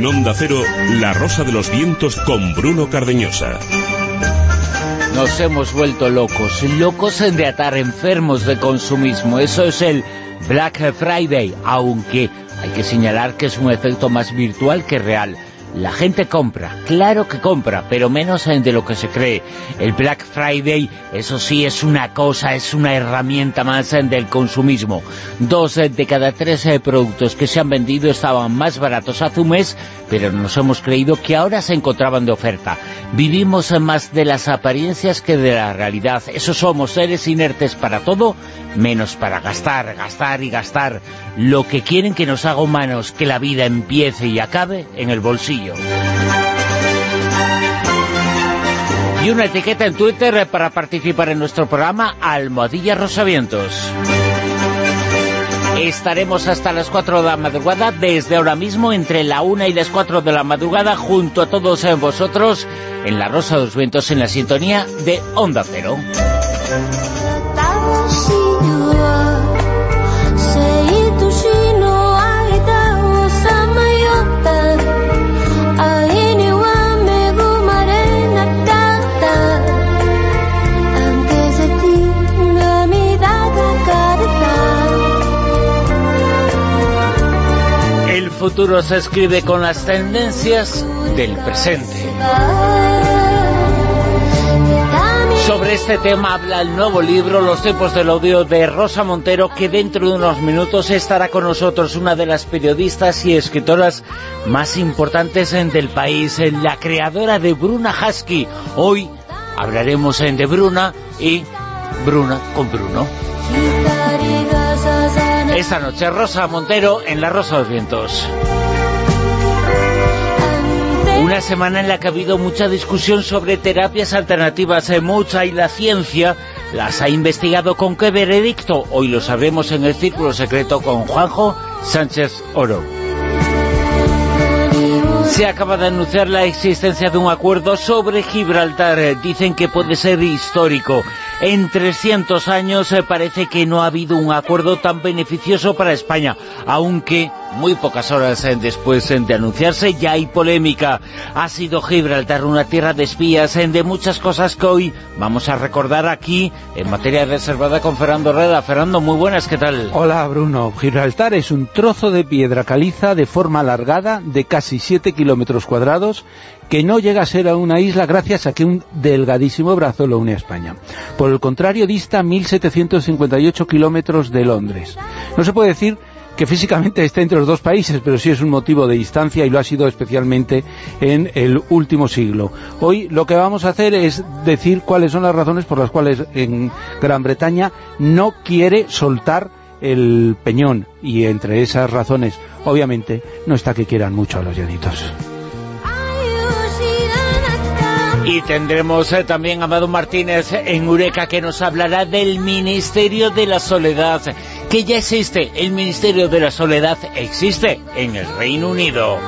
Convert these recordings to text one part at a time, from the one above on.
En Onda Cero, La Rosa de los Vientos con Bruno Cardeñosa. Nos hemos vuelto locos, locos de atar enfermos de consumismo. Eso es el Black Friday, aunque hay que señalar que es un efecto más virtual que real. La gente compra, claro que compra, pero menos de lo que se cree. El Black Friday, eso sí, es una cosa, es una herramienta más del consumismo. Dos de cada tres eh, productos que se han vendido estaban más baratos hace un mes, pero nos hemos creído que ahora se encontraban de oferta. Vivimos más de las apariencias que de la realidad. Eso somos seres inertes para todo, menos para gastar, gastar y gastar. Lo que quieren que nos haga humanos, que la vida empiece y acabe en el bolsillo. Y una etiqueta en Twitter para participar en nuestro programa Almohadilla Rosavientos. Estaremos hasta las 4 de la madrugada, desde ahora mismo, entre la 1 y las 4 de la madrugada, junto a todos vosotros, en la Rosa de los Vientos, en la sintonía de Onda Cero. Futuro se escribe con las tendencias del presente. Sobre este tema habla el nuevo libro Los tiempos del odio de Rosa Montero, que dentro de unos minutos estará con nosotros una de las periodistas y escritoras más importantes del país, la creadora de Bruna Husky. Hoy hablaremos de Bruna y Bruna con Bruno. Esta noche Rosa Montero en La Rosa de los Vientos. Una semana en la que ha habido mucha discusión sobre terapias alternativas, en mucha y la ciencia las ha investigado con qué veredicto. Hoy lo sabremos en el Círculo Secreto con Juanjo Sánchez Oro. Se acaba de anunciar la existencia de un acuerdo sobre Gibraltar. Dicen que puede ser histórico. En 300 años eh, parece que no ha habido un acuerdo tan beneficioso para España, aunque muy pocas horas eh, después eh, de anunciarse ya hay polémica. Ha sido Gibraltar una tierra de espías, de muchas cosas que hoy vamos a recordar aquí en materia reservada con Fernando Reda. Fernando, muy buenas, ¿qué tal? Hola Bruno, Gibraltar es un trozo de piedra caliza de forma alargada de casi 7 kilómetros cuadrados que no llega a ser a una isla gracias a que un delgadísimo brazo lo une a España. Por el contrario, dista 1.758 kilómetros de Londres. No se puede decir que físicamente esté entre los dos países, pero sí es un motivo de distancia y lo ha sido especialmente en el último siglo. Hoy lo que vamos a hacer es decir cuáles son las razones por las cuales en Gran Bretaña no quiere soltar el peñón y entre esas razones obviamente no está que quieran mucho a los llanitos. Y tendremos eh, también a Amado Martínez en Ureca que nos hablará del Ministerio de la Soledad, que ya existe. El Ministerio de la Soledad existe en el Reino Unido.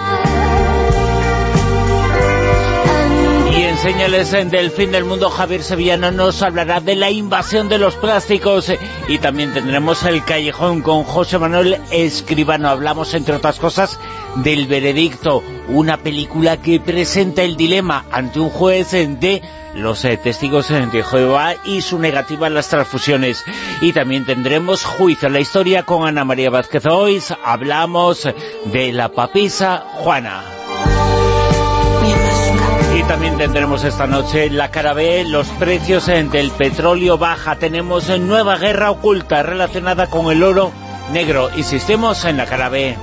Y en Señales del Fin del Mundo, Javier Sevillano nos hablará de la invasión de los plásticos y también tendremos el Callejón con José Manuel Escribano. Hablamos, entre otras cosas, del Veredicto, una película que presenta el dilema ante un juez de los eh, testigos de Jehová y su negativa a las transfusiones. Y también tendremos juicio en la historia con Ana María Vázquez. Hoy hablamos de la papisa Juana. También tendremos esta noche la cara B, los precios del petróleo baja. Tenemos nueva guerra oculta relacionada con el oro negro. Insistimos en la cara B.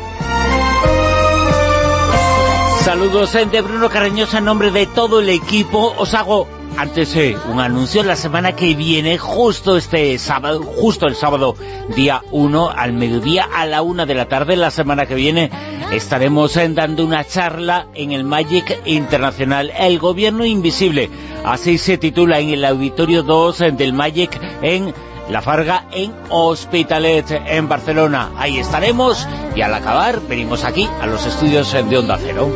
Saludos de Bruno Carreñosa en nombre de todo el equipo. Os hago antes eh, un anuncio la semana que viene, justo este sábado, justo el sábado día 1 al mediodía a la una de la tarde, la semana que viene estaremos eh, dando una charla en el Magic Internacional, el gobierno invisible, así se titula en el auditorio 2 eh, del Magic en La Farga en Hospitalet, en Barcelona. Ahí estaremos y al acabar venimos aquí a los estudios de Onda Cero.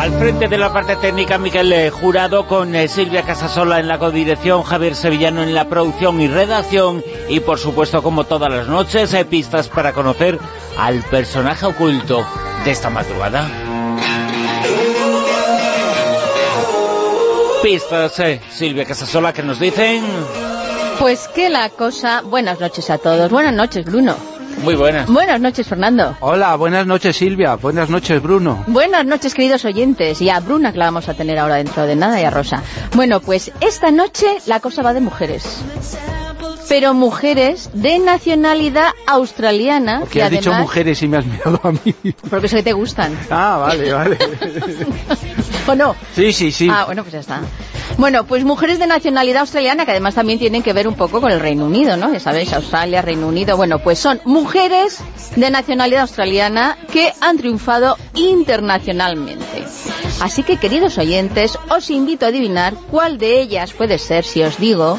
Al frente de la parte técnica, Miquel eh, Jurado, con eh, Silvia Casasola en la codirección, Javier Sevillano en la producción y redacción, y por supuesto, como todas las noches, hay pistas para conocer al personaje oculto de esta madrugada. Pistas, Silvia Casasola, que nos dicen... Pues que la cosa... Buenas noches a todos. Buenas noches, Bruno. Muy buenas. Buenas noches, Fernando. Hola, buenas noches, Silvia. Buenas noches, Bruno. Buenas noches, queridos oyentes. Y a Bruna, que la vamos a tener ahora dentro de nada, y a Rosa. Bueno, pues esta noche la cosa va de mujeres. Pero mujeres de nacionalidad australiana. Porque has dicho mujeres y me has mirado a mí. Porque eso que te gustan. Ah, vale, vale. ¿O no? Sí, sí, sí. Ah, bueno, pues ya está. Bueno, pues mujeres de nacionalidad australiana que además también tienen que ver un poco con el Reino Unido, ¿no? Ya sabéis, Australia, Reino Unido. Bueno, pues son mujeres de nacionalidad australiana que han triunfado internacionalmente. Así que, queridos oyentes, os invito a adivinar cuál de ellas puede ser si os digo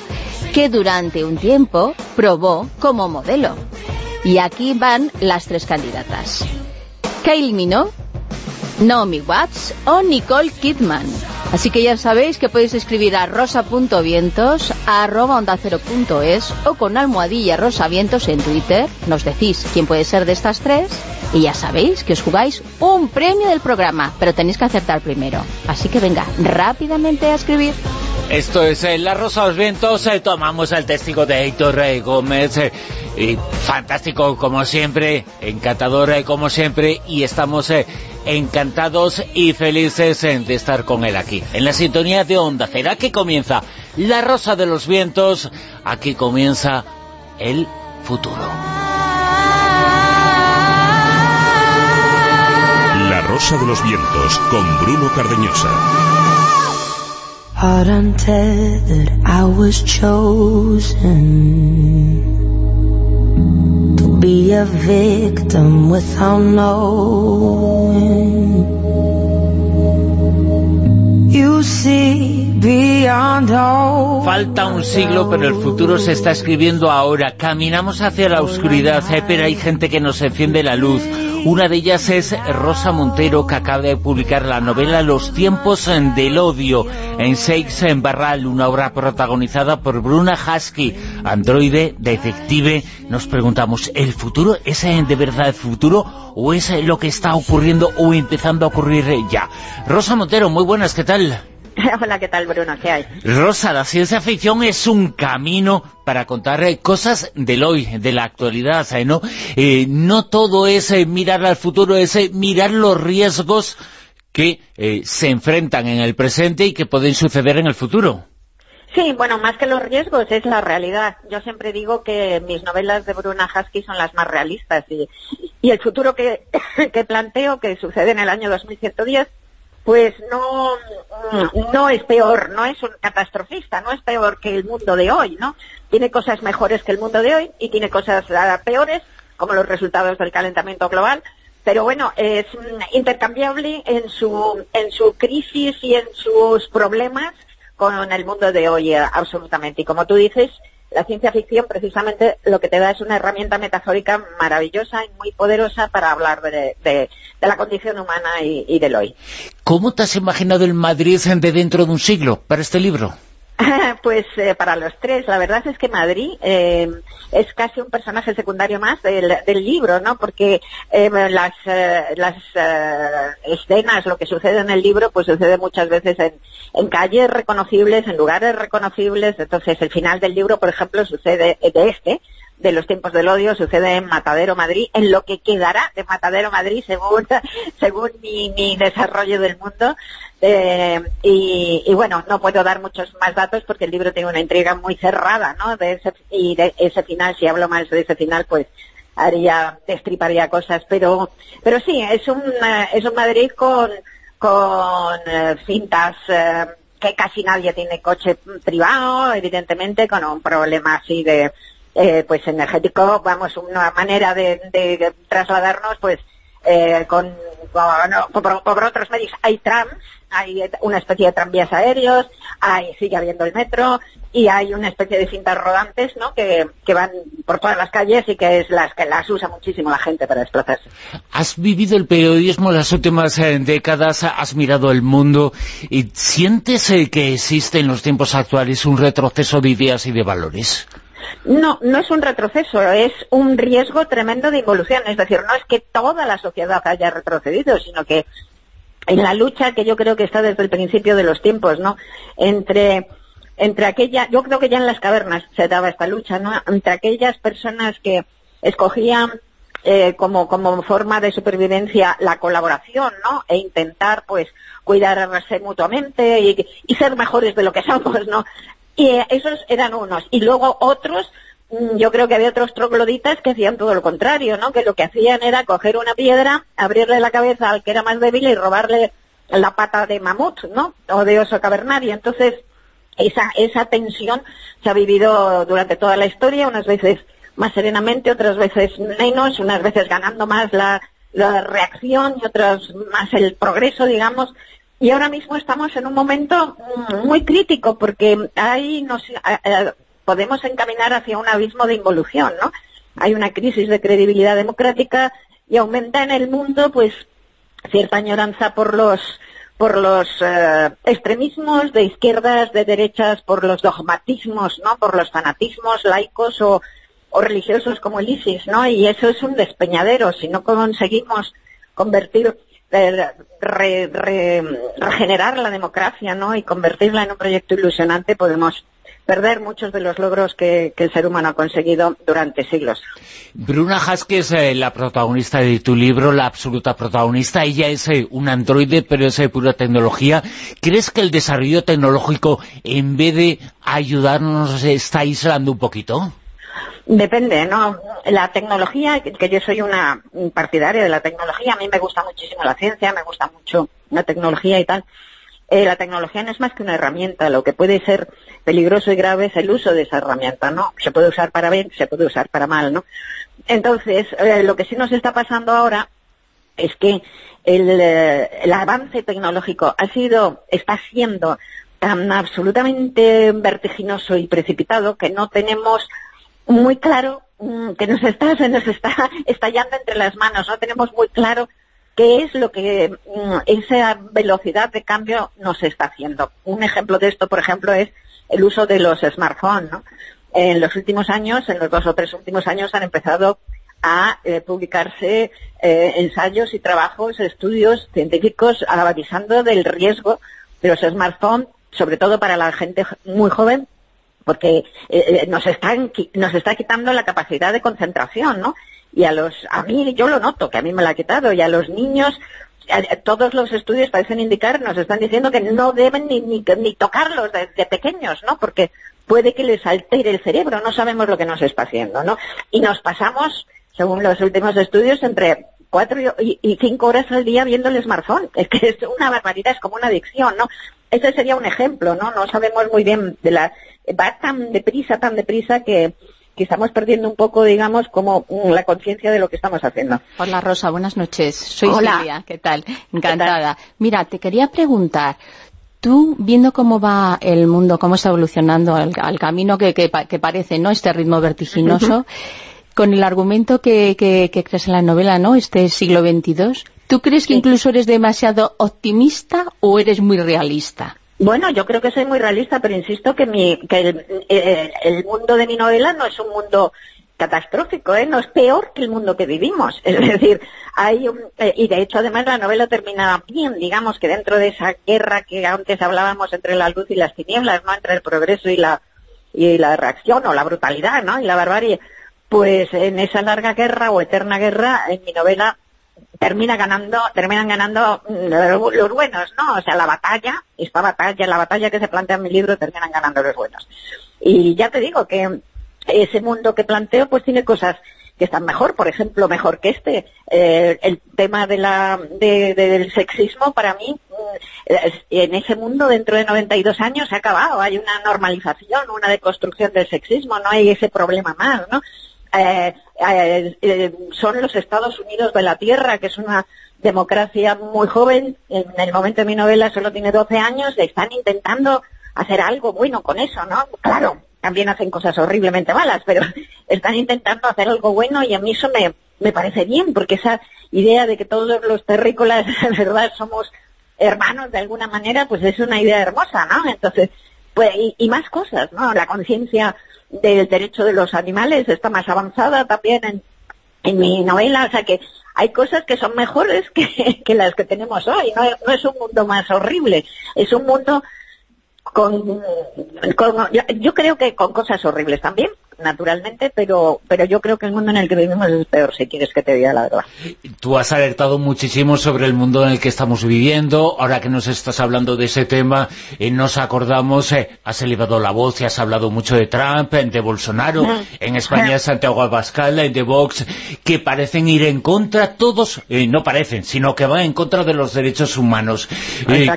que durante un tiempo probó como modelo. Y aquí van las tres candidatas. Kyle Minogue, Naomi Watts o Nicole Kidman. Así que ya sabéis que podéis escribir a rosa.vientos, arroba onda o con almohadilla rosavientos en Twitter. Nos decís quién puede ser de estas tres y ya sabéis que os jugáis un premio del programa, pero tenéis que acertar primero. Así que venga, rápidamente a escribir. Esto es eh, La Rosa de los Vientos, eh, tomamos el testigo de Héctor Rey Gómez, eh, fantástico como siempre, encantador como siempre, y estamos encantados y felices de estar con él aquí, en la sintonía de Onda Cera, que comienza La Rosa de los Vientos, aquí comienza el futuro. La Rosa de los Vientos, con Bruno Cardeñosa. I was chosen be a victim without knowing. Falta un siglo, pero el futuro se está escribiendo ahora. Caminamos hacia la oscuridad, eh, pero hay gente que nos enciende la luz. Una de ellas es Rosa Montero, que acaba de publicar la novela Los tiempos del odio en Seix en Barral, una obra protagonizada por Bruna Husky, androide, detective. Nos preguntamos, ¿el futuro es de verdad el futuro o es lo que está ocurriendo o empezando a ocurrir ya? Rosa Montero, muy buenas, ¿qué tal? Hola, ¿qué tal, Bruno? ¿Qué hay? Rosa, la ciencia ficción es un camino para contar eh, cosas del hoy, de la actualidad, ¿eh? ¿no? Eh, no todo es mirar al futuro, es mirar los riesgos que se enfrentan en el presente y que pueden suceder en el futuro. Sí, bueno, más que los riesgos es la realidad. Yo siempre digo que mis novelas de Bruna Husky son las más realistas y, y el futuro que, que planteo, que sucede en el año 2110, pues no, no es peor, no es un catastrofista, no es peor que el mundo de hoy, ¿no? Tiene cosas mejores que el mundo de hoy y tiene cosas ah, peores, como los resultados del calentamiento global, pero bueno, es intercambiable en su, en su crisis y en sus problemas con el mundo de hoy, eh, absolutamente. Y como tú dices, la ciencia ficción precisamente lo que te da es una herramienta metafórica maravillosa y muy poderosa para hablar de, la condición humana y, del hoy. ¿Cómo te has imaginado el Madrid de dentro de un siglo para este libro? pues eh, para los tres, la verdad es que Madrid eh, es casi un personaje secundario más del, libro, ¿no? Porque eh, las, las escenas, lo que sucede en el libro, pues sucede muchas veces en, en, calles reconocibles, en lugares reconocibles. Entonces, el final del libro, por ejemplo, sucede de este, de los tiempos del odio sucede en Matadero Madrid, en lo que quedará de Matadero Madrid según, según mi, mi desarrollo del mundo. Eh, y, bueno, no puedo dar muchos más datos porque el libro tiene una intriga muy cerrada, ¿no? De ese, y de ese final, si hablo más de ese final, pues haría, destriparía cosas, pero, pero sí, es un, eh, es un Madrid con, con eh, cintas, eh, que casi nadie tiene coche privado, evidentemente, con un problema así de, eh, pues energético, vamos, una manera de, trasladarnos, pues, eh, con, por, otros medios hay trams, hay una especie de tranvías aéreos, hay, sigue habiendo el metro, y hay una especie de cintas rodantes ¿no? que, que van por todas las calles y que es las que las usa muchísimo la gente para desplazarse. Has vivido el periodismo en las últimas eh, décadas, has mirado el mundo y ¿sientes eh, que existe en los tiempos actuales un retroceso de ideas y de valores? No, no es un retroceso, es un riesgo tremendo de involución. Es decir, no es que toda la sociedad haya retrocedido, sino que en la lucha que yo creo que está desde el principio de los tiempos, ¿no? Entre entre aquella, yo creo que ya en las cavernas se daba esta lucha, ¿no? Entre aquellas personas que escogían eh, como, como forma de supervivencia la colaboración, ¿no? E intentar, pues, cuidarse mutuamente y, y ser mejores de lo que somos, ¿no? Y eh, esos eran unos. Y luego otros, mm, yo creo que había otros trogloditas que hacían todo lo contrario, ¿no? Que lo que hacían era coger una piedra, abrirle la cabeza al que era más débil y robarle la pata de mamut, ¿no? O de oso cavernario. Entonces, esa, esa tensión se ha vivido durante toda la historia, unas veces más serenamente, otras veces menos, unas veces ganando más la, la reacción y otras más el progreso, digamos. Y ahora mismo estamos en un momento muy crítico porque ahí nos podemos encaminar hacia un abismo de involución, ¿no? Hay una crisis de credibilidad democrática y aumenta en el mundo, pues, cierta añoranza por los por los eh, extremismos de izquierdas, de derechas, por los dogmatismos, ¿no? Por los fanatismos laicos o, religiosos como el ISIS, ¿no? Y eso es un despeñadero. Si no conseguimos convertir, eh, regenerar la democracia, ¿no? Y convertirla en un proyecto ilusionante, podemos perder muchos de los logros que, el ser humano ha conseguido durante siglos. Bruna Haske es eh, la protagonista de tu libro, la absoluta protagonista. Ella es eh, un androide, pero es eh, pura tecnología. ¿Crees que el desarrollo tecnológico, en vez de ayudarnos, está aislando un poquito? Depende, ¿no? La tecnología, que yo soy una partidaria de la tecnología, a mí me gusta muchísimo la ciencia, me gusta mucho la tecnología y tal, eh, la tecnología no es más que una herramienta, lo que puede ser peligroso y grave es el uso de esa herramienta, ¿no? Se puede usar para bien, se puede usar para mal, ¿no? Entonces, eh, lo que sí nos está pasando ahora es que el, eh, el avance tecnológico ha sido, está siendo tan absolutamente vertiginoso y precipitado que no tenemos muy claro mm, que nos está, se nos está estallando entre las manos, no tenemos muy claro qué es lo que mm, esa velocidad de cambio nos está haciendo. Un ejemplo de esto, por ejemplo, es el uso de los smartphones. En los últimos años, en los dos o tres últimos años, han empezado a eh, publicarse eh, ensayos y trabajos, estudios científicos avisando del riesgo de los smartphones, sobre todo para la gente muy joven, porque eh, nos, están, nos está quitando la capacidad de concentración, ¿no? y a los, a mí yo lo noto, que a mí me la ha quitado, y a los niños, todos los estudios parecen indicar, nos están diciendo que no deben ni, ni, tocarlos de, pequeños, ¿no? Porque puede que les altere el cerebro, no sabemos lo que nos está haciendo, ¿no? Y nos pasamos, según los últimos estudios, entre cuatro y, cinco horas al día viendo el smartphone. Es que es una barbaridad, es como una adicción, ¿no? Ese sería un ejemplo, ¿no? No sabemos muy bien de la... Va tan deprisa, tan deprisa que que estamos perdiendo un poco, digamos, como mm, la conciencia de lo que estamos haciendo. Hola Rosa, buenas noches. Soy Silvia, ¿qué tal? Encantada. Mira, te quería preguntar, tú viendo cómo va el mundo, cómo está evolucionando al, camino que, que, parece, ¿no? Este ritmo vertiginoso, con el argumento que, que, crees en la novela, ¿no? Este siglo XXII, ¿tú crees que incluso eres demasiado optimista o eres muy realista? Bueno, yo creo que soy muy realista, pero insisto que, mi, que eh, el, mundo de mi novela no es un mundo catastrófico, ¿eh? no es peor que el mundo que vivimos. Es decir, hay un, eh, y de hecho además la novela termina bien, digamos que dentro de esa guerra que antes hablábamos entre la luz y las tinieblas, ¿no? entre el progreso y la, y la reacción o la brutalidad ¿no? y la barbarie, pues en esa larga guerra o eterna guerra, en mi novela termina ganando, terminan ganando mm, los buenos, ¿no? O sea, la batalla, esta batalla, la batalla que se plantea en mi libro, terminan ganando los buenos. Y ya te digo que ese mundo que planteo, pues tiene cosas que están mejor, por ejemplo, mejor que este. Eh, el tema de la, del sexismo, para mí, mm, en ese mundo, dentro de 92 años, se ha acabado. Hay una normalización, una deconstrucción del sexismo, no hay ese problema más, ¿no? Eh, eh, eh, son los Estados Unidos de la Tierra, que es una democracia muy joven, en el momento de mi novela solo tiene 12 años, están intentando hacer algo bueno con eso, ¿no? Claro, también hacen cosas horriblemente malas, pero están intentando hacer algo bueno y a mí eso me, me parece bien, porque esa idea de que todos los terrícolas, de verdad, somos hermanos de alguna manera, pues es una idea hermosa, ¿no? Entonces, pues, y, y más cosas, ¿no? La conciencia del derecho de los animales está más avanzada también en, mi novela, o sea que hay cosas que son mejores que, las que tenemos hoy, no, es un mundo más horrible, es un mundo con, yo, creo que con cosas horribles también, naturalmente, pero, pero yo creo que el mundo en el que vivimos es peor, si quieres que te diga la verdad. Tú has alertado muchísimo sobre el mundo en el que estamos viviendo, ahora que nos estás hablando de ese tema, eh, nos acordamos, eh, has elevado la voz y has hablado mucho de Trump, de Bolsonaro, en España Santiago Abascal, de Vox, que parecen ir en contra, todos, eh, no parecen, sino que van en contra de los derechos humanos.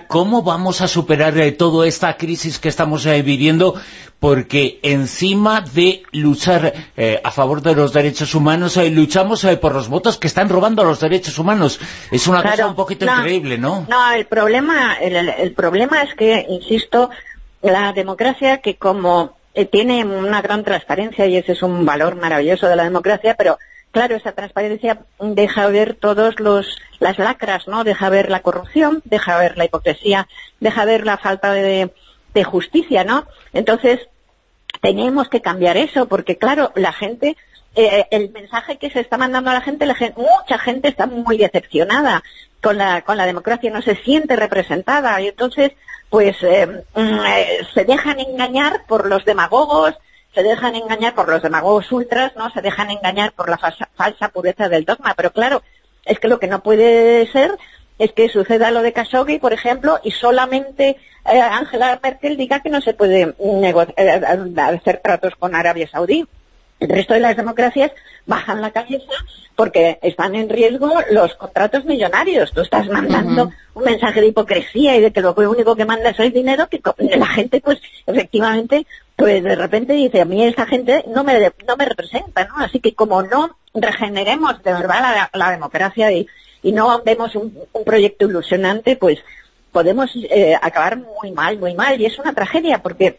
¿Cómo vamos a superar toda esta crisis que estamos viviendo? Porque encima de luchar eh, a favor de los derechos humanos, eh, luchamos eh, por los votos que están robando los derechos humanos. Es una claro, cosa un poquito no, increíble, ¿no? No, el problema, el, el problema es que, insisto, la democracia que como eh, tiene una gran transparencia y ese es un valor maravilloso de la democracia, pero claro, esa transparencia deja ver todos los las lacras, ¿no? Deja ver la corrupción, deja ver la hipocresía, deja ver la falta de, de justicia, ¿no? Entonces, tenemos que cambiar eso, porque claro, la gente, eh, el mensaje que se está mandando a la gente, la gente, mucha gente está muy decepcionada con la, con la democracia, no se siente representada, y entonces, pues, eh, eh, se dejan engañar por los demagogos, se dejan engañar por los demagogos ultras, ¿no? Se dejan engañar por la falsa, falsa pureza del dogma, pero claro, es que lo que no puede ser es que suceda lo de Khashoggi, por ejemplo, y solamente eh, Angela Merkel diga que no se puede eh, hacer tratos con Arabia Saudí. El resto de las democracias bajan la cabeza porque están en riesgo los contratos millonarios. Tú estás mandando uh -huh. un mensaje de hipocresía y de que lo único que mandas es dinero, que la gente, pues, efectivamente, pues de repente dice, a mí esta gente no me, no me representa, ¿no? Así que como no regeneremos de verdad la, la democracia y, y no vemos un, proyecto ilusionante, pues podemos eh, acabar muy mal, muy mal. Y es una tragedia porque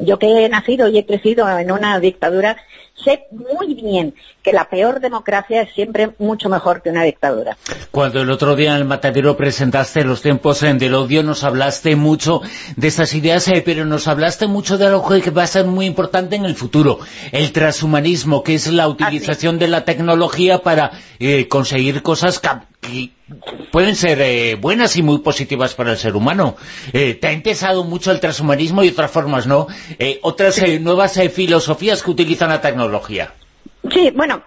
yo que he nacido y he crecido en una dictadura, sé muy bien que la peor democracia es siempre mucho mejor que una dictadura. Cuando el otro día en el Matadero presentaste los tiempos del odio, nos hablaste mucho de estas ideas, eh, pero nos hablaste mucho de algo que va a ser muy importante en el futuro, el transhumanismo, que es la utilización de la tecnología para eh, conseguir cosas que pueden ser eh, buenas y muy positivas para el ser humano. Eh, te ha interesado mucho el transhumanismo y otras formas, ¿no? Otras sí. nuevas filosofías que utilizan la tecnología. Sí, bueno,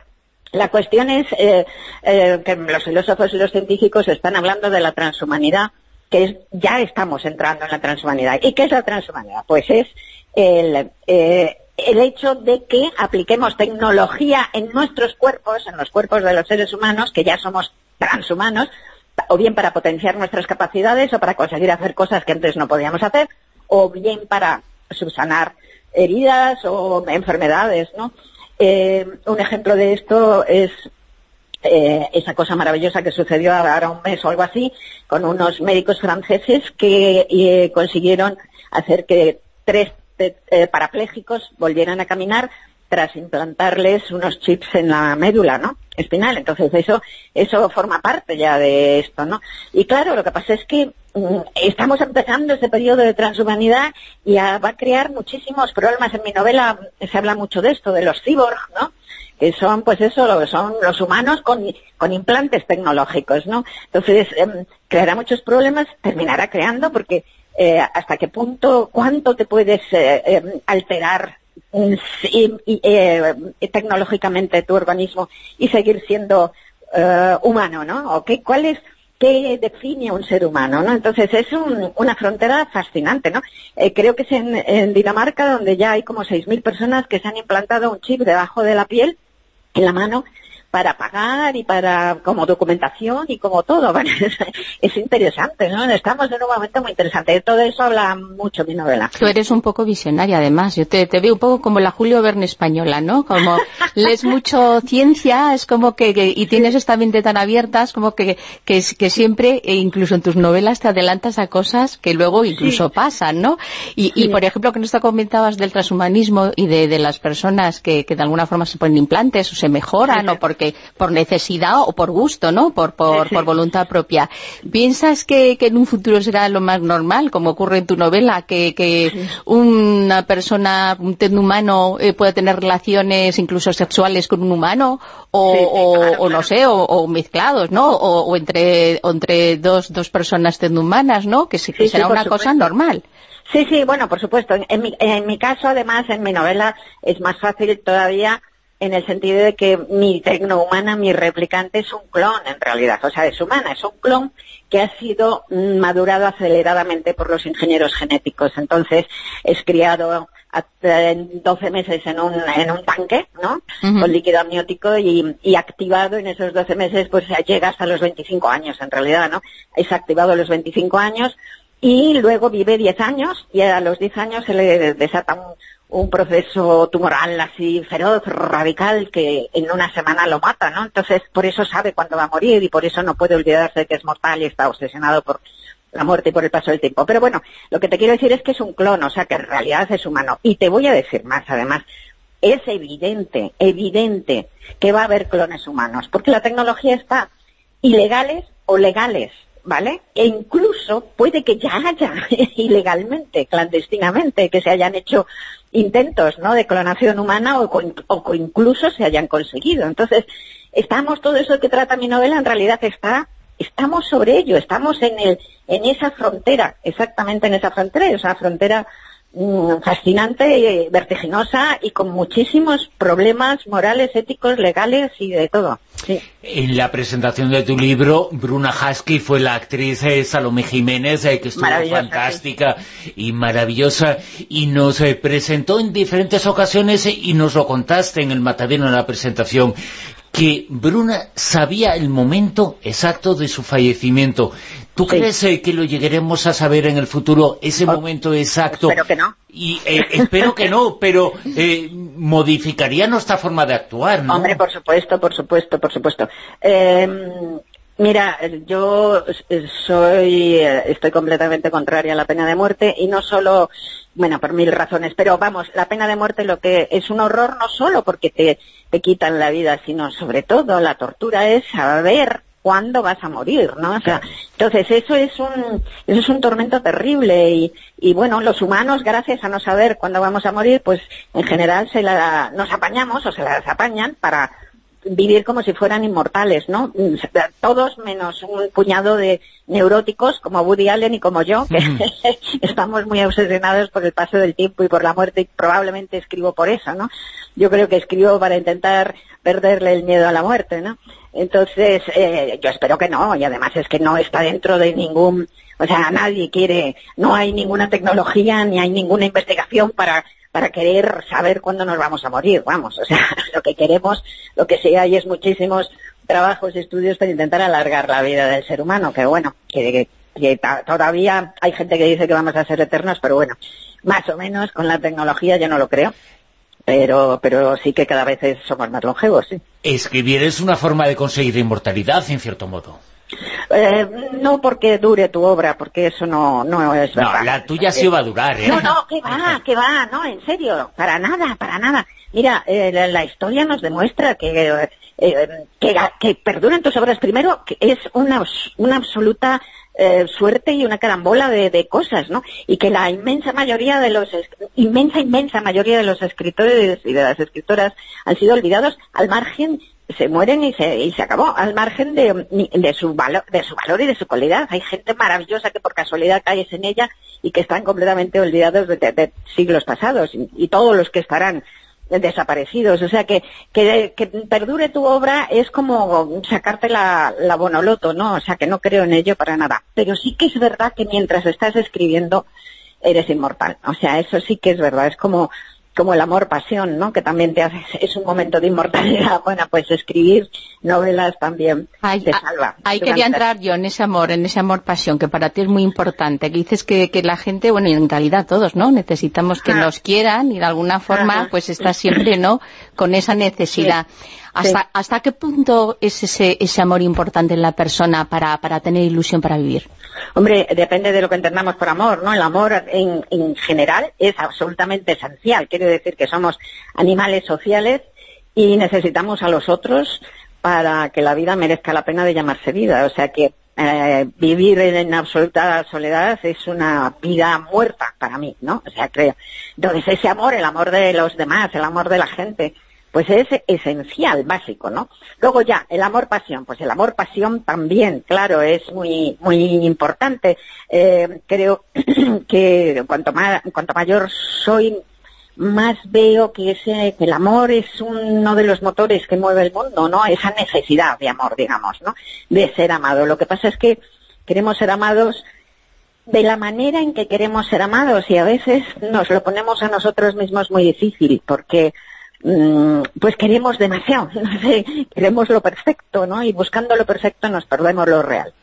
la cuestión es que los filósofos y los científicos están hablando de la transhumanidad, que es, ya estamos entrando en la transhumanidad. ¿Y qué es la transhumanidad? Pues es el, el hecho de que apliquemos tecnología en nuestros cuerpos, en los cuerpos de los seres humanos, que ya somos transhumanos, o bien para potenciar nuestras capacidades o para conseguir hacer cosas que antes no podíamos hacer, o bien para subsanar heridas o enfermedades, ¿no? Eh, un ejemplo de esto es eh, esa cosa maravillosa que sucedió ahora un mes o algo así, con unos médicos franceses que eh, consiguieron hacer que tres eh, parapléjicos volvieran a caminar tras implantarles unos chips en la médula, ¿no? Espinal. Entonces eso, eso forma parte ya de esto, ¿no? Y claro, lo que pasa es que estamos empezando ese periodo de transhumanidad y va a crear muchísimos problemas. En mi novela se habla mucho de esto, de los cyborg, ¿no? Que son, pues eso, lo son los humanos con, implantes tecnológicos, ¿no? Entonces, eh, creará muchos problemas, terminará creando porque eh, hasta qué punto, cuánto te puedes eh, alterar y, y, eh, tecnológicamente tu organismo y seguir siendo humano, ¿no? ¿O qué, ¿Cuál es, qué define un ser humano, ¿no? Entonces es un, una frontera fascinante, ¿no? Eh, creo que es en, en, Dinamarca donde ya hay como 6.000 personas que se han implantado un chip debajo de la piel, en la mano, para pagar y para como documentación y como todo. es, interesante, ¿no? Estamos en un momento muy interesante. De todo eso habla mucho mi novela. Tú eres un poco visionaria, además. Yo te, veo un poco como la Julio Verne española, ¿no? Como lees mucho ciencia, es como que, y tienes esta mente tan abierta, es como que, que, que, siempre, e incluso en tus novelas, te adelantas a cosas que luego incluso pasan, ¿no? Y, y, por ejemplo, que nos comentabas del transhumanismo y de, de las personas que, que, de alguna forma se ponen implantes o se mejoran o porque por necesidad o por gusto, ¿no? Por, por, voluntad propia. ¿Piensas que, en un futuro será lo más normal, como ocurre en tu novela, que, una persona, un tecno humano eh, pueda tener relaciones incluso sexuales con un humano? O, no sé, o, mezclados, ¿no? O, entre, entre dos, dos personas humanas, ¿no? Que, será una cosa normal. Sí, sí, bueno, por supuesto. En mi, en mi caso, además, en mi novela es más fácil todavía en el sentido de que mi tecnohumana, mi replicante, es un clon en realidad, o sea, es humana, es un clon que ha sido madurado aceleradamente por los ingenieros genéticos. Entonces, es criado en 12 meses en un, en un tanque, ¿no? Con líquido amniótico y, y, activado en esos 12 meses, pues llega hasta los 25 años en realidad, ¿no? Es activado a los 25 años y luego vive 10 años y a los 10 años se le desata un, un proceso tumoral así feroz, radical, que en una semana lo mata, ¿no? Entonces, por eso sabe cuándo va a morir y por eso no puede olvidarse de que es mortal y está obsesionado por la muerte y por el paso del tiempo. Pero bueno, lo que te quiero decir es que es un clon, o sea, que en realidad es humano. Y te voy a decir más, además, es evidente, evidente que va a haber clones humanos, porque la tecnología está ilegales o legales. ¿vale? E incluso puede que ya haya ilegalmente, clandestinamente, que se hayan hecho intentos, ¿no?, de clonación humana o, o incluso se hayan conseguido. Entonces, estamos, todo eso que trata mi novela en realidad está estamos sobre ello, estamos en el, en esa frontera, exactamente en esa frontera, esa frontera fascinante, vertiginosa y con muchísimos problemas morales, éticos, legales y de todo. En la presentación de tu libro, Bruna Husky fue la actriz eh, Salomé Jiménez, eh, que estuvo fantástica y maravillosa, y nos eh, presentó en diferentes ocasiones y nos lo contaste en el matadero en la presentación que Bruna sabía el momento exacto de su fallecimiento. ¿Tú crees eh, que lo llegaremos a saber en el futuro, ese oh, momento exacto? Espero que no. Y eh, espero que no, pero eh, modificaría nuestra forma de actuar, ¿no? Hombre, por supuesto, por supuesto, por supuesto. Mira, yo soy, estoy completamente contraria a la pena de muerte y no solo bueno, por mil razones, pero vamos, la pena de muerte lo que es un horror no solo porque te, te quitan la vida, sino sobre todo la tortura es saber cuándo vas a morir, ¿no? O sea, entonces eso es un, eso es un tormento terrible y, y bueno, los humanos, gracias a no saber cuándo vamos a morir, pues en general se la, nos apañamos o se las apañan para vivir como si fueran inmortales, ¿no? Mm, todos menos un puñado de neuróticos como Woody Allen y como yo, que estamos muy obsesionados por el paso del tiempo y por la muerte y probablemente escribo por eso, ¿no? Yo creo que escribo para intentar perderle el miedo a la muerte, ¿no? Entonces, eh, yo espero que no, y además es que no está dentro de ningún, o sea, nadie quiere, no hay ninguna tecnología ni hay ninguna investigación para para querer saber cuándo nos vamos a morir, vamos, o sea, lo que queremos, lo que sí hay es muchísimos trabajos y estudios para intentar alargar la vida del ser humano, que bueno, que, todavía hay gente que dice que vamos a ser eternos, pero bueno, más o menos con la tecnología yo no lo creo, pero, pero sí que cada vez somos más longevos. Escribir es una forma de conseguir inmortalidad, en cierto modo. Eh, no porque dure tu obra, porque eso no, no es verdad. No, la tuya sí va a durar, ¿eh? No, no, que va, que va, no, en serio, para nada, para nada. Mira, eh, la, historia nos demuestra que, eh, que, perduran tus obras. Primero, que es una, una absoluta suerte y una carambola de, de, cosas, ¿no? Y que la inmensa mayoría de los, inmensa, inmensa mayoría de los escritores y de las escritoras han sido olvidados al margen se mueren y se, y se acabó, al margen de, de, su valor, de su valor y de su calidad. Hay gente maravillosa que por casualidad caes en ella y que están completamente olvidados de, siglos pasados y, todos los que estarán desaparecidos. O sea, que, que, que, perdure tu obra es como sacarte la, la bonoloto, ¿no? O sea, que no creo en ello para nada. Pero sí que es verdad que mientras estás escribiendo eres inmortal. O sea, eso sí que es verdad. Es como como el amor-pasión, ¿no? Que también te hace, es un momento de inmortalidad. Bueno, pues escribir novelas también te salva. Ahí quería entrar yo en ese amor, en ese amor-pasión, que para ti es muy importante. Que dices que, que la gente, bueno, y en realidad todos, ¿no? Necesitamos que nos quieran y de alguna forma, pues está siempre, ¿no? Con esa necesidad. ¿Hasta, ¿Hasta qué punto es ese, ese amor importante en la persona para, para tener ilusión para vivir? Hombre, depende de lo que entendamos por amor, ¿no? El amor en, en general es absolutamente esencial. Quiere decir que somos animales sociales y necesitamos a los otros para que la vida merezca la pena de llamarse vida. O sea que eh, vivir en, absoluta soledad es una vida muerta para mí, ¿no? O sea, creo. Entonces ese amor, el amor de los demás, el amor de la gente, pues es esencial, básico, ¿no? Luego ya, el amor-pasión, pues el amor-pasión también, claro, es muy, muy importante. Eh, creo que cuanto, más, cuanto mayor soy, más veo que, ese, que el amor es uno de los motores que mueve el mundo, ¿no? Esa necesidad de amor, digamos, ¿no? De ser amado. Lo que pasa es que queremos ser amados de la manera en que queremos ser amados y a veces nos lo ponemos a nosotros mismos muy difícil porque Mm, pues queremos demasiado, no sé, queremos lo perfecto, ¿no? Y buscando lo perfecto nos perdemos lo real.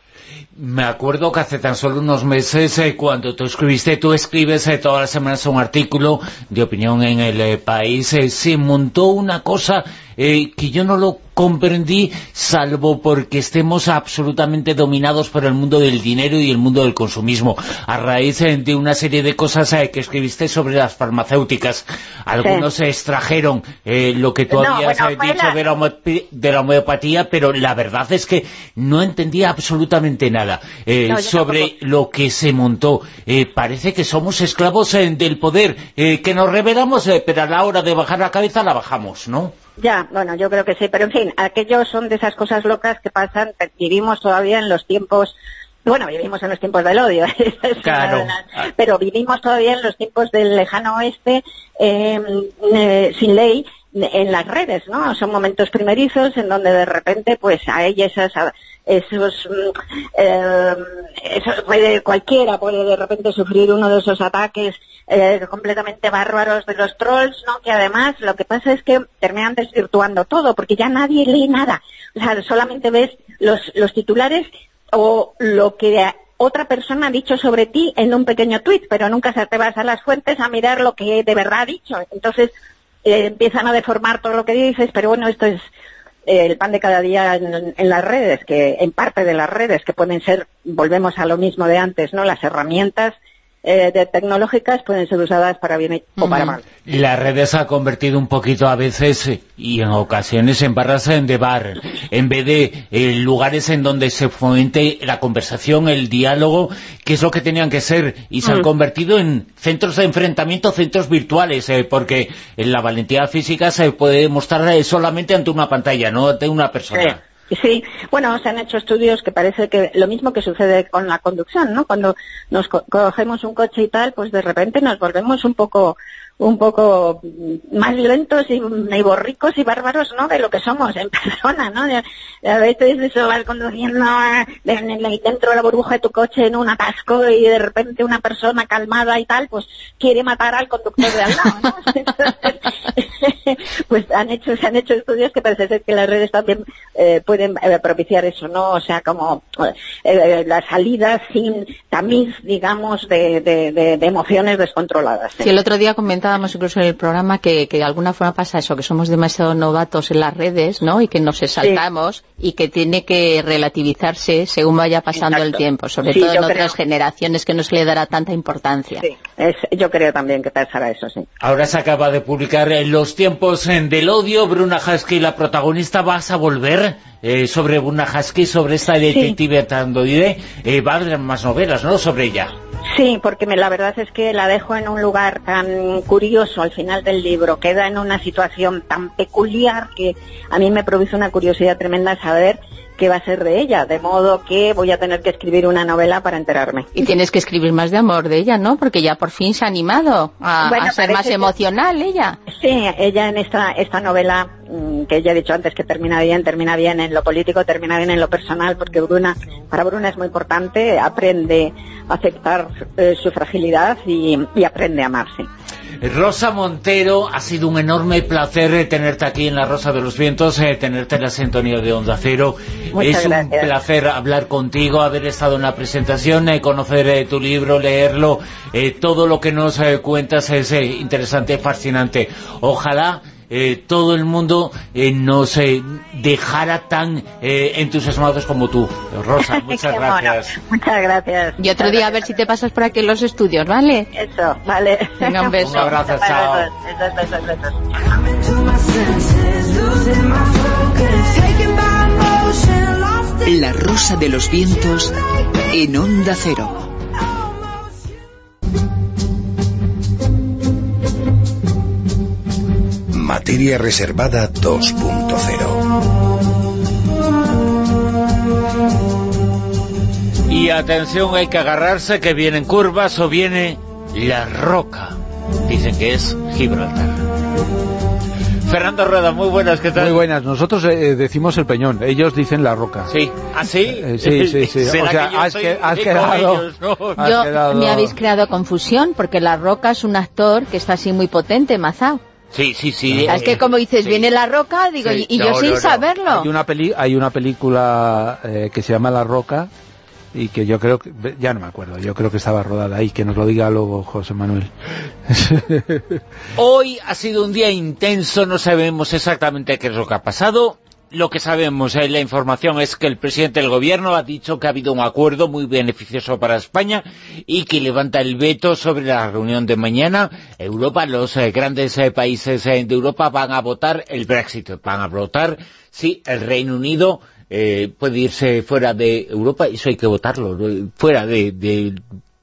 Me acuerdo que hace tan solo unos meses, eh, cuando tú escribiste, tú escribes eh, todas las semanas un artículo de opinión en el eh, país, se montó una cosa que yo no lo comprendí, salvo porque estemos absolutamente dominados por el mundo del dinero y el mundo del consumismo, a raíz eh, de una serie de cosas eh, que escribiste sobre las farmacéuticas. Algunos se extrajeron eh, lo que tú habías dicho de, la... homeopatía, pero la verdad es que no entendía absolutamente nada sobre lo que se montó. parece que somos esclavos del poder, que nos revelamos, pero a la hora de bajar la cabeza la bajamos, ¿no? Ya, bueno, yo creo que sí, pero en fin, aquellos son de esas cosas locas que pasan, vivimos todavía en los tiempos bueno, vivimos en los tiempos del odio, claro. pero vivimos todavía en los tiempos del lejano oeste em, eh, sin ley en las redes, ¿no? Son momentos primerizos en donde de repente, pues, hay esas, esos, eh, puede, cualquiera puede de repente sufrir uno de esos ataques eh, completamente bárbaros de los trolls, ¿no? Que además lo que pasa es que terminan desvirtuando todo, porque ya nadie lee nada. O sea, solamente ves los, los titulares o lo que otra persona ha dicho sobre ti en un pequeño tuit, pero nunca se te vas a las fuentes a mirar lo que de verdad ha dicho. Entonces, eh, empiezan a deformar todo lo que dices, pero bueno, esto es el pan de cada día en, en, las redes, que en parte de las redes, que pueden ser, volvemos a lo mismo de antes, ¿no? Las herramientas eh, de tecnológicas pueden ser usadas para bien o para mal. Las redes ha convertido un poquito a veces y en ocasiones en barras de bar, en vez de eh, lugares en donde se fomente la conversación, el diálogo, que es lo que tenían que ser, y se han mm. convertido en centros de enfrentamiento, centros virtuales, eh, porque la valentía física se puede demostrar solamente ante una pantalla, no ante una persona. Sí, bueno, se han hecho estudios que parece que lo mismo que sucede con la conducción, ¿no? Cuando nos cogemos un coche y tal, pues de repente nos volvemos un poco un poco más lentos y, borricos y bárbaros, ¿no?, de lo que somos en persona, ¿no? A veces eso vas conduciendo dentro de la burbuja de tu coche en un atasco y de repente una persona calmada y tal, pues quiere matar al conductor de al lado, ¿no? pues han hecho, se han hecho estudios que parece ser que las redes también eh, pueden eh, propiciar eso, ¿no? O sea, como eh, las salidas sin tamiz, digamos, de, de, de emociones descontroladas. Sí, el otro día comentaba comentábamos incluso en el programa que, de alguna forma pasa eso, que somos demasiado novatos en las redes, ¿no? Y que nos exaltamos y que tiene que relativizarse según vaya pasando el tiempo, sobre todo en otras generaciones que no se le dará tanta importancia. Sí, yo creo también que pasará eso, sí. Ahora se acaba de publicar en Los tiempos del odio, Bruna Husky, la protagonista, ¿vas a volver eh, sobre sobre esta detective sí. Eh, va a haber más novelas, ¿no?, sobre ella. Sí, porque me, la verdad es que la dejo en un lugar tan curioso al final del libro, queda en una situación tan peculiar que a mí me produce una curiosidad tremenda saber qué va a ser de ella, de modo que voy a tener que escribir una novela para enterarme. Y tienes que escribir más de amor de ella, ¿no? Porque ya por fin se ha animado a, ser más emocional ella. Sí, ella en esta, esta novela, mm, que ya he dicho antes que termina bien, termina bien en lo político, termina bien en lo personal, porque Bruna, para Bruna es muy importante, aprende a aceptar eh, su fragilidad y, y aprende a amarse. Rosa Montero, ha sido un enorme placer tenerte aquí en La Rosa de los Vientos, eh, tenerte en la sintonía de Onda Cero. Muchas es un placer hablar contigo, haber estado en la presentación, eh, conocer eh, tu libro, leerlo. todo lo que nos cuentas es interesante, fascinante. Ojalá eh, todo el mundo eh, nos eh, dejara tan eh, entusiasmados como tú. Rosa, muchas gracias. Muchas gracias. Y otro día a ver si te pasas por aquí en los estudios, ¿vale? Eso, vale. Venga, un beso. Un abrazo, chao. Besos, besos, besos, La Rosa de los Vientos en Onda Cero. Materia Reservada 2.0. Y atención, hay que agarrarse que vienen curvas o viene la roca. Dicen que es Gibraltar. Fernando Rueda, muy buenas, ¿qué tal? Muy buenas. Nosotros eh, decimos el peñón, ellos dicen la roca. Sí, ¿ah, sí? Eh, sí, sí, sí. ¿Será O sea, que yo has soy que- has como quedado- ellos, no? Has Yo, quedado- me habéis creado confusión, porque La Roca es un actor que está así muy potente, mazao. Sí, sí, sí. es que como dices, sí. viene La Roca, digo, Sí. y, y No, yo sin no, no. saberlo. Hay una, peli hay una película eh, que se llama La Roca y que yo creo que, ya no me acuerdo, yo creo que estaba rodada ahí, que nos lo diga luego José Manuel. Hoy ha sido un día intenso, no sabemos exactamente qué es lo que ha pasado. Lo que sabemos, eh, la información es que el presidente del gobierno ha dicho que ha habido un acuerdo muy beneficioso para España y que levanta el veto sobre la reunión de mañana. Europa, los eh, grandes eh, países de Europa van a votar el Brexit, van a votar si el Reino Unido puede irse fuera de Europa, eso hay que votarlo, fuera de, de,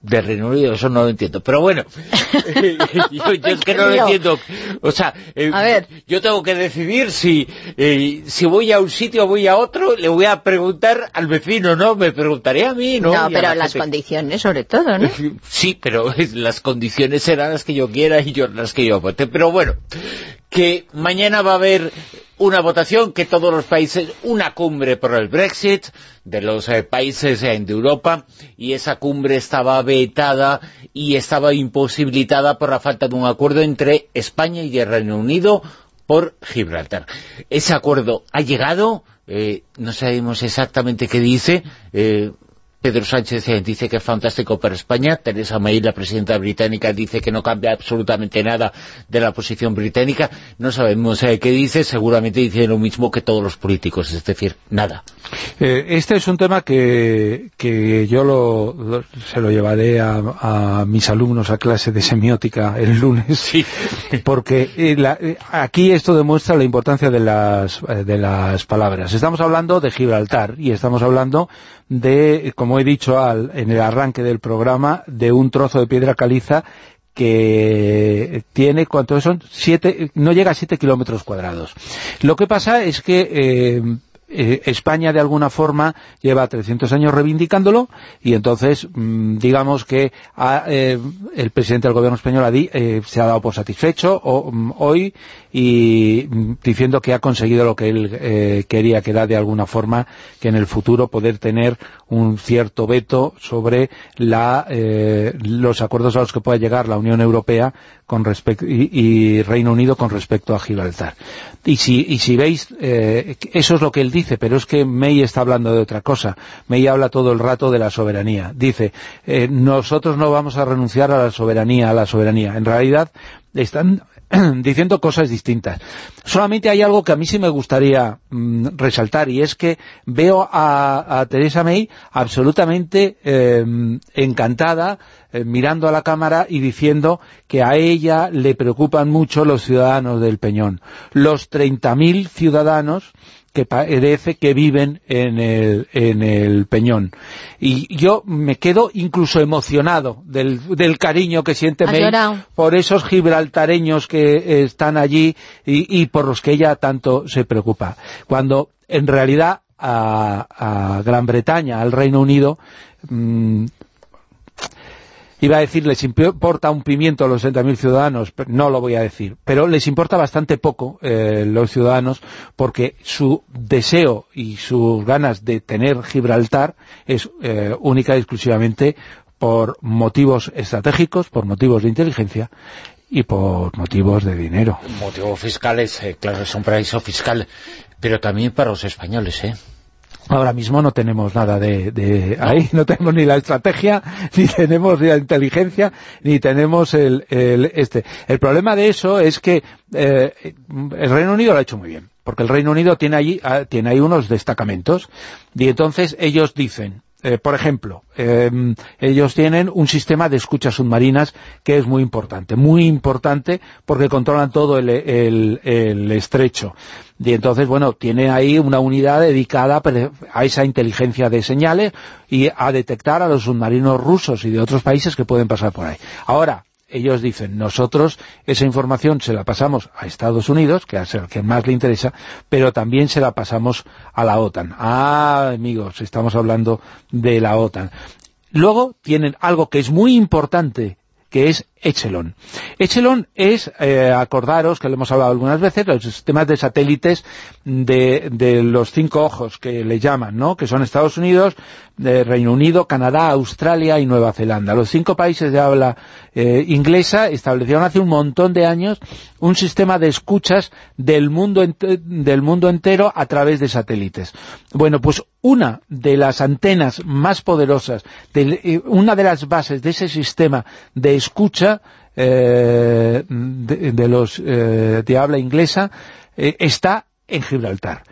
de Reino Unido, eso no lo entiendo. Pero bueno, yo, yo es que no lo entiendo. O sea, eh, A ver. yo tengo que decidir si, eh, si voy a un sitio o voy a otro, le voy a preguntar al vecino, ¿no? Me preguntaré a mí, ¿no? No, Y pero la las gente. condiciones sobre todo, ¿no? Sí, pero las condiciones serán las que yo quiera y yo las que yo vote. Pero bueno, que mañana va a haber una votación que todos los países, una cumbre por el Brexit de los eh, países eh, de Europa y esa cumbre estaba vetada y estaba imposibilitada por la falta de un acuerdo entre España y el Reino Unido por Gibraltar. Ese acuerdo ha llegado, eh, no sabemos exactamente qué dice, eh, Pedro Sánchez eh, dice que es fantástico para España, Teresa May, la presidenta británica, dice que no cambia absolutamente nada de la posición británica, no sabemos eh, qué dice, seguramente dice lo mismo que todos los políticos, es decir, nada. Eh, este es un tema que, que yo lo, lo- se lo llevaré a, a mis alumnos a clase de semiótica el lunes, Sí. porque eh, la- eh, aquí esto demuestra la importancia de las, de las palabras. Estamos hablando de Gibraltar y estamos hablando de, como he dicho al- en el arranque del programa, de un trozo de piedra caliza que tiene, ¿cuántos son? Siete, no llega a 7 kilómetros cuadrados. Lo que pasa es que eh, eh, España de alguna forma lleva 300 años reivindicándolo y entonces mm, digamos que ha, eh, el presidente del gobierno español ha di- eh, se ha dado por satisfecho mm, hoy y mm, diciendo que ha conseguido lo que él eh, quería, que era de alguna forma que en el futuro poder tener un cierto veto sobre la, los acuerdos a los que pueda llegar la Unión Europea con respecto y, y Reino Unido con respecto a Gibraltar. Y si, y si veis, eh, eso es lo que él dice, pero es que May está hablando de otra cosa. May habla todo el rato de la soberanía. Dice, eh, nosotros no vamos a renunciar a la soberanía, a la soberanía. En realidad, están diciendo cosas distintas. Solamente hay algo que a mí sí me gustaría mm, resaltar y es que veo a, a Teresa May absolutamente eh, encantada eh, mirando a la cámara y diciendo que a ella le preocupan mucho los ciudadanos del Peñón. Los 30.000 ciudadanos que parece que viven en el, en el Peñón. Y yo me quedo incluso emocionado del, del cariño que siente May por esos gibraltareños que eh, están allí y, y por los que ella tanto se preocupa. Cuando en realidad a, a Gran Bretaña, al Reino Unido, mm, iba a decir, les importa un pimiento a los 60.000 ciudadanos, no lo voy a decir, pero les importa bastante poco eh, los ciudadanos porque su deseo y sus ganas de tener Gibraltar es eh, única y exclusivamente por motivos estratégicos, por motivos de inteligencia y por motivos de dinero. Motivos fiscales, eh, claro, es un paraíso fiscal, pero también para los españoles, ¿eh? Ahora mismo no tenemos nada de, de ahí, no tenemos ni la estrategia, ni tenemos ni la inteligencia, ni tenemos el, el este. El problema de eso es que eh, el Reino Unido lo ha hecho muy bien, porque el Reino Unido tiene allí ah, tiene ahí unos destacamentos, y entonces ellos dicen, eh, por ejemplo, eh, ellos tienen un sistema de escuchas submarinas que es muy importante, muy importante porque controlan todo el, el- estrecho. Y entonces, bueno, tiene ahí una unidad dedicada a esa inteligencia de señales y a detectar a los submarinos rusos y de otros países que pueden pasar por ahí. Ahora, ellos dicen, nosotros esa información se la pasamos a Estados Unidos, que es el que más le interesa, pero también se la pasamos a la OTAN. Ah, amigos, estamos hablando de la OTAN. Luego tienen algo que es muy importante, que es Echelon. Echelon es, eh, acordaros, que lo hemos hablado algunas veces, los sistemas de satélites de, los cinco ojos que le llaman, ¿no? que son Estados Unidos, eh, Reino Unido, Canadá, Australia y Nueva Zelanda. Los cinco países de habla eh, inglesa establecieron hace un montón de años un sistema de escuchas del mundo, del mundo entero a través de satélites. Bueno, pues una de las antenas más poderosas, una de las bases de ese sistema de escucha eh, de, de los eh, de habla inglesa eh, está en Gibraltar.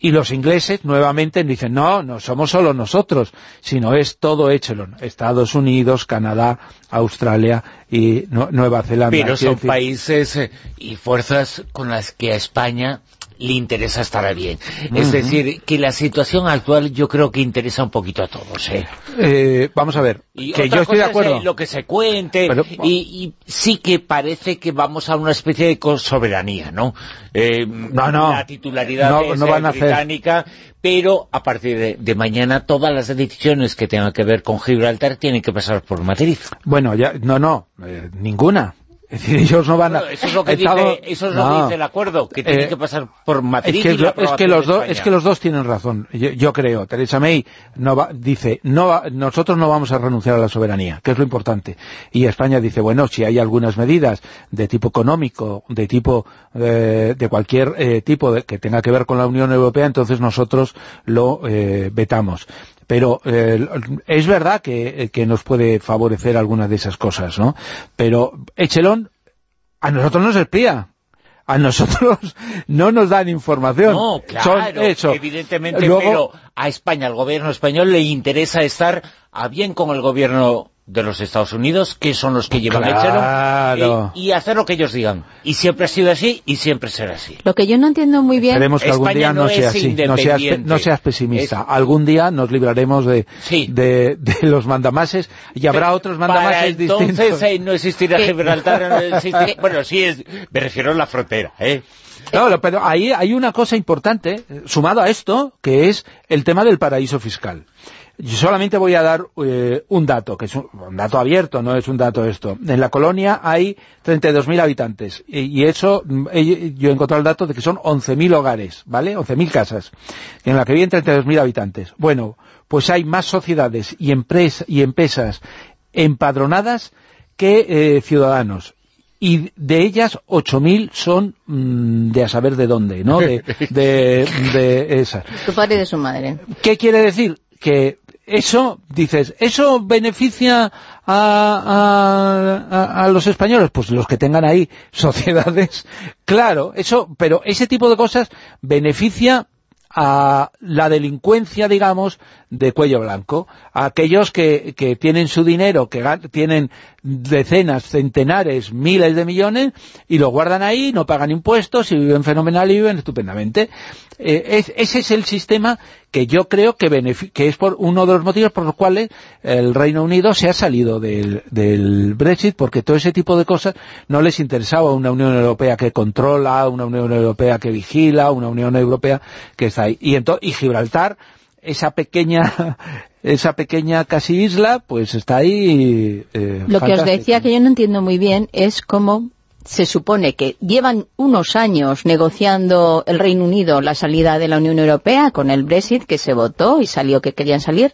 Y los ingleses nuevamente dicen, no, no somos solo nosotros, sino es todo Echelon, Estados Unidos, Canadá, Australia y Nu- Nueva Zelanda. Pero son decir, países y fuerzas con las que a España le interesa estar bien. Es decir, que la situación actual yo creo que interesa un poquito a todos. ¿eh? eh, vamos a ver, Y que yo estoy de cosa es, acuerdo. eh, lo que se cuente, Pero- y, y sí que parece que vamos a una especie de soberanía, ¿no? Eh, No, no. La titularidad No- no eh, van a hacer. británica, pero a partir de, de mañana todas las decisiones que tengan que ver con Gibraltar tienen que pasar por Madrid. Bueno, ya, no, no, eh, ninguna. Es decir, ellos no van a... Bueno, eso es lo que, dice, eso es lo que No. dice el acuerdo, que tiene Eh, que pasar por Madrid Es que, y la lo- es, que aprobación los dos, es que los dos tienen razón, yo, yo creo. Teresa May no va- dice, no va- nosotros no vamos a renunciar a la soberanía, que es lo importante. Y España dice, bueno, si hay algunas medidas de tipo económico, de tipo eh, de cualquier eh, tipo de- que tenga que ver con la Unión Europea, entonces nosotros lo vetamos. Pero eh, es verdad que, que nos puede favorecer algunas de esas cosas, ¿no? Pero Echelon a nosotros nos espía. A nosotros no nos dan información. No, claro, eso. evidentemente, Luego- pero a España, al gobierno español, le interesa estar a bien con el gobierno de los Estados Unidos, que son los que llevan Claro. el chelo, y, y hacer lo que ellos digan. Y siempre ha sido así, y siempre será así. Lo que yo no entiendo muy bien... Esperemos que algún día no, no sea así. No seas, no seas pesimista. Es- Algún día nos libraremos de, Sí. de, de los mandamases y habrá otros Para mandamases entonces distintos. eh, no existirá ¿Qué? Gibraltar, no existirá- bueno, sí, es, me refiero a la frontera, ¿eh? Claro, pero ahí hay una cosa importante, sumado a esto, que es el tema del paraíso fiscal. Yo solamente voy a dar eh, un dato, que es un, un dato abierto, no es un dato esto. En la colonia hay 32.000 habitantes, y, y eso, mm, eh, yo he encontrado el dato de que son 11.000 hogares, ¿vale? 11.000 casas, en la que viven 32.000 habitantes. Bueno, pues hay más sociedades y, y empresas empadronadas que eh, ciudadanos y de ellas 8.000 son mm, de a saber de dónde, ¿no? De, de, de esas. Su padre y de su madre. ¿Qué quiere decir? Que eso, dices, ¿eso beneficia a, a- a- los españoles? Pues los que tengan ahí sociedades, claro, eso, pero ese tipo de cosas beneficia a la delincuencia, digamos, de cuello blanco, aquellos que, que tienen su dinero, que tienen decenas, centenares, miles de millones y lo guardan ahí, no pagan impuestos y viven fenomenal y viven estupendamente. Eh, es- ese es el sistema que yo creo que, que es por uno de los motivos por los cuales el Reino Unido se ha salido del, del Brexit, porque todo ese tipo de cosas no les interesaba una Unión Europea que controla, una Unión Europea que vigila, una Unión Europea que está ahí. Y, y Gibraltar, esa pequeña esa pequeña casi isla, pues está ahí eh, Lo que os decía que yo no entiendo muy bien es cómo se supone que llevan unos años negociando el Reino Unido la salida de la Unión Europea con el Brexit que se votó y salió que querían salir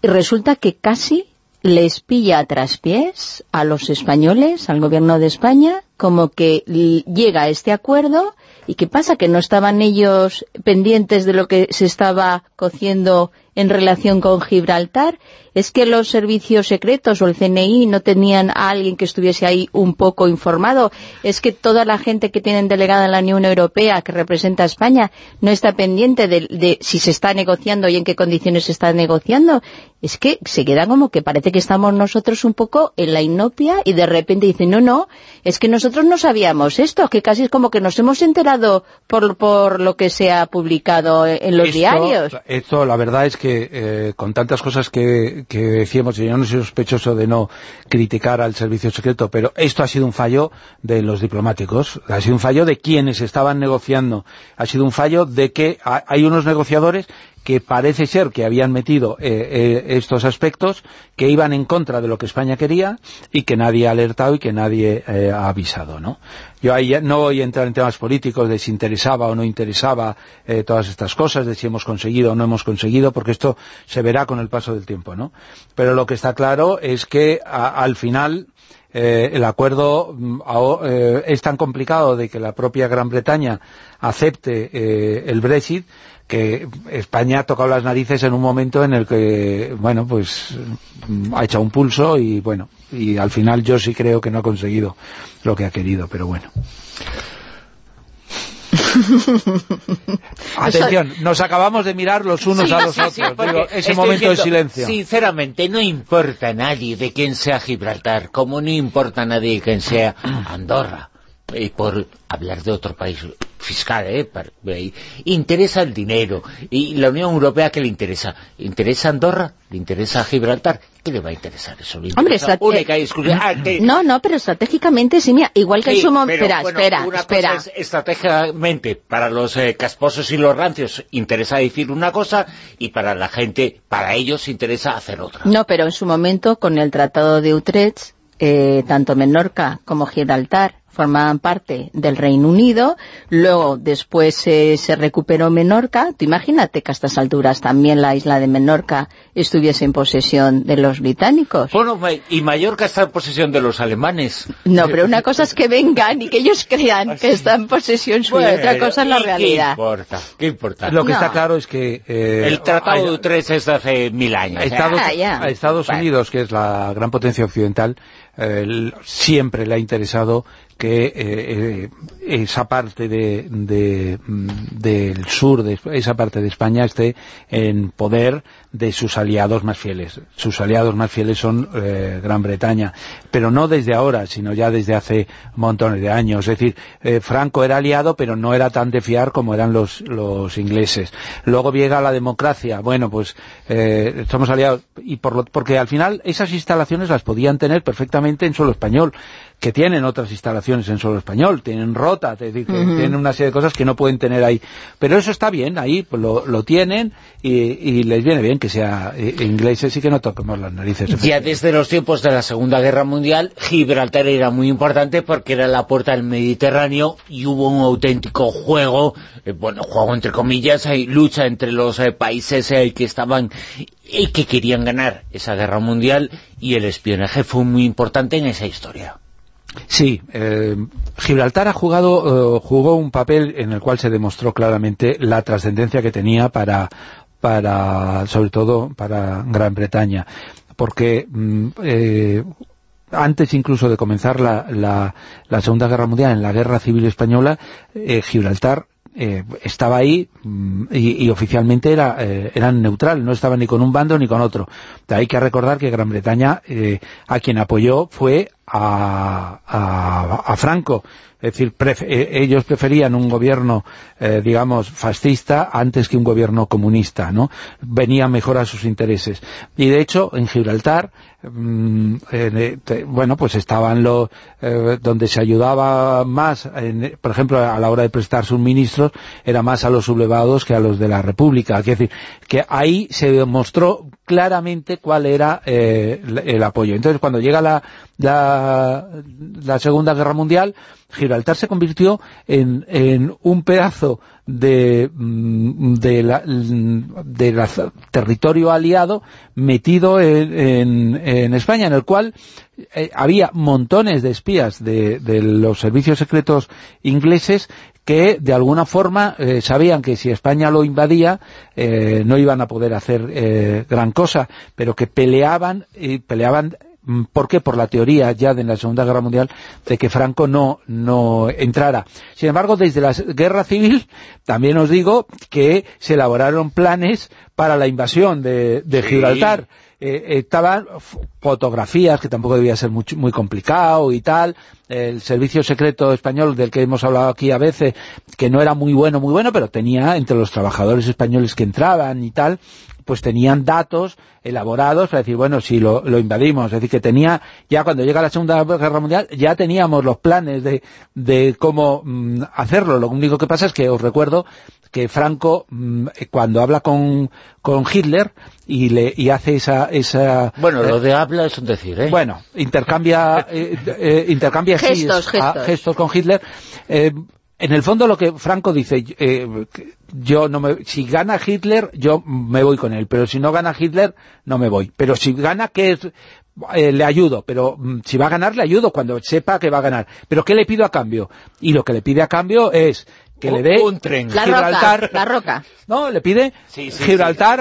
y resulta que casi les pilla a traspiés a los españoles, al gobierno de España, como que llega este acuerdo y ¿qué pasa? Que no estaban ellos pendientes de lo que se estaba cociendo en relación con Gibraltar? ¿Es que los servicios secretos o el CNI no tenían a alguien que estuviese ahí un poco informado? ¿Es que toda la gente que tienen delegada en la Unión Europea que representa a España no está pendiente de, de si se está negociando y en qué condiciones se está negociando? Es que se queda como que parece que estamos nosotros un poco en la inopia y de repente dicen, no, no, es que nosotros no sabíamos esto, que casi es como que nos hemos enterado por, por lo que se ha publicado en los diarios. Esto, la verdad es que eh, con tantas cosas que, que decíamos, y yo no soy sospechoso de no criticar al servicio secreto, pero esto ha sido un fallo de los diplomáticos, ha sido un fallo de quienes estaban negociando, ha sido un fallo de que hay unos negociadores que parece ser que habían metido eh, eh, estos aspectos que iban en contra de lo que España quería y que nadie ha alertado y que nadie eh, ha avisado, ¿no? Yo ahí no voy a entrar en temas políticos de si interesaba o no interesaba todas estas cosas, de si hemos conseguido o no hemos conseguido, porque esto se verá con el paso del tiempo, ¿no? Pero lo que está claro es que al final el acuerdo mm, es tan complicado de que la propia Gran Bretaña acepte el Brexit que España ha tocado las narices en un momento en el que, bueno, pues ha echado un pulso y, bueno, y al final yo sí creo que no ha conseguido lo que ha querido, pero bueno. Atención, nos acabamos de mirar los unos a los otros. ese momento de silencio. Sinceramente, no importa a nadie de quién sea Gibraltar, como no importa a nadie de quién sea Andorra y por hablar de otro país fiscal, ¿eh? interesa el dinero. ¿Y la Unión Europea qué le interesa? ¿Interesa Andorra? ¿Le interesa Gibraltar? ¿Qué le va a interesar eso? Hombre, ah, No, no, pero estratégicamente sí, mira, igual que en su momento... Espera, espera, una espera. Cosa es, estratégicamente, para los eh, casposos y los rancios interesa decir una cosa y para la gente, para ellos interesa hacer otra. No, pero en su momento, con el Tratado de Utrecht, eh, tanto Menorca como Gibraltar formaban parte del Reino Unido, luego después se recuperó Menorca, tú imagínate que a estas alturas también la isla de Menorca estuviese en posesión de los británicos. Bueno, y Mallorca está en posesión de los alemanes. No, pero una cosa es que vengan y que ellos crean que está en posesión suya, otra cosa es la realidad. ¿Qué importa? ¿Qué importa? Lo que está claro es que... Eh, el Tratado de Utrecht es de hace mil años. Estados, a Estados Unidos, que es la gran potencia occidental, siempre le ha interesado que eh, eh, esa parte de, mm, del sur, de esa parte de España esté en poder de sus aliados más fieles. Sus aliados más fieles son eh, Gran Bretaña, pero no desde ahora, sino ya desde hace montones de años. Es decir, Franco era aliado, pero no era tan de fiar como eran los, los ingleses. Luego llega la democracia. Bueno, pues estamos aliados, y por lo, porque al final esas instalaciones las podían tener perfectamente en suelo español que tienen otras instalaciones en suelo español, tienen rota, es decir, que tienen una serie de cosas que no pueden tener ahí. Pero eso está bien, ahí pues lo, lo tienen y, les viene bien que sea eh, ingleses y que no toquemos las narices. Ya desde los tiempos de la Segunda Guerra Mundial, Gibraltar era muy importante porque era la puerta del Mediterráneo y hubo un auténtico juego, eh, bueno, juego entre comillas, hay lucha entre los eh, países que estaban y que querían ganar esa guerra mundial y el espionaje fue muy importante en esa historia. Sí, eh, Gibraltar ha jugado, eh, jugó un papel en el cual se demostró claramente la trascendencia que tenía para, para, sobre todo para Gran Bretaña, porque mm, eh, antes incluso de comenzar la, la, la, Segunda Guerra Mundial, en la Guerra Civil Española, Gibraltar eh, estaba ahí mm, y, oficialmente era, eh, neutral, no estaba ni con un bando ni con otro. Hay que recordar que Gran Bretaña eh, a quien apoyó fue a, a, Franco, es decir, ellos preferían un gobierno, digamos, fascista antes que un gobierno comunista, ¿no? Venía mejor a sus intereses. Y de hecho, en Gibraltar, Mm, bueno, pues estaban los eh, donde se ayudaba más, por ejemplo, a la hora de prestar suministros, era más a los sublevados que a los de la República. Es decir, que ahí se demostró claramente cuál era eh, el, apoyo. Entonces, cuando llega la, la, la Segunda Guerra Mundial, Gibraltar se convirtió en, en un pedazo de, mm, de, la, territorio aliado metido en, en, España, en el cual eh, había montones de espías de los servicios secretos ingleses que de alguna forma eh, sabían que si España lo invadía eh, no iban a poder hacer eh, gran cosa, pero que peleaban y peleaban mm, ¿Por qué? Por la teoría ya de la Segunda Guerra Mundial de que Franco no, no entrara. Sin embargo, desde la Guerra Civil también os digo que se elaboraron planes para la invasión de, de Sí. Gibraltar. Eh, estaban fotografías, que tampoco debía ser muy, muy complicado y tal, el servicio secreto español del que hemos hablado aquí a veces, que no era muy bueno, muy bueno, pero tenía entre los trabajadores españoles que entraban y tal, pues tenían datos elaborados para decir, bueno, si lo, lo invadimos, es decir, que tenía, ya cuando llega la Segunda Guerra Mundial, ya teníamos los planes de, de cómo mm, hacerlo, lo único que pasa es que os recuerdo que Franco, mm, cuando habla con, con Hitler y le y hace esa... esa Bueno, eh, lo de habla es un decir, ¿eh? bueno, intercambia, eh, eh, intercambia sí, Gestos, a- gestos. gestos con Hitler. Eh, en el fondo lo que Franco dice, eh, yo no me, si gana Hitler, yo me voy con él, pero si no gana Hitler, no me voy. Pero si gana, que es? Eh, le ayudo, pero mm, si va a ganar, le ayudo cuando sepa que va a ganar. Pero ¿qué le pido a cambio? Y lo que le pide a cambio es que le dé Un tren. La Gibraltar, roca, la roca. no, le pide Sí, sí, Gibraltar,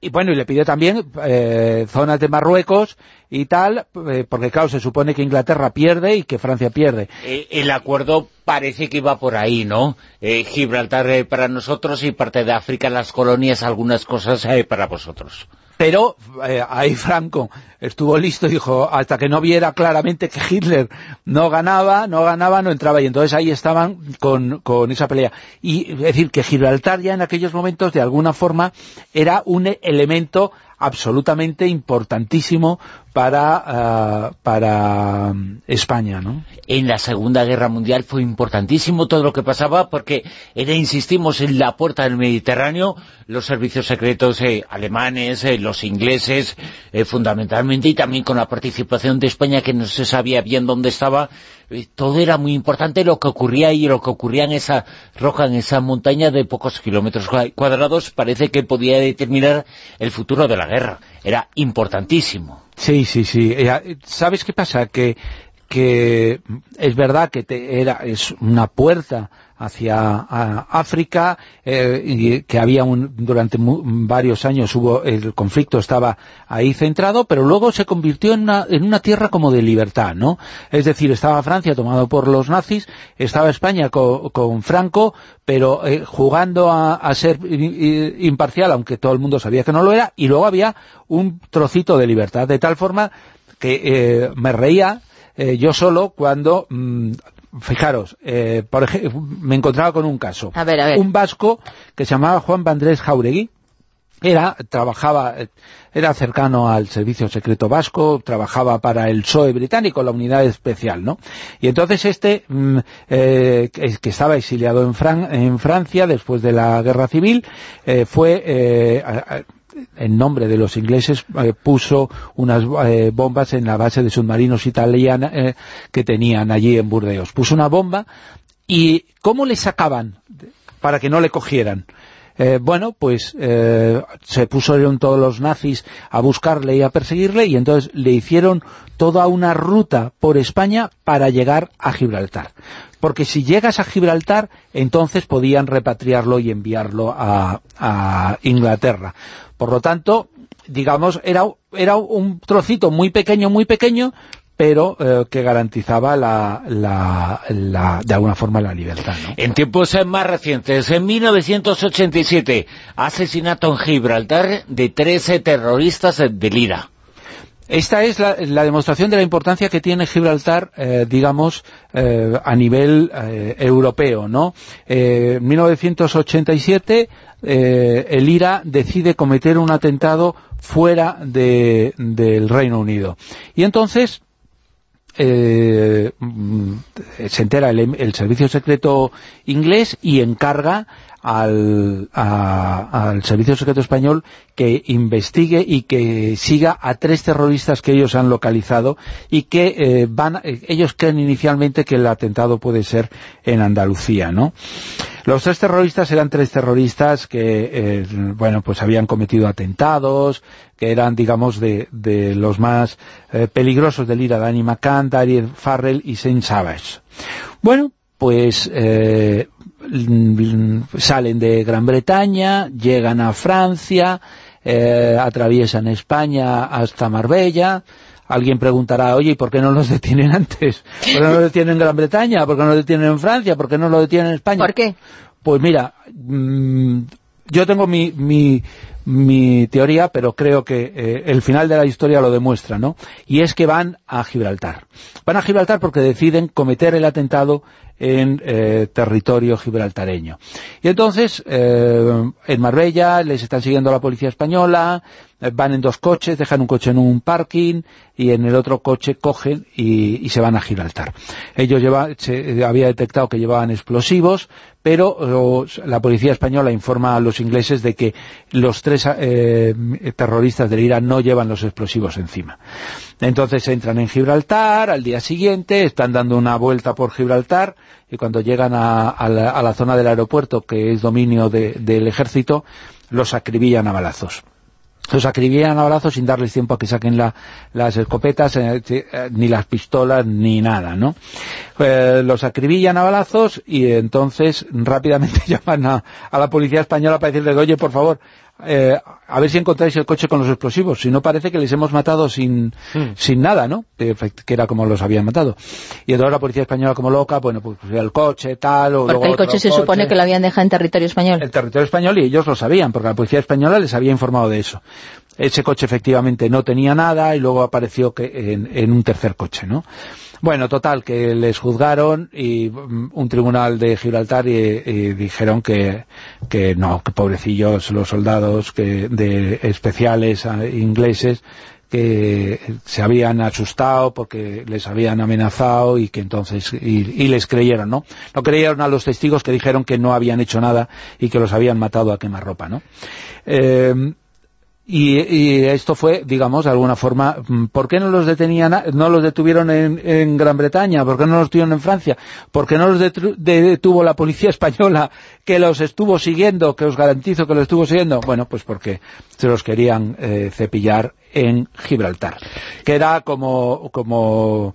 y bueno, y le pide también eh, zonas de Marruecos y tal, eh, porque claro, se supone que Inglaterra pierde y que Francia pierde. Eh, el acuerdo parece que iba por ahí, ¿no? Eh, Gibraltar eh, para nosotros y parte de África, las colonias, algunas cosas eh, para vosotros. Pero eh, ahí Franco estuvo listo dijo, hasta que no viera claramente que Hitler no ganaba, no ganaba, no entraba. Y entonces ahí estaban con, con esa pelea. Y es decir, que Gibraltar ya en aquellos momentos, de alguna forma, era un elemento absolutamente importantísimo para, ah, para España, ¿no? En la Segunda Guerra Mundial fue importantísimo todo lo que pasaba porque era, insistimos, en la puerta del Mediterráneo, los servicios secretos eh, alemanes, eh, los ingleses, eh, fundamentalmente, y también con la participación de España que no se sabía bien dónde estaba, eh, todo era muy importante lo que ocurría ahí, lo que ocurría en esa roca, en esa montaña de pocos kilómetros cua- cuadrados, parece que podía determinar el futuro de la guerra. Era importantísimo. Sí, sí, sí. Eh, ¿Sabes qué pasa? Que, que es verdad que era es una puerta hacia África eh, y que había un, durante varios años hubo el conflicto estaba ahí centrado pero luego se convirtió en una, en una tierra como de libertad ¿no? es decir estaba Francia tomado por los nazis estaba España co- con Franco pero eh, jugando a, a ser imparcial aunque todo el mundo sabía que no lo era y luego había un trocito de libertad de tal forma que eh, me reía eh, yo solo cuando, mm, fijaros, eh, por ejemplo, me encontraba con un caso. A ver, a ver. Un vasco que se llamaba Juan Vandrés Jauregui, era, trabajaba, era cercano al servicio secreto vasco, trabajaba para el PSOE británico, la unidad especial, ¿no? Y entonces este, mm, eh, que, estaba exiliado en, Fran- en Francia después de la guerra civil, eh, fue, eh, en nombre de los ingleses, eh, puso unas eh, bombas en la base de submarinos italiana eh, que tenían allí en Burdeos. Puso una bomba y ¿cómo le sacaban para que no le cogieran? Eh, bueno, pues se pusieron todos los nazis a buscarle y a perseguirle y entonces le hicieron toda una ruta por España para llegar a Gibraltar. Porque si llegas a Gibraltar, entonces podían repatriarlo y enviarlo a Inglaterra. Por lo tanto, digamos, era, era un trocito muy pequeño, muy pequeño, pero eh, que garantizaba la, la, la- de alguna forma la libertad. En tiempos más recientes, en 1987, asesinato en Gibraltar de 13 terroristas del IRA. Esta es la, demostración de la importancia que tiene Gibraltar, eh, digamos, eh, a nivel eh, europeo, ¿no? En 1987 eh, el IRA decide cometer un atentado fuera de- del Reino Unido. Y entonces mm, se entera el servicio secreto inglés y encarga al, a- al Servicio Secreto Español que investigue y que siga a tres terroristas que ellos han localizado y que eh, van eh, ellos creen inicialmente que el atentado puede ser en Andalucía, ¿no? Los tres terroristas eran tres terroristas que, eh, bueno, pues habían cometido atentados, que eran, digamos, de, de los más eh, peligrosos del IRA, Danny McCann, Dariel Farrell y Saint Savage. Bueno, pues eh, salen de Gran Bretaña, llegan a Francia, eh, atraviesan España hasta Marbella, Alguien preguntará, oye, ¿y por qué no los detienen antes? ¿Por qué no los detienen en Gran Bretaña? ¿Por qué no los detienen en Francia? ¿Por qué no los detienen en España? ¿Por qué? Pues mira, mm, yo tengo mi, mi, mi teoría, pero creo que eh, el final de la historia lo demuestra, ¿no? Y es que van a Gibraltar. Van a Gibraltar porque deciden cometer el atentado en eh, territorio gibraltareño. Y entonces, eh, en Marbella les están siguiendo la policía española, van en dos coches, dejan un coche en un parking y en el otro coche cogen y, y se van a Gibraltar. Ellos lleva, se había detectado que llevaban explosivos, pero la policía española informa a los ingleses de que los tres eh, terroristas del IRA no llevan los explosivos encima. Entonces entran en Gibraltar, al día siguiente están dando una vuelta por Gibraltar y cuando llegan a, la, zona del aeropuerto, que es dominio de- del ejército, los acribillan a balazos los acribillan a balazos sin darles tiempo a que saquen la- las escopetas, eh, eh, ni las pistolas, ni nada, ¿no? Eh, los acribillan a balazos y entonces rápidamente llaman a, a la policía española para decirle, oye, por favor, eh, a ver si encontráis el coche con los explosivos, si no parece que les hemos matado sin, sin nada, ¿no? Que, era como los habían matado. Y entonces la policía española como loca, bueno, pues el coche, tal, o luego Porque el otro coche se supone que lo habían dejado en territorio español. el territorio español y ellos lo sabían, porque la policía española les había informado de eso. Ese coche efectivamente no tenía nada y luego apareció que en, un tercer coche, ¿no? Bueno, total, que les juzgaron y mm, un tribunal de Gibraltar y, dijeron que, que no, que pobrecillos los soldados que de especiales ingleses que se habían asustado porque les habían amenazado y que entonces y, y les creyeron, ¿no? No creyeron a los testigos que dijeron que no habían hecho nada y que los habían matado a quemarropa, ¿no? Eh, y, y esto fue, digamos, de alguna forma, mm, ¿por qué no los detenían, no los detuvieron en, en Gran Bretaña? ¿Por qué no los detuvieron en Francia? ¿Por qué no los detuvo la policía española que los estuvo siguiendo, que os garantizo que los estuvo siguiendo? Bueno, pues porque se los querían eh, cepillar en Gibraltar, que era como, como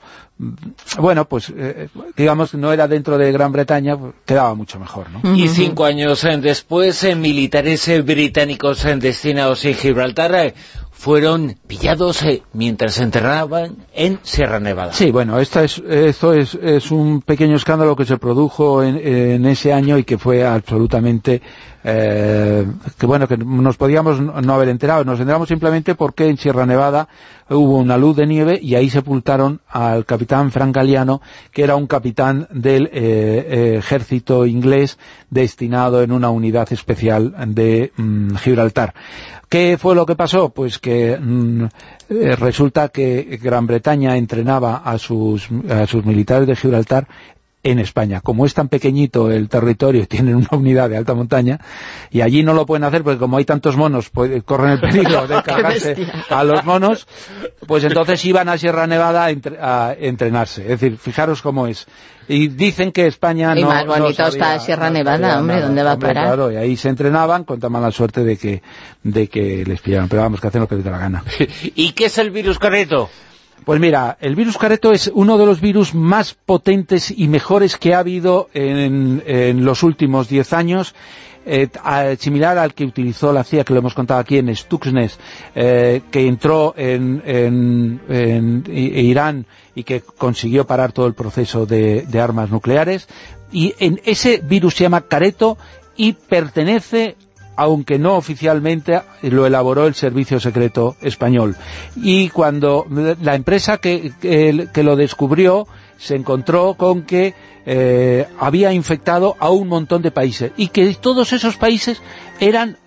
bueno, pues eh, digamos, no era dentro de Gran Bretaña, quedaba mucho mejor, ¿no? Y cinco años eh, después, eh, militares eh, británicos eh, destinados en Gibraltar eh, fueron pillados eh, mientras se enterraban en Sierra Nevada. Sí, bueno, esta es, esto es, es un pequeño escándalo que se produjo en, en ese año y que fue absolutamente... eh, que bueno, que nos podíamos no haber enterado. Nos enteramos simplemente porque en Sierra Nevada hubo una luz de nieve y ahí sepultaron al capitán Frank que era un capitán del eh, eh, ejército inglés destinado en una unidad especial de mm, Gibraltar. ¿Qué fue lo que pasó? Pues que mm, resulta que Gran Bretaña entrenaba a sus, a sus militares de Gibraltar en España. Como es tan pequeñito el territorio y tienen una unidad de alta montaña, y allí no lo pueden hacer porque como hay tantos monos, pues, corren el peligro de cargarse a los monos, pues entonces iban a Sierra Nevada a, entre- a entrenarse. Es decir, fijaros cómo es. Y dicen que España Y no más no bonito está Sierra Nevada, hombre, nada. ¿dónde va a parar? Claro, y ahí se entrenaban con tan mala suerte de que, de que les pillaron. Pero vamos, que hacen lo que les da la gana. ¿Y qué es el virus carreto? Pues mira, el virus Careto es uno de los virus más potentes y mejores que ha habido en, los últimos 10 años, eh, similar al que utilizó la CIA, que lo hemos contado aquí en Stuxnet, eh, que entró en, Irán y que consiguió parar todo el proceso de, de armas nucleares. Y en ese virus se llama Careto y pertenece aunque no oficialmente, lo elaboró el Servicio Secreto Español. Y cuando la empresa que, que- que lo descubrió se encontró con que eh, había infectado a un montón de países y que todos esos países eran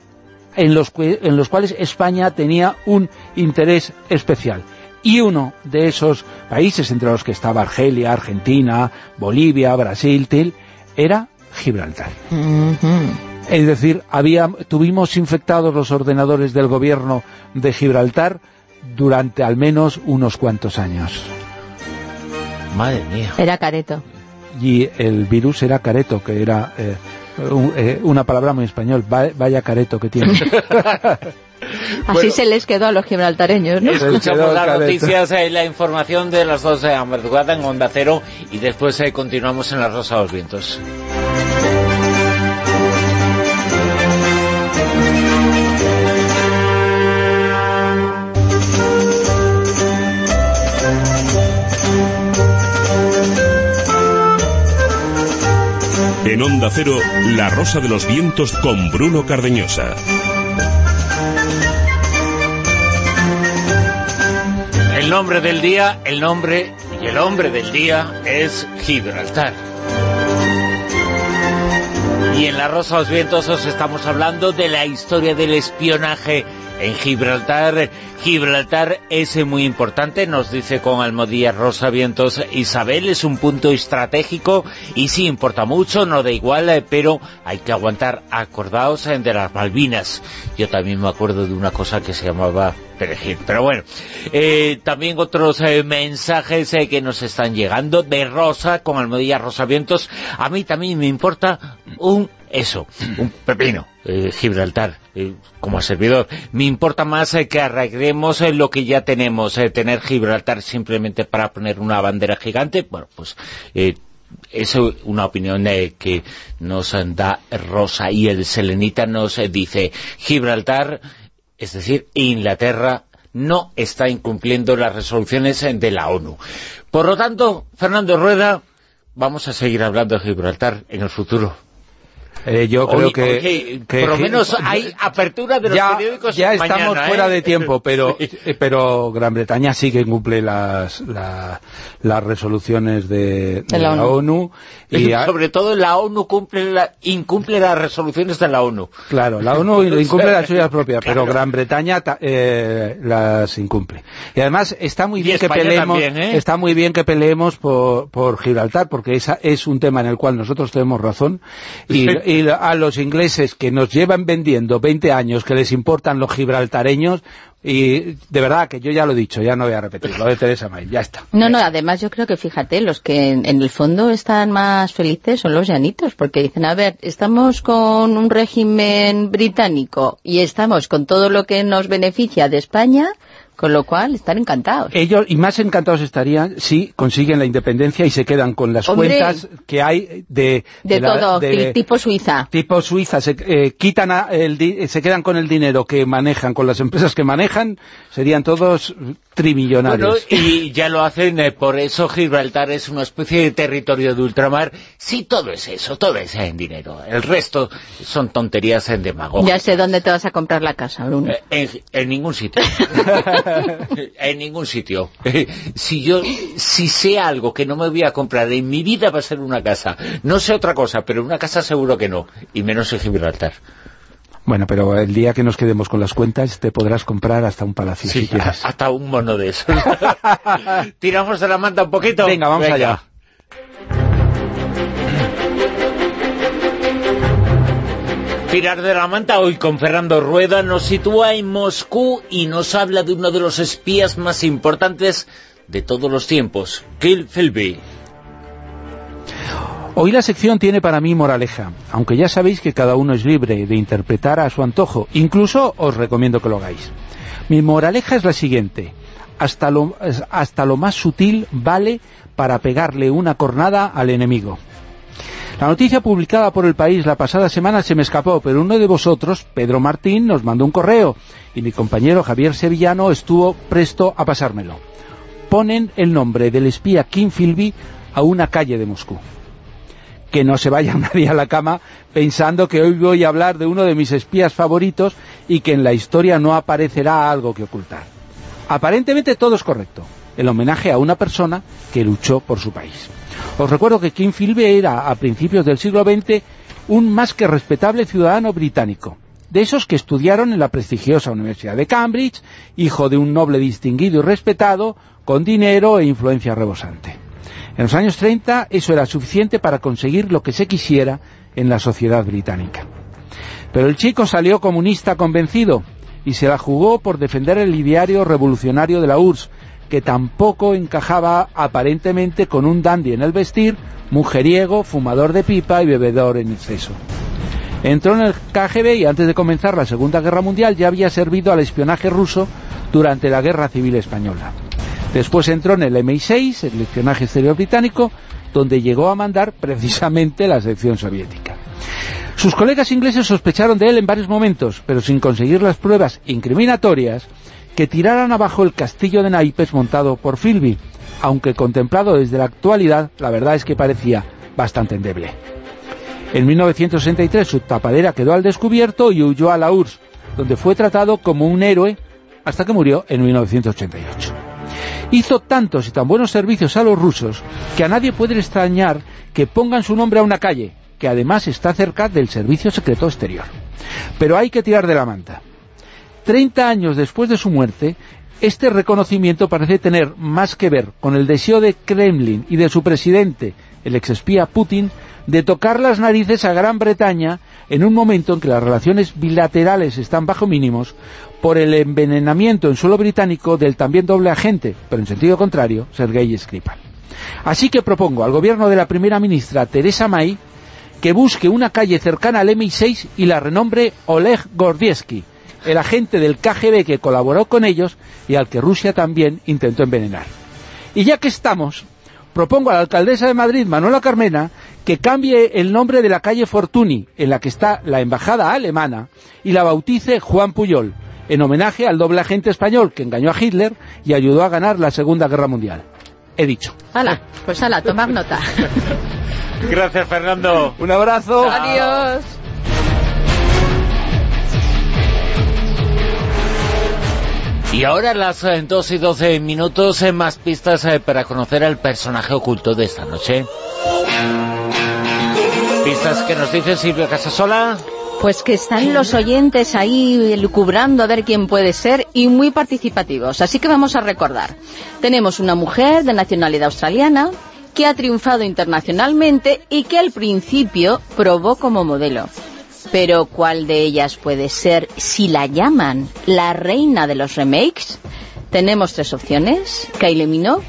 en los, en los cuales España tenía un interés especial. Y uno de esos países, entre los que estaba Argelia, Argentina, Bolivia, Brasil, Til, era Gibraltar. Es decir, había, tuvimos infectados los ordenadores del gobierno de Gibraltar durante al menos unos cuantos años. Madre mía. Era careto. Y el virus era careto, que era eh, un- eh, una palabra muy español. Va- vaya careto que tiene. Así Bueno. se les quedó a los gibraltareños, ¿no? Escuchamos las noticias, eh, la información de las 12 de la madrugada en Onda Cero y después eh, continuamos en La Rosa de los Vientos. En Onda Cero, La Rosa de los Vientos con Bruno Cardeñosa. El nombre del día, el nombre y el hombre del día es Gibraltar. Y en La Rosa de los Vientos os estamos hablando de la historia del espionaje en Gibraltar. Gibraltar es muy importante, nos dice con Almodía Rosa Vientos Isabel, es un punto estratégico y sí importa mucho, no da igual, eh, pero hay que aguantar, acordaos eh, de las Malvinas. Yo también me acuerdo de una cosa que se llamaba perejil, pero bueno. Eh, también otros eh, mensajes que nos están llegando de Rosa, con Almodía Rosa Vientos. A mí también me importa un eso, un pepino, eh, Gibraltar, eh, como servidor. Me importa más eh, que arreglemos eh, lo que ya tenemos, tener Gibraltar simplemente para poner una bandera gigante, bueno, pues es una opinión que nos da Rosa y el Selenita nos dice Gibraltar, es decir, Inglaterra no está incumpliendo las resoluciones de la ONU. Por lo tanto, Fernando Rueda, vamos a seguir hablando de Gibraltar en el futuro. Eh, yo creo Oye, que, oye, que- por lo menos hay apertura de los ya, periódicos ya mañana, estamos ¿eh? fuera de tiempo, pero Sí. eh, pero Gran Bretaña sí que incumple las, la- las resoluciones de, de la la ONU. y Sobre todo la ONU cumple la- incumple las resoluciones de la ONU. Claro, la ONU incumple las suyas propias, pero Gran Bretaña ta- eh, las incumple. Y además está muy Y bien que peleemos, también, ¿eh? está muy bien que peleemos por, por Gibraltar, porque esa es un tema en el cual nosotros tenemos razón. Y, y a los ingleses que nos llevan vendiendo 20 años que les importan los gibraltareños, y de verdad que yo ya lo he dicho, ya no voy a repetir, lo de Teresa May, ya está. No, no, además yo creo que fíjate, los que en, en el fondo están más felices son los llanitos, porque dicen, a ver, estamos con un régimen británico y estamos con todo lo que nos beneficia de España, con lo cual están encantados. Ellos, y más encantados estarían si consiguen la independencia y se quedan con las Hombre. cuentas que hay de... De, la- todo, de- tipo Suiza. tipo Suiza, se, eh, quitan a- el di- se quedan con el dinero que manejan, con las empresas que manejan, serían todos trimillonarios. Bueno, y ya lo hacen, eh, por eso Gibraltar es una especie de territorio de ultramar. Sí, todo es eso, todo es en dinero. El resto son tonterías en demagogia. Ya sé dónde te vas a comprar la casa, Bruno. Eh, En, en ningún sitio. en ningún sitio. Si yo, si sé algo que no me voy a comprar en mi vida va a ser una casa. No sé otra cosa, pero una casa seguro que no. Y menos en Gibraltar. Bueno, pero el día que nos quedemos con las cuentas te podrás comprar hasta un palacio si Sí, quieres. hasta un mono de esos. Tiramos de la manta un poquito. Venga, vamos allá. Tirar de la manta hoy con Fernando Rueda nos sitúa en Moscú y nos habla de uno de los espías más importantes de todos los tiempos, Kill Philby. Hoy la sección tiene para mí moraleja, aunque ya sabéis que cada uno es libre de interpretar a su antojo. Incluso os recomiendo que lo hagáis. Mi moraleja es la siguiente. Hasta lo, hasta lo más sutil vale para pegarle una cornada al enemigo. La noticia publicada por El País la pasada semana se me escapó, pero uno de vosotros, Pedro Martín, nos mandó un correo y mi compañero Javier Sevillano estuvo presto a pasármelo. Ponen el nombre del espía Kim Philby a una calle de Moscú. Que no se vaya nadie a la cama pensando que hoy voy a hablar de uno de mis espías favoritos y que en la historia no aparecerá algo que ocultar. Aparentemente todo es correcto. El homenaje a una persona que luchó por su país. Os recuerdo que Kim Philby era, a principios del siglo XX, un más que respetable ciudadano británico. de esos que estudiaron en la prestigiosa Universidad de Cambridge, hijo de un noble distinguido y respetado, con dinero e influencia rebosante. En los años 30 eso era suficiente para conseguir lo que se quisiera en la sociedad británica. Pero el chico salió comunista convencido y se la jugó por defender el ideario revolucionario de la URSS, que tampoco encajaba aparentemente con un dandy en el vestir, mujeriego, fumador de pipa y bebedor en exceso. Entró en el KGB y antes de comenzar la Segunda Guerra Mundial ya había servido al espionaje ruso durante la Guerra Civil Española. Después entró en el MI6, el espionaje exterior británico, donde llegó a mandar precisamente la sección soviética. Sus colegas ingleses sospecharon de él en varios momentos, pero sin conseguir las pruebas incriminatorias que tiraran abajo el castillo de naipes montado por Philby, aunque contemplado desde la actualidad, la verdad es que parecía bastante endeble. En 1963 su tapadera quedó al descubierto y huyó a la URSS, donde fue tratado como un héroe hasta que murió en 1988. Hizo tantos y tan buenos servicios a los rusos que a nadie puede extrañar que pongan su nombre a una calle, que además está cerca del Servicio Secreto Exterior. Pero hay que tirar de la manta. Treinta años después de su muerte, este reconocimiento parece tener más que ver con el deseo de Kremlin y de su presidente, el exespía Putin, de tocar las narices a Gran Bretaña en un momento en que las relaciones bilaterales están bajo mínimos por el envenenamiento en suelo británico del también doble agente, pero en sentido contrario, Sergei Skripal. Así que propongo al gobierno de la primera ministra Teresa May que busque una calle cercana al MI6 y la renombre Oleg Gordievsky, el agente del KGB que colaboró con ellos y al que Rusia también intentó envenenar. Y ya que estamos, propongo a la alcaldesa de Madrid, Manuela Carmena, que cambie el nombre de la calle Fortuny, en la que está la embajada alemana, y la bautice Juan Puyol, en homenaje al doble agente español que engañó a Hitler y ayudó a ganar la Segunda Guerra Mundial. He dicho. Hala, pues hala, tomar nota. Gracias, Fernando. Un abrazo. Adiós. Y ahora las eh, 2 y 12 minutos, eh, más pistas eh, para conocer al personaje oculto de esta noche. Pistas que nos dice Silvia Casasola. Pues que están los oyentes ahí lucubrando a ver quién puede ser y muy participativos. Así que vamos a recordar. Tenemos una mujer de nacionalidad australiana que ha triunfado internacionalmente y que al principio probó como modelo. Pero ¿cuál de ellas puede ser si la llaman la reina de los remakes? Tenemos tres opciones. Kylie Minogue,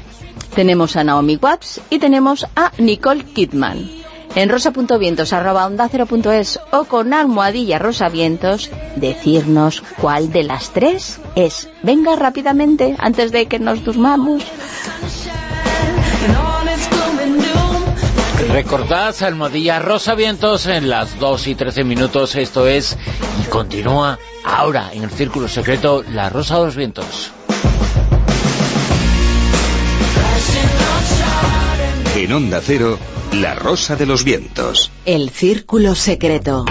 tenemos a Naomi Watts y tenemos a Nicole Kidman. En rosa.vientos arroba onda cero punto es o con almohadilla rosavientos decirnos cuál de las tres es. Venga rápidamente antes de que nos durmamos. Recordad, Almohadilla Rosa Vientos en las 2 y 13 minutos. Esto es, y continúa ahora en el Círculo Secreto, La Rosa de los Vientos. En Onda Cero, La Rosa de los Vientos. El Círculo Secreto.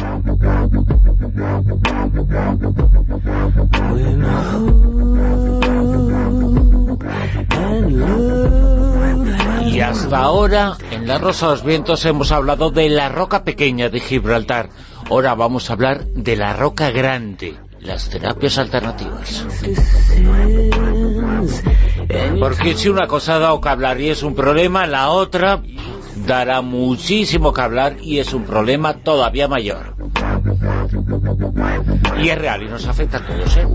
Ahora, en La Rosa de los Vientos hemos hablado de la roca pequeña de Gibraltar. Ahora vamos a hablar de la roca grande, las terapias alternativas. Porque si una cosa ha dado que hablar y es un problema, la otra dará muchísimo que hablar y es un problema todavía mayor. Y es real y nos afecta a todos, ¿eh?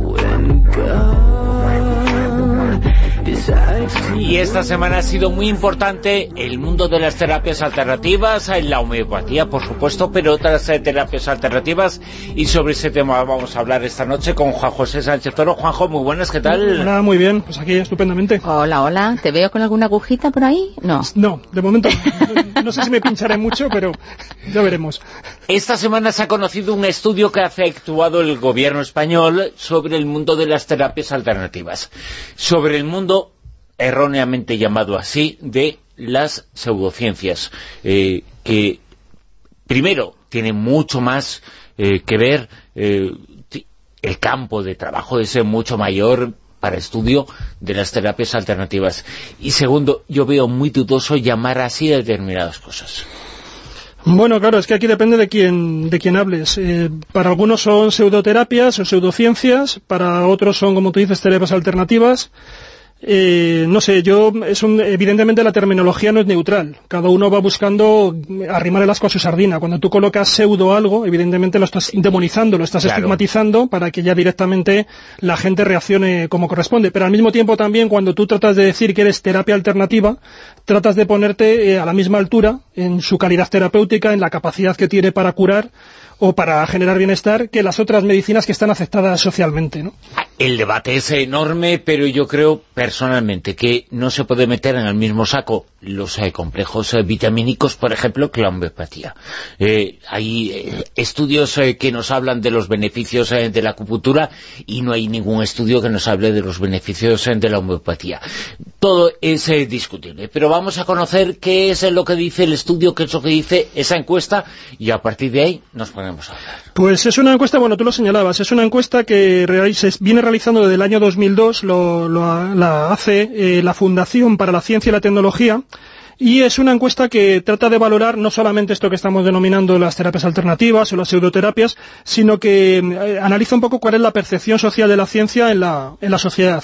Y esta semana ha sido muy importante el mundo de las terapias alternativas, la homeopatía, por supuesto, pero otras eh, terapias alternativas. Y sobre ese tema vamos a hablar esta noche con Juan José Sánchez Toro. Juanjo, muy buenas, ¿qué tal? Hola, muy bien, pues aquí estupendamente. Hola, hola. ¿Te veo con alguna agujita por ahí? No. No, de momento no, no sé si me pincharé mucho, pero ya veremos. Esta semana se ha conocido un estudio que ha efectuado el gobierno español sobre el mundo de las terapias alternativas, sobre el mundo erróneamente llamado así, de las pseudociencias, eh, que primero tiene mucho más eh, que ver, eh, el campo de trabajo es mucho mayor para estudio de las terapias alternativas. Y segundo, yo veo muy dudoso llamar así a determinadas cosas. Bueno, claro, es que aquí depende de quién, de quién hables. Eh, para algunos son pseudoterapias o pseudociencias, para otros son, como tú dices, terapias alternativas. Eh, no sé, yo es un, evidentemente la terminología no es neutral. Cada uno va buscando arrimar el asco a su sardina. Cuando tú colocas pseudo algo, evidentemente lo estás demonizando, lo estás Claro. estigmatizando para que ya directamente la gente reaccione como corresponde. Pero al mismo tiempo también cuando tú tratas de decir que eres terapia alternativa, tratas de ponerte eh, a la misma altura en su calidad terapéutica, en la capacidad que tiene para curar o para generar bienestar que las otras medicinas que están aceptadas socialmente, ¿no? El debate es enorme, pero yo creo personalmente que no se puede meter en el mismo saco los eh, complejos eh, vitamínicos, por ejemplo, que la homeopatía. Eh, hay estudios que nos hablan de los beneficios de la acupuntura y no hay ningún estudio que nos hable de los beneficios de la homeopatía. Todo es discutible, pero vamos a conocer qué es lo que dice el estudio, qué es lo que dice esa encuesta y a partir de ahí nos ponemos Pues es una encuesta, bueno, tú lo señalabas, es una encuesta que se viene realizando desde el año 2002, lo, lo la hace eh, la Fundación para la Ciencia y la Tecnología, y es una encuesta que trata de valorar no solamente esto que estamos denominando las terapias alternativas o las pseudoterapias, sino que eh, analiza un poco cuál es la percepción social de la ciencia en la, sociedad.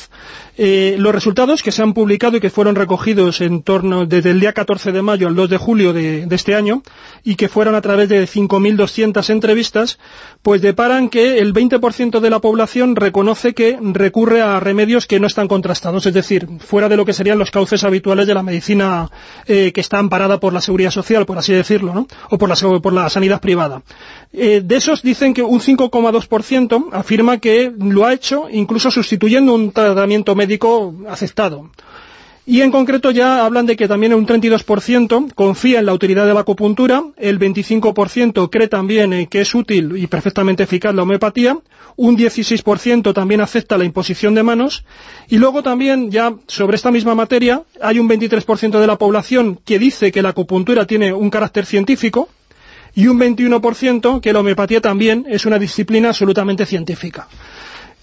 Eh, los resultados que se han publicado y que fueron recogidos en torno desde el día 14 de mayo al 2 de julio de, de este año y que fueron a través de 5.200 entrevistas, pues deparan que el 20% de la población reconoce que recurre a remedios que no están contrastados, es decir, fuera de lo que serían los cauces habituales de la medicina eh, que está amparada por la seguridad social, por así decirlo, ¿no? o por la, por la sanidad privada. Eh, de esos dicen que un 5,2% afirma que lo ha hecho incluso sustituyendo un tratamiento médico aceptado. Y en concreto ya hablan de que también un 32% confía en la utilidad de la acupuntura, el 25% cree también que es útil y perfectamente eficaz la homeopatía, un 16% también acepta la imposición de manos, y luego también ya sobre esta misma materia hay un 23% de la población que dice que la acupuntura tiene un carácter científico, y un 21% que la homeopatía también es una disciplina absolutamente científica.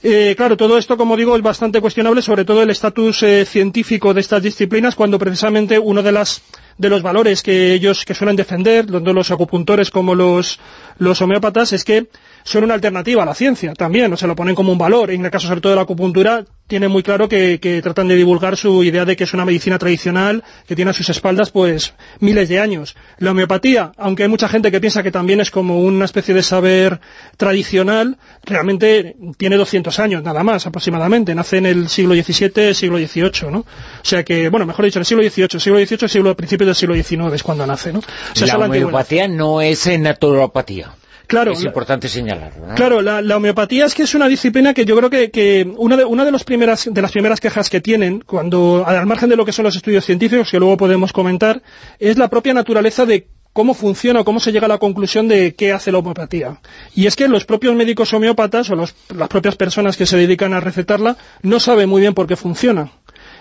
Eh, claro, todo esto, como digo, es bastante cuestionable, sobre todo el estatus eh, científico de estas disciplinas, cuando precisamente uno de las de los valores que ellos que suelen defender, tanto los acupuntores como los, los homeópatas, es que son una alternativa a la ciencia también, o se lo ponen como un valor. En el caso sobre todo de la acupuntura, tiene muy claro que, que tratan de divulgar su idea de que es una medicina tradicional, que tiene a sus espaldas pues miles de años. La homeopatía, aunque hay mucha gente que piensa que también es como una especie de saber tradicional, realmente tiene 200 años nada más aproximadamente. Nace en el siglo XVII, siglo XVIII, ¿no? O sea que, bueno, mejor dicho, en el siglo XVIII, siglo XVIII, siglo, principios del siglo XIX es cuando nace, ¿no? La homeopatía no es en naturopatía. Claro, es importante señalarlo. ¿no? Claro, la, la homeopatía es que es una disciplina que yo creo que, que una, de, una de, los primeras, de las primeras quejas que tienen, cuando al margen de lo que son los estudios científicos, que luego podemos comentar, es la propia naturaleza de cómo funciona o cómo se llega a la conclusión de qué hace la homeopatía. Y es que los propios médicos homeópatas o los- las propias personas que se dedican a recetarla no saben muy bien por qué funciona.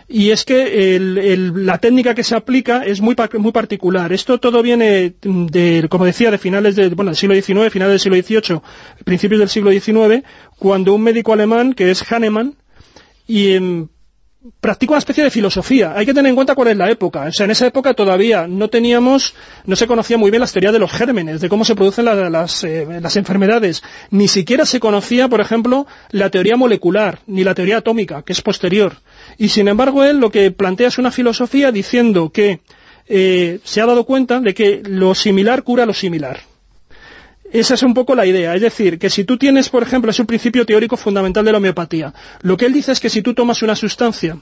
Y es que el- la técnica que se aplica es muy, muy particular. Esto todo viene, de, como decía, de finales de, bueno, del siglo XIX, finales del siglo XVIII, principios del siglo XIX, cuando un médico alemán, que es Hahnemann, y practica una especie de filosofía. Hay que tener en cuenta cuál es la época. O sea, en esa época todavía no teníamos, no se conocía muy bien las teorías de los gérmenes, de cómo se producen la- las, eh, las enfermedades. Ni siquiera se conocía, por ejemplo, la teoría molecular, ni la teoría atómica, que es posterior. Y sin embargo, él lo que plantea es una filosofía diciendo que eh, se ha dado cuenta de que lo similar cura lo similar. Esa es un poco la idea. Es decir, que si tú tienes, por ejemplo, es un principio teórico fundamental de la homeopatía. Lo que él dice es que si tú tomas una sustancia,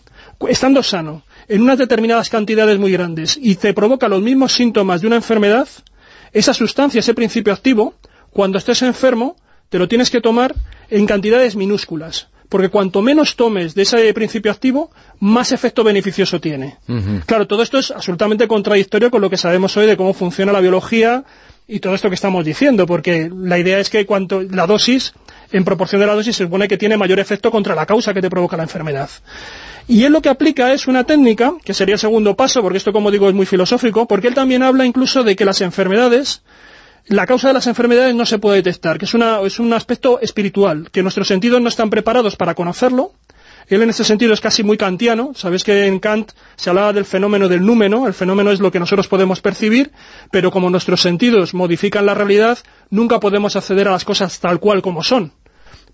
estando sano, en unas determinadas cantidades muy grandes, y te provoca los mismos síntomas de una enfermedad, esa sustancia, ese principio activo, cuando estés enfermo, te lo tienes que tomar en cantidades minúsculas. Porque cuanto menos tomes de ese principio activo, más efecto beneficioso tiene. Claro, todo esto es absolutamente contradictorio con lo que sabemos hoy de cómo funciona la biología y todo esto que estamos diciendo, porque la idea es que cuanto la dosis, en proporción de la dosis, se supone que tiene mayor efecto contra la causa que te provoca la enfermedad. Y él lo que aplica es una técnica, que sería el segundo paso, porque esto, como digo, es muy filosófico, porque él también habla incluso de que las enfermedades, la causa de las enfermedades no se puede detectar, que es, es un aspecto espiritual, que nuestros sentidos no están preparados para conocerlo, Él en este sentido es casi muy kantiano. Sabéis que en Kant se hablaba del fenómeno del númeno. El fenómeno es lo que nosotros podemos percibir, pero como nuestros sentidos modifican la realidad, nunca podemos acceder a las cosas tal cual como son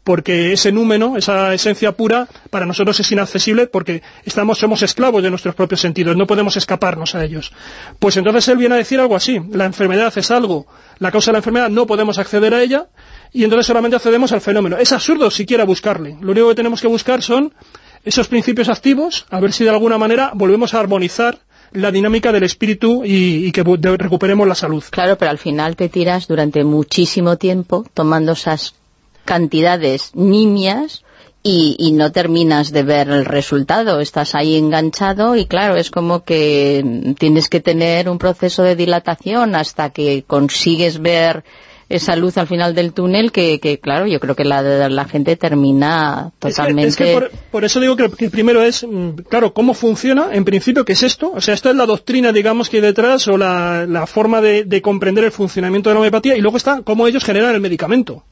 porque ese número, esa esencia pura, para nosotros es inaccesible porque estamos, somos esclavos de nuestros propios sentidos, no podemos escaparnos a ellos. Pues entonces él viene a decir algo así, la enfermedad es algo, la causa de la enfermedad no podemos acceder a ella, y entonces solamente accedemos al fenómeno. Es absurdo siquiera buscarle, lo único que tenemos que buscar son esos principios activos, a ver si de alguna manera volvemos a armonizar la dinámica del espíritu y, que recuperemos la salud. Claro, pero al final te tiras durante muchísimo tiempo tomando esas cantidades nimias y, no terminas de ver el resultado, estás ahí enganchado y claro, es como que tienes que tener un proceso de dilatación hasta que consigues ver esa luz al final del túnel que, que claro, yo creo que la, la gente termina totalmente... Es que, es que por, por, eso digo que, primero es, claro, cómo funciona, en principio, ¿qué es esto? O sea, esto es la doctrina, digamos, que hay detrás, o la, la forma de, de comprender el funcionamiento de la homeopatía, y luego está cómo ellos generan el medicamento.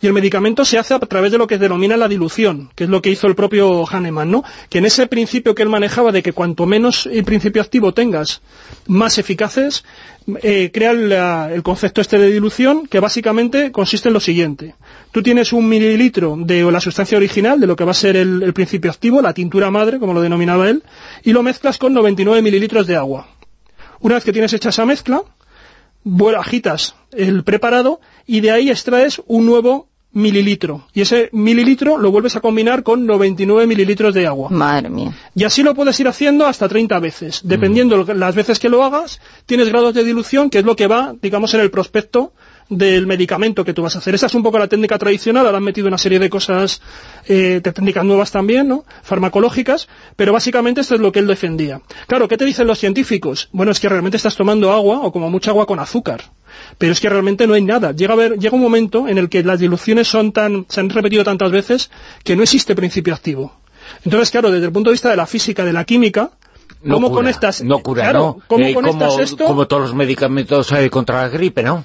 Y el medicamento se hace a través de lo que denomina la dilución, que es lo que hizo el propio Hahnemann, ¿no? Que en ese principio que él manejaba de que cuanto menos el principio activo tengas, más eficaces, eh, crea el concepto este de dilución, que básicamente consiste en lo siguiente. Tú tienes un mililitro de la sustancia original, de lo que va a ser el, el principio activo, la tintura madre, como lo denominaba él, y lo mezclas con 99 mililitros de agua. Una vez que tienes hecha esa mezcla, agitas el preparado y de ahí extraes un nuevo mililitro. Y ese mililitro lo vuelves a combinar con 99 mililitros de agua. Madre mía. Y así lo puedes ir haciendo hasta 30 veces. Dependiendo mm. las veces que lo hagas, tienes grados de dilución, que es lo que va, digamos, en el prospecto del medicamento que tú vas a hacer. Esa es un poco la técnica tradicional, ahora han metido una serie de cosas, eh, técnicas nuevas también, ¿no? farmacológicas, pero básicamente esto es lo que él defendía. Claro, ¿qué te dicen los científicos? Bueno, es que realmente estás tomando agua, o como mucha agua con azúcar, pero es que realmente no hay nada. Llega, a ver, llega un momento en el que las diluciones son tan, se han repetido tantas veces que no existe principio activo. Entonces, claro, desde el punto de vista de la física, de la química, ¿cómo no cura, conectas? No cura, claro, ¿no? ¿cómo eh, conectas como, esto? Como todos los medicamentos eh, contra la gripe, ¿no?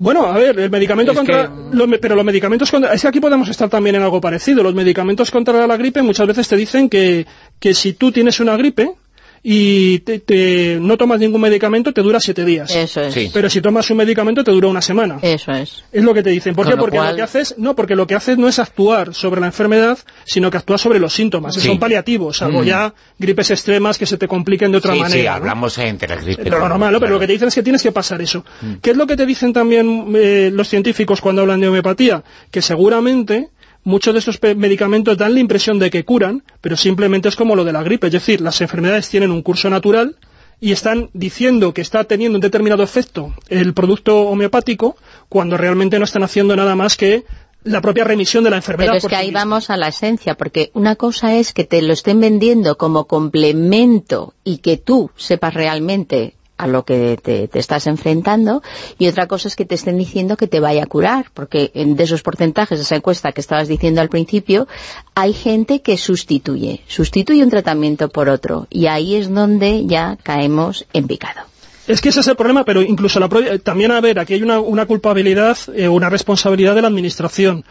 Bueno, a ver, el medicamento es contra... Que... Lo, pero los medicamentos contra... Es que aquí podemos estar también en algo parecido. Los medicamentos contra la gripe muchas veces te dicen que, que si tú tienes una gripe y te, te, no tomas ningún medicamento, te dura siete días. Eso es. Sí. Pero si tomas un medicamento, te dura una semana. Eso es. Es lo que te dicen. ¿Por Con qué? lo Porque cual- lo que haces, no, porque lo que haces no es actuar sobre la enfermedad, sino que actúas sobre los síntomas. Sí. Son paliativos, salvo Mm. ya gripes extremas que se te compliquen de otra sí, manera. sí, ¿no? hablamos entre la gripe. Pero lo normal, ¿no? Pero claro. lo que te dicen es que tienes que pasar eso. Mm. ¿Qué es lo que te dicen también eh, los científicos cuando hablan de homeopatía? Que seguramente muchos de estos medicamentos dan la impresión de que curan, pero simplemente es como lo de la gripe. Es decir, las enfermedades tienen un curso natural y están diciendo que está teniendo un determinado efecto el producto homeopático cuando realmente no están haciendo nada más que la propia remisión de la enfermedad. Pero es que ahí vamos a la esencia, porque una cosa es que te lo estén vendiendo como complemento y que tú sepas realmente a lo que te, estás enfrentando y otra cosa es que te estén diciendo que te vaya a curar, porque de esos porcentajes, de esa encuesta que estabas diciendo al principio, hay gente que sustituye, sustituye un tratamiento por otro y ahí es donde ya caemos en picado. Es que ese es el problema, pero incluso la pro- también, a ver, aquí hay una, una culpabilidad, eh, una responsabilidad de la Administración,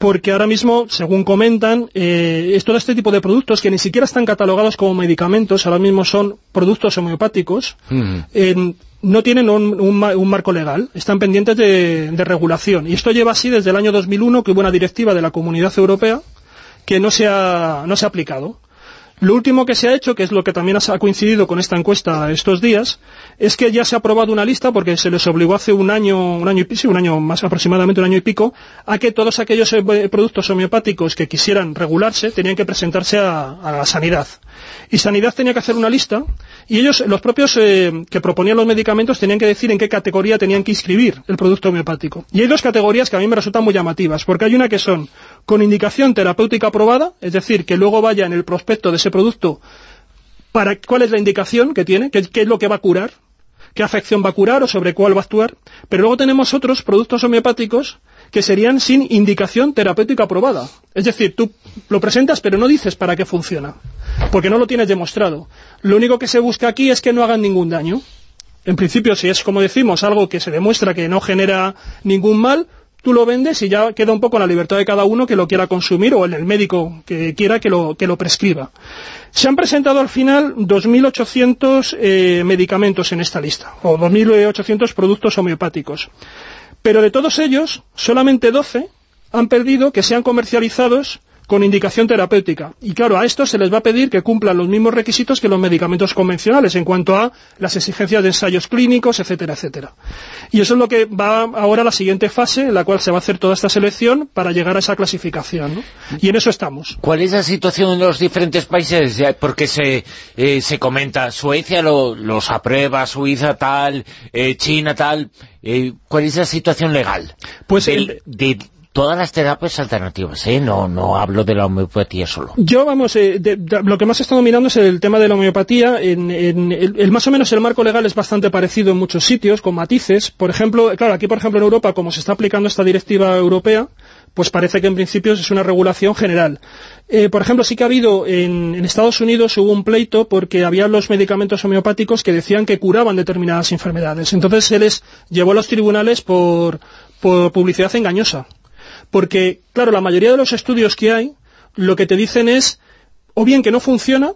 porque ahora mismo, según comentan, eh, es todo este tipo de productos que ni siquiera están catalogados como medicamentos, ahora mismo son productos homeopáticos, Mm. eh, no tienen un, un ma- un marco legal, están pendientes de, de regulación. Y esto lleva así desde el año 2001, que hubo una directiva de la Comunidad Europea que no se ha, no se ha aplicado. Lo último que se ha hecho, que es lo que también ha coincidido con esta encuesta estos días, es que ya se ha aprobado una lista, porque se les obligó hace un año, un año y pico, un año más aproximadamente un año y pico, a que todos aquellos eh, productos homeopáticos que quisieran regularse tenían que presentarse a, la sanidad. Y sanidad tenía que hacer una lista, y ellos, los propios eh, que proponían los medicamentos, tenían que decir en qué categoría tenían que inscribir el producto homeopático. Y hay dos categorías que a mí me resultan muy llamativas, porque hay una que son con indicación terapéutica aprobada, es decir, que luego vaya en el prospecto de ese producto para cuál es la indicación que tiene, qué, qué es lo que va a curar, qué afección va a curar o sobre cuál va a actuar. Pero luego tenemos otros productos homeopáticos que serían sin indicación terapéutica aprobada. Es decir, tú lo presentas pero no dices para qué funciona, porque no lo tienes demostrado. Lo único que se busca aquí es que no hagan ningún daño. En principio, si es, como decimos, algo que se demuestra que no genera ningún mal, tú lo vendes y ya queda un poco la libertad de cada uno que lo quiera consumir o el médico que quiera que lo, que lo prescriba. Se han presentado al final 2.800 eh, medicamentos en esta lista, o 2.800 productos homeopáticos. Pero de todos ellos, solamente 12 han perdido que sean comercializados con indicación terapéutica. Y claro, a estos se les va a pedir que cumplan los mismos requisitos que los medicamentos convencionales en cuanto a las exigencias de ensayos clínicos, etcétera, etcétera. Y eso es lo que va ahora a la siguiente fase, en la cual se va a hacer toda esta selección para llegar a esa clasificación. ¿no? Y en eso estamos. ¿Cuál es la situación en los diferentes países? Porque se, eh, se comenta, Suecia lo- los aprueba, Suiza tal, eh, China tal. Eh, ¿Cuál es la situación legal? Pues Del- de todas las terapias alternativas, ¿eh? No, no hablo de la homeopatía solo. Yo, vamos, eh, de- lo que más he estado mirando es el tema de la homeopatía. En, en- el, el- más o menos el marco legal es bastante parecido en muchos sitios, con matices. Por ejemplo, claro, aquí, por ejemplo, en Europa, como se está aplicando esta directiva europea, pues parece que en principio es una regulación general. Eh, por ejemplo, sí que ha habido en, en Estados Unidos hubo un pleito porque había los medicamentos homeopáticos que decían que curaban determinadas enfermedades. Entonces se les llevó a los tribunales por, por publicidad engañosa. Porque, claro, la mayoría de los estudios que hay, lo que te dicen es, o bien que no funciona,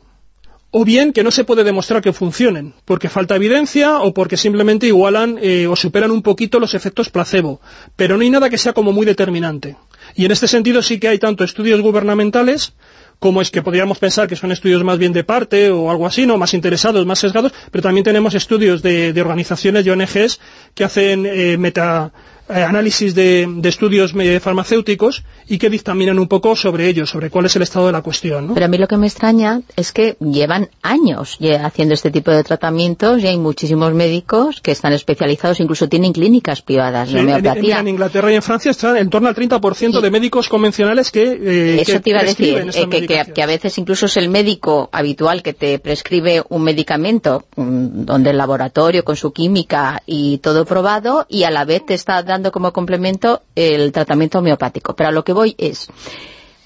o bien que no se puede demostrar que funcionen, porque falta evidencia o porque simplemente igualan eh, o superan un poquito los efectos placebo, pero no hay nada que sea como muy determinante. Y en este sentido sí que hay tanto estudios gubernamentales como es que podríamos pensar que son estudios más bien de parte o algo así, ¿no? más interesados, más sesgados, pero también tenemos estudios de, organizaciones y ONGs que hacen eh, meta eh, análisis de, de estudios eh, farmacéuticos y que dictaminan un poco sobre ello, sobre cuál es el estado de la cuestión. ¿no? Pero a mí lo que me extraña es que llevan años haciendo este tipo de tratamientos y hay muchísimos médicos que están especializados, incluso tienen clínicas privadas de en- homeopatía. en Inglaterra y en Francia están en torno al 30% de médicos convencionales que, eh, Eso que te iba a decir, eh, que, que a veces incluso es el médico habitual que te prescribe un medicamento mm, donde el laboratorio con su química y todo probado y a la vez te está dando como complemento el tratamiento homeopático. Pero a lo que voy es,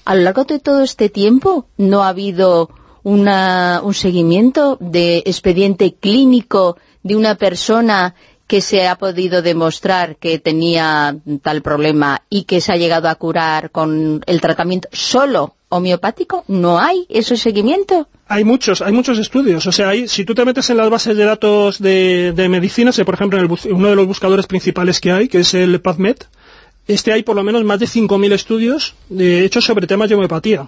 a lo largo de todo este tiempo no ha habido una- un seguimiento de expediente clínico de una persona que se ha podido demostrar que tenía tal problema y que se ha llegado a curar con el tratamiento solo homeopático? ¿No hay ese seguimiento? Hay muchos, hay muchos estudios. O sea, hay, si tú te metes en las bases de datos de, medicina, por ejemplo, en el uno de los buscadores principales que hay, que es el PubMed, este hay por lo menos más de 5.000 estudios de, hechos sobre temas de homeopatía.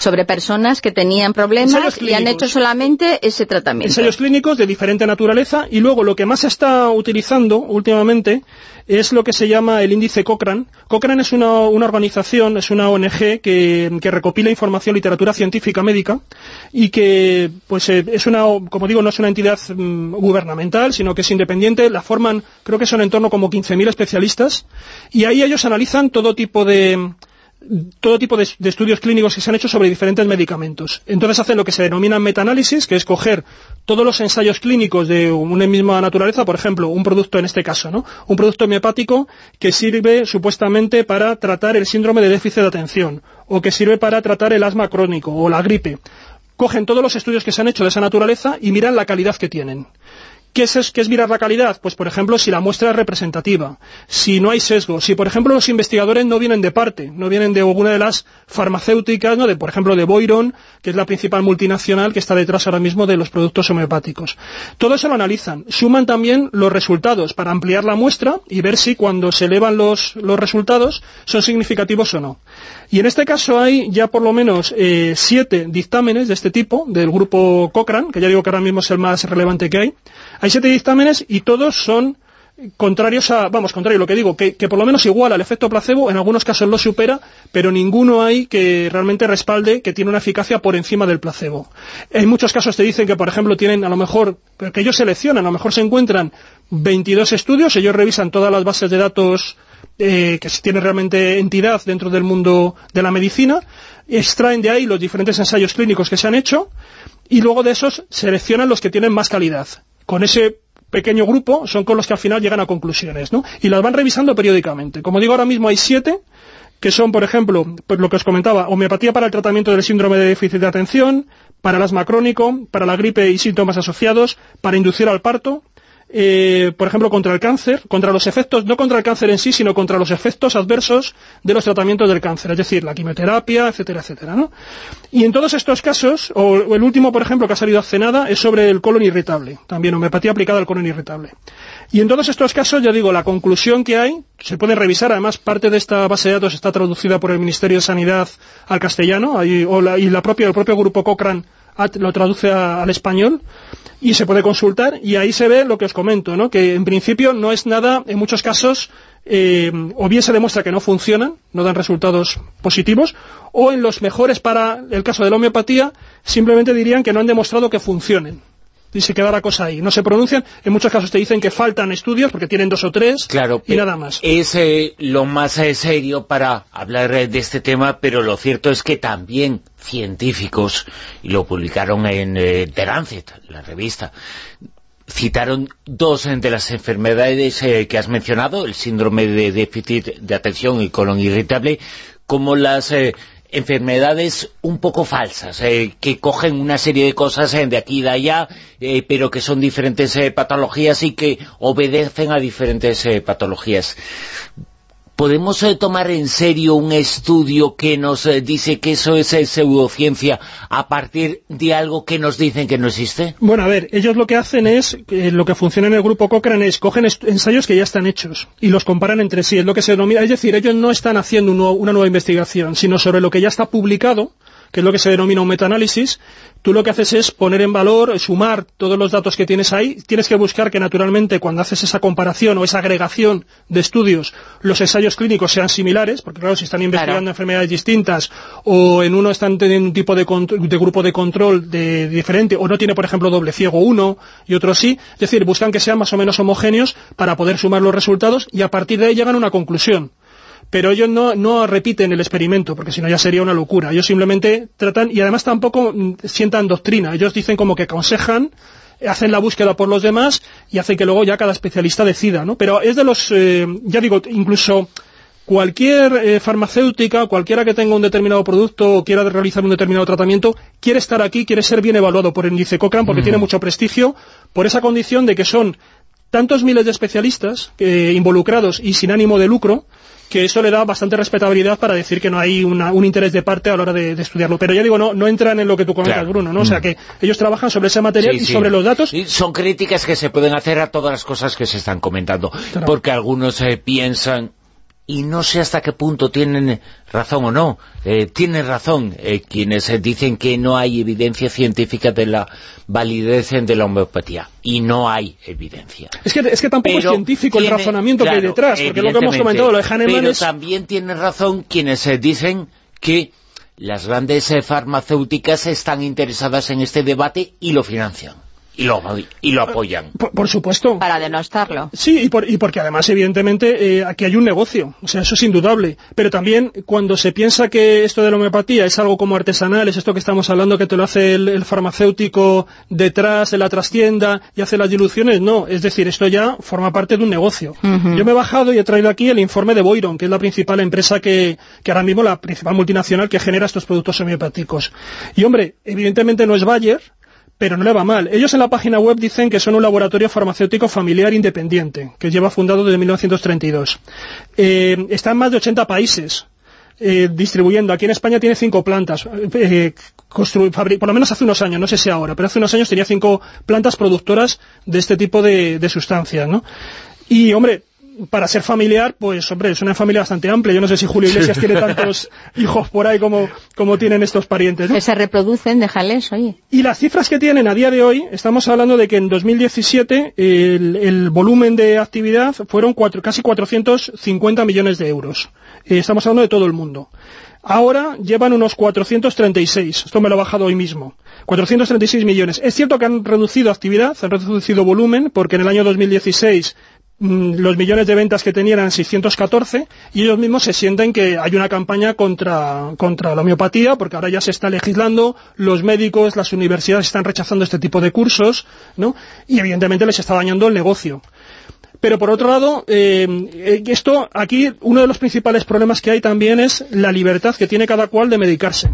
Sobre personas que tenían problemas y han hecho solamente ese tratamiento. ensayos clínicos de diferente naturaleza y luego lo que más se está utilizando últimamente es lo que se llama el índice Cochrane. Cochrane es una, una organización, es una ONG que, que recopila información, literatura científica médica y que pues eh, es una, como digo, no es una entidad mm, gubernamental, sino que es independiente, la forman, creo que son en torno como 15.000 especialistas y ahí ellos analizan todo tipo de todo tipo de, estudios clínicos que se han hecho sobre diferentes medicamentos. Entonces hacen lo que se denomina metaanálisis, que es coger todos los ensayos clínicos de una misma naturaleza, por ejemplo, un producto en este caso, ¿no? Un producto homeopático que sirve supuestamente para tratar el síndrome de déficit de atención, o que sirve para tratar el asma crónico o la gripe. Cogen todos los estudios que se han hecho de esa naturaleza y miran la calidad que tienen. ¿Qué es, qué es mirar la calidad? Pues, por ejemplo, si la muestra es representativa, si no hay sesgo, si, por ejemplo, los investigadores no vienen de parte, no vienen de alguna de las farmacéuticas, ¿no? de, por ejemplo, de Boiron, que es la principal multinacional que está detrás ahora mismo de los productos homeopáticos. Todo eso lo analizan. Suman también los resultados para ampliar la muestra y ver si cuando se elevan los, resultados son significativos o no. Y en este caso hay ya por lo menos eh, siete dictámenes de este tipo, del grupo Cochrane, que ya digo que ahora mismo es el más relevante que hay. Hay siete dictámenes y todos son contrarios a, vamos, contrario a lo que digo, que, por lo menos iguala el efecto placebo, en algunos casos lo supera, pero ninguno hay que realmente respalde que tiene una eficacia por encima del placebo. En muchos casos te dicen que, por ejemplo, tienen a lo mejor, que ellos seleccionan, a lo mejor se encuentran 22 estudios, ellos revisan todas las bases de datos eh, que tiene realmente entidad dentro del mundo de la medicina, extraen de ahí los diferentes ensayos clínicos que se han hecho y luego de esos seleccionan los que tienen más calidad. Con ese pequeño grupo son con los que al final llegan a conclusiones, ¿no? Y las van revisando periódicamente. Como digo, ahora mismo hay siete, que son, por ejemplo, pues lo que os comentaba, homeopatía para el tratamiento del síndrome de déficit de atención, para el asma crónico, para la gripe y síntomas asociados, para inducir al parto, eh, por ejemplo, contra el cáncer, contra los efectos, no contra el cáncer en sí, sino contra los efectos adversos de los tratamientos del cáncer, es decir, la quimioterapia, etcétera, etcétera, ¿no? Y en todos estos casos, o el último, por ejemplo, que ha salido hace nada, es sobre el colon irritable, también homeopatía aplicada al colon irritable. Y en todos estos casos, ya digo, la conclusión que hay, se puede revisar, además parte de esta base de datos está traducida por el Ministerio de Sanidad al castellano, o la- y la propia, el propio grupo Cochrane lo traduce al español, y se puede consultar, y ahí se ve lo que os comento, ¿no? que en principio no es nada, en muchos casos, eh, o bien se demuestra que no funcionan, no dan resultados positivos, o en los mejores para el caso de la homeopatía, simplemente dirían que no han demostrado que funcionen y se queda la cosa ahí. No se pronuncian, en muchos casos te dicen que faltan estudios porque tienen dos o tres Claro, y nada más. Es eh, lo más eh, serio para hablar eh, de este tema, pero lo cierto es que también científicos, y lo publicaron en eh, The Lancet, la revista, citaron dos de las enfermedades eh, que has mencionado, el síndrome de déficit de atención y colon irritable, como las eh, enfermedades un poco falsas, eh, que cogen una serie de cosas eh, de aquí y de allá, eh, pero que son diferentes eh, patologías y que obedecen a diferentes eh, patologías. ¿Podemos eh, tomar en serio un estudio que nos eh, dice que eso es eh, pseudociencia a partir de algo que nos dicen que no existe? Bueno, a ver, ellos lo que hacen es, lo que funciona en el grupo Cochrane es, cogen ensayos que ya están hechos y los comparan entre sí, es lo que se denomina, es decir, ellos no están haciendo una nueva investigación, sino sobre lo que ya está publicado, que es lo que se denomina un metaanálisis, tú lo que haces es poner en valor, sumar todos los datos que tienes ahí, tienes que buscar que naturalmente cuando haces esa comparación o esa agregación de estudios, los ensayos clínicos sean similares, porque claro, si están investigando enfermedades distintas o en uno están teniendo un tipo de, de grupo de control de, diferente o no tiene, por ejemplo, doble ciego uno y otro sí, es decir, buscan que sean más o menos homogéneos para poder sumar los resultados y a partir de ahí llegan a una conclusión pero ellos no, no repiten el experimento, porque si no ya sería una locura. Ellos simplemente tratan, y además tampoco mm, sientan doctrina. Ellos dicen como que aconsejan, hacen la búsqueda por los demás y hacen que luego ya cada especialista decida, ¿no? Pero es de los, eh, ya digo, incluso cualquier eh, farmacéutica, cualquiera que tenga un determinado producto o quiera realizar un determinado tratamiento, quiere estar aquí, quiere ser bien evaluado por el índice Cochrane porque tiene mucho prestigio, por esa condición de que son tantos miles de especialistas eh, involucrados y sin ánimo de lucro, que eso le da bastante respetabilidad para decir que no hay una- un interés de parte a la hora de, de estudiarlo. Pero ya digo, no, no entran en lo que tú comentas, Claro. Bruno, ¿no? O sea que ellos trabajan sobre ese material Sí, y sí. sobre los datos. Y son críticas que se pueden hacer a todas las cosas que se están comentando, Claro. porque algunos eh, piensan, y no sé hasta qué punto tienen razón o no, eh, tienen razón eh, quienes eh, dicen que no hay evidencia científica de la validez de la homeopatía, y no hay evidencia. Es que, es que tampoco Pero es científico el razonamiento que hay detrás, porque lo que hemos comentado, lo de Hahnemann Pero es... también tienen razón quienes dicen que las grandes farmacéuticas están interesadas en este debate y lo financian, y lo, y lo apoyan. Por, por supuesto. Para denostarlo. Sí, y, por- y porque además, evidentemente, eh, aquí hay un negocio, o sea, eso es indudable. Pero también, cuando se piensa que esto de la homeopatía es algo como artesanal, es esto que estamos hablando, que te lo hace el, el farmacéutico detrás de la trastienda y hace las diluciones, no. Es decir, esto ya forma parte de un negocio. Yo me he bajado y he traído aquí el informe de Boiron, que es la principal empresa que, que ahora mismo, la principal multinacional que genera estos productos homeopáticos. Y hombre, evidentemente no es Bayer, pero no le va mal. Ellos en la página web dicen que son un laboratorio farmacéutico familiar independiente, que lleva fundado desde 1932. Eh, está en más de 80 países eh, distribuyendo. Aquí en España tiene cinco plantas. eh, por lo menos hace unos años, no sé si ahora, pero hace unos años tenía cinco plantas productoras de este tipo de, de sustancias, ¿no? Y, hombre, para ser familiar, pues, hombre, es una familia bastante amplia. Yo no sé si Julio Iglesias tiene tantos hijos por ahí como, como tienen estos parientes, ¿no? Que se reproducen, déjales, oye. Y las cifras que tienen a día de hoy, estamos hablando de que en 2017 el, el volumen de actividad fueron cuatro- casi 450 millones de euros. Eh, estamos hablando de todo el mundo. Ahora llevan unos 436, esto me lo he bajado hoy mismo, 436 millones. Es cierto que han reducido actividad, han reducido volumen, porque en el año 2016 mm, los millones de ventas que tenían eran 614 y ellos mismos se sienten que hay una campaña contra, contra la homeopatía porque ahora ya se está legislando, los médicos, las universidades están rechazando este tipo de cursos ¿no? y evidentemente les está dañando el negocio. Pero por otro lado, eh, eh, esto aquí uno de los principales problemas que hay también es la libertad que tiene cada cual de medicarse,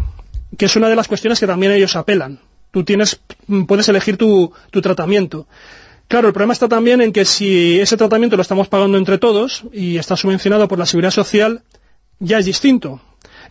que es una de las cuestiones que también ellos apelan. Tú tienes, mm, puedes elegir tu, tu tratamiento. Claro, el problema está también en que si ese tratamiento lo estamos pagando entre todos y está subvencionado por la Seguridad Social, ya es distinto.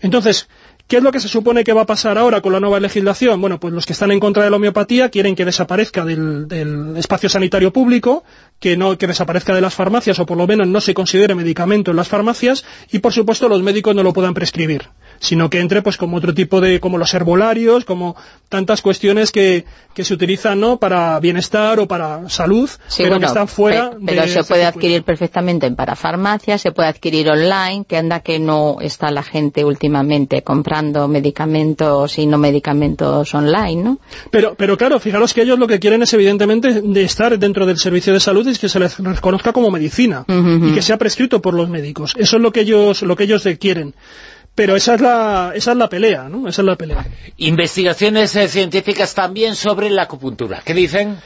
Entonces, ¿Qué es lo que se supone que va a pasar ahora con la nueva legislación? Bueno, pues los que están en contra de la homeopatía quieren que desaparezca del, espacio sanitario público, que no que desaparezca de las farmacias o por lo menos no se considere medicamento en las farmacias y por supuesto los médicos no lo puedan prescribir sino que entre pues como otro tipo de, como los herbolarios, como tantas cuestiones que, que se utilizan ¿no? para bienestar o para salud, Sí, pero bueno, que están fuera pe- Pero de se puede circuito. adquirir perfectamente en parafarmacias, se puede adquirir online, que anda que no está la gente últimamente comprando medicamentos y no medicamentos online, ¿no? Pero, pero claro, fijaros que ellos lo que quieren es evidentemente de estar dentro del servicio de salud y que se les reconozca como medicina y que sea prescrito por los médicos. Eso es lo que ellos, lo que ellos quieren. Pero esa es la, esa es la pelea, ¿no? Esa es la pelea. Investigaciones eh, científicas también sobre la acupuntura. ¿Qué dicen?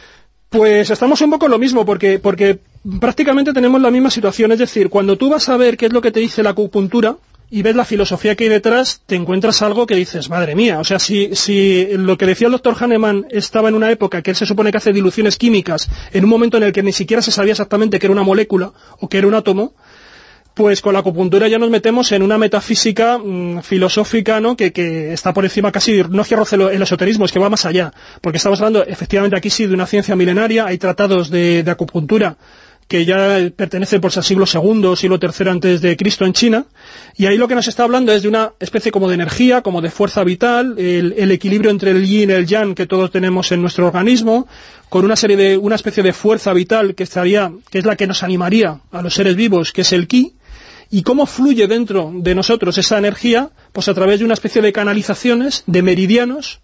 Pues estamos un poco en lo mismo, porque, porque prácticamente tenemos la misma situación. Es decir, cuando tú vas a ver qué es lo que te dice la acupuntura y ves la filosofía que hay detrás, te encuentras algo que dices, madre mía. O sea, si, si lo que decía el doctor Hahnemann estaba en una época que él se supone que hace diluciones químicas, en un momento en el que ni siquiera se sabía exactamente que era una molécula o que era un átomo, pues con la acupuntura ya nos metemos en una metafísica mm, filosófica ¿no? que, está por encima casi, no es que el esoterismo, es que va más allá. Porque estamos hablando efectivamente aquí sí de una ciencia milenaria, hay tratados de, acupuntura que ya pertenecen por el siglo II, siglo III antes de Cristo en China, y ahí lo que nos está hablando es de una especie como de energía, como de fuerza vital, el, el equilibrio entre el yin y el yang que todos tenemos en nuestro organismo, con una serie de, una especie de fuerza vital que estaría, que es la que nos animaría a los seres vivos, que es el ki, y cómo fluye dentro de nosotros esa energía, pues a través de una especie de canalizaciones, de meridianos,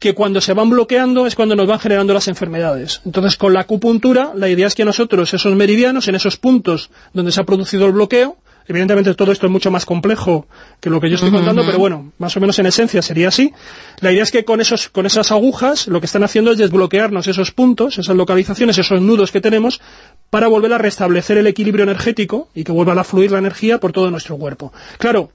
que cuando se van bloqueando es cuando nos van generando las enfermedades. Entonces, con la acupuntura, la idea es que nosotros, esos meridianos, en esos puntos donde se ha producido el bloqueo, evidentemente todo esto es mucho más complejo que lo que yo estoy contando, pero bueno, más o menos en esencia sería así. La idea es que con, esos, con esas agujas lo que están haciendo es desbloquearnos esos puntos, esas localizaciones, esos nudos que tenemos, para volver a restablecer el equilibrio energético y que vuelva a fluir la energía por todo nuestro cuerpo. Claro,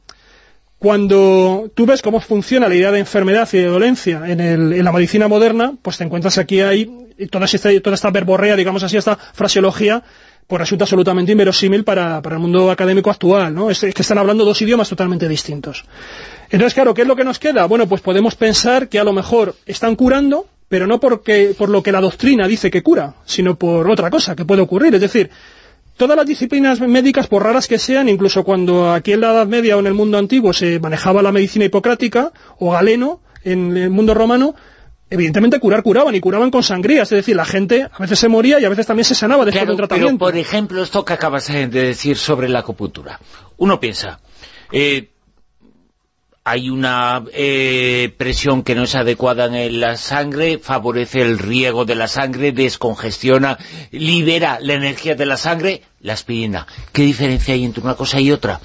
cuando tú ves cómo funciona la idea de enfermedad y de dolencia en, el- en la medicina moderna, pues te encuentras aquí hay toda esta, toda esta verborrea, digamos así, esta fraseología, pues resulta absolutamente inverosímil para, para el mundo académico actual, ¿no? Es, es que están hablando dos idiomas totalmente distintos. Entonces, claro, ¿qué es lo que nos queda? Bueno, pues podemos pensar que a lo mejor están curando, pero no porque, por lo que la doctrina dice que cura, sino por otra cosa que puede ocurrir. Es decir, todas las disciplinas médicas, por raras que sean, incluso cuando aquí en la Edad Media o en el mundo antiguo se manejaba la medicina hipocrática, o galeno, en el mundo romano, evidentemente curar curaban, y curaban con sangrías, es decir, la gente a veces se moría y a veces también se sanaba después Claro, de un pero tratamiento. por ejemplo, esto que acabas de decir sobre la acupuntura. Uno piensa, eh, hay una eh, presión que no es adecuada en la sangre, favorece el riego de la sangre, descongestiona, libera la energía de la sangre, la aspirina. ¿Qué diferencia hay entre una cosa y otra?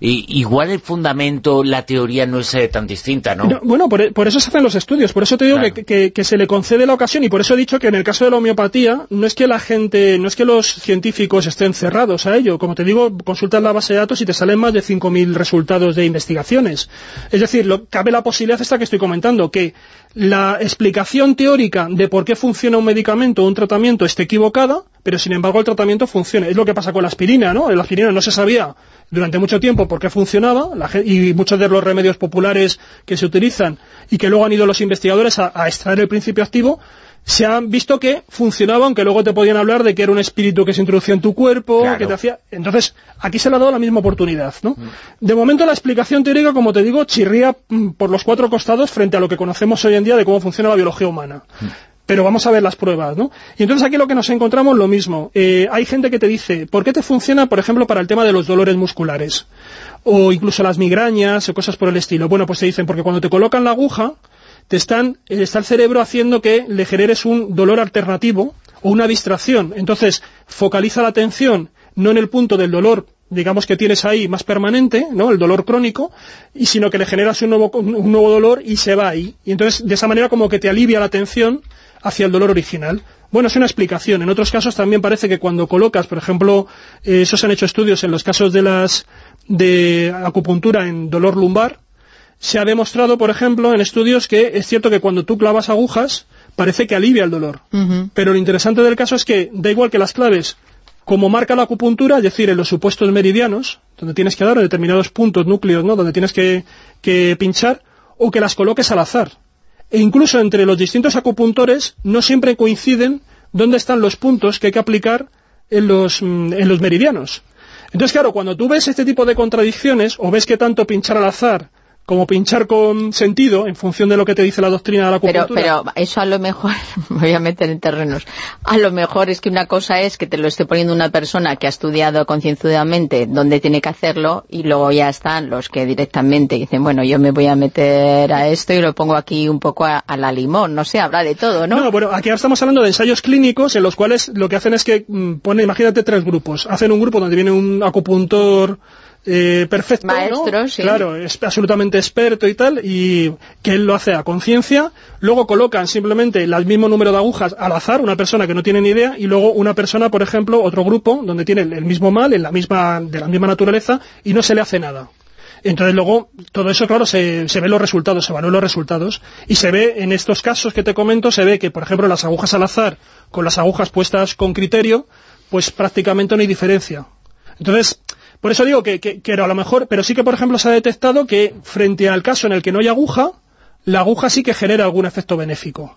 Y, igual el fundamento, la teoría no es eh, tan distinta, ¿no? No, bueno, por, por eso se hacen los estudios, por eso te digo Claro. que, que- que se le concede la ocasión y por eso he dicho que en el caso de la homeopatía no es que la gente, no es que los científicos estén cerrados a ello, como te digo, consultas la base de datos y te salen más de 5.000 resultados de investigaciones. Es decir, lo, cabe la posibilidad esta que estoy comentando, que la explicación teórica de por qué funciona un medicamento o un tratamiento esté equivocada, pero sin embargo el tratamiento funcione. Es lo que pasa con la aspirina, ¿no? La aspirina no se sabía durante mucho tiempo por qué funcionaba la y muchos de los remedios populares que se utilizan y que luego han ido los investigadores a extraer el principio activo se han visto que funcionaba, aunque luego te podían hablar de que era un espíritu que se introducía en tu cuerpo, Claro. que te hacía... Entonces, aquí se le ha dado la misma oportunidad, ¿no? De momento la explicación teórica, como te digo, chirría mm, por los cuatro costados frente a lo que conocemos hoy en día de cómo funciona la biología humana. Pero vamos a ver las pruebas, ¿no? Y entonces aquí lo que nos encontramos lo mismo. Eh, hay gente que te dice, ¿por qué te funciona, por ejemplo, para el tema de los dolores musculares? O incluso las migrañas o cosas por el estilo. Bueno, pues te dicen, porque cuando te colocan la aguja, te están, eh, está el cerebro haciendo que le generes un dolor alternativo o una distracción. Entonces, focaliza la atención no en el punto del dolor, digamos que tienes ahí más permanente, ¿no? El dolor crónico, y sino que le generas un nuevo, un nuevo dolor y se va ahí. Y entonces, de esa manera como que te alivia la atención hacia el dolor original. Bueno, es una explicación. En otros casos también parece que cuando colocas, por ejemplo, eh, eso se han hecho estudios en los casos de las de acupuntura en dolor lumbar, se ha demostrado, por ejemplo, en estudios que es cierto que cuando tú clavas agujas, parece que alivia el dolor. Pero lo interesante del caso es que da igual que las claves, como marca la acupuntura, es decir, en los supuestos meridianos, donde tienes que dar en determinados puntos, núcleos, ¿no? donde tienes que, que pinchar, o que las coloques al azar. E incluso entre los distintos acupuntores no siempre coinciden dónde están los puntos que hay que aplicar en los, mm, en los meridianos. Entonces, claro, cuando tú ves este tipo de contradicciones, o ves que tanto pinchar al azar como pinchar con sentido, en función de lo que te dice la doctrina de la Pero, acupuntura... pero eso a lo mejor, me voy a meter en terrenos, a lo mejor es que una cosa es que te lo esté poniendo una persona que ha estudiado concienzudamente dónde tiene que hacerlo y luego ya están los que directamente dicen, bueno, yo me voy a meter a esto y lo pongo aquí un poco a, a la limón, no sé, habrá de todo, ¿no? No, bueno, aquí ahora estamos hablando de ensayos clínicos en los cuales lo que hacen es que mm, ponen, imagínate, tres grupos. Hacen un grupo donde viene un acupuntor eh, perfecto, ¿no? Maestro, sí. Claro, es absolutamente experto y tal, y que él lo hace a conciencia. Luego colocan simplemente el mismo número de agujas al azar, una persona que no tiene ni idea, y luego una persona, por ejemplo, otro grupo, donde tiene el, mismo mal, en la misma, de la misma naturaleza, y no se le hace nada. Entonces luego, todo eso, claro, se, se ve los resultados, se evalúan los resultados, y se ve, en estos casos que te comento, se ve que, por ejemplo, las agujas al azar, con las agujas puestas con criterio, pues prácticamente no hay diferencia. Entonces, por eso digo que, que, que a lo mejor, pero sí que, por ejemplo, se ha detectado que frente al caso en el que no hay aguja, la aguja sí que genera algún efecto benéfico.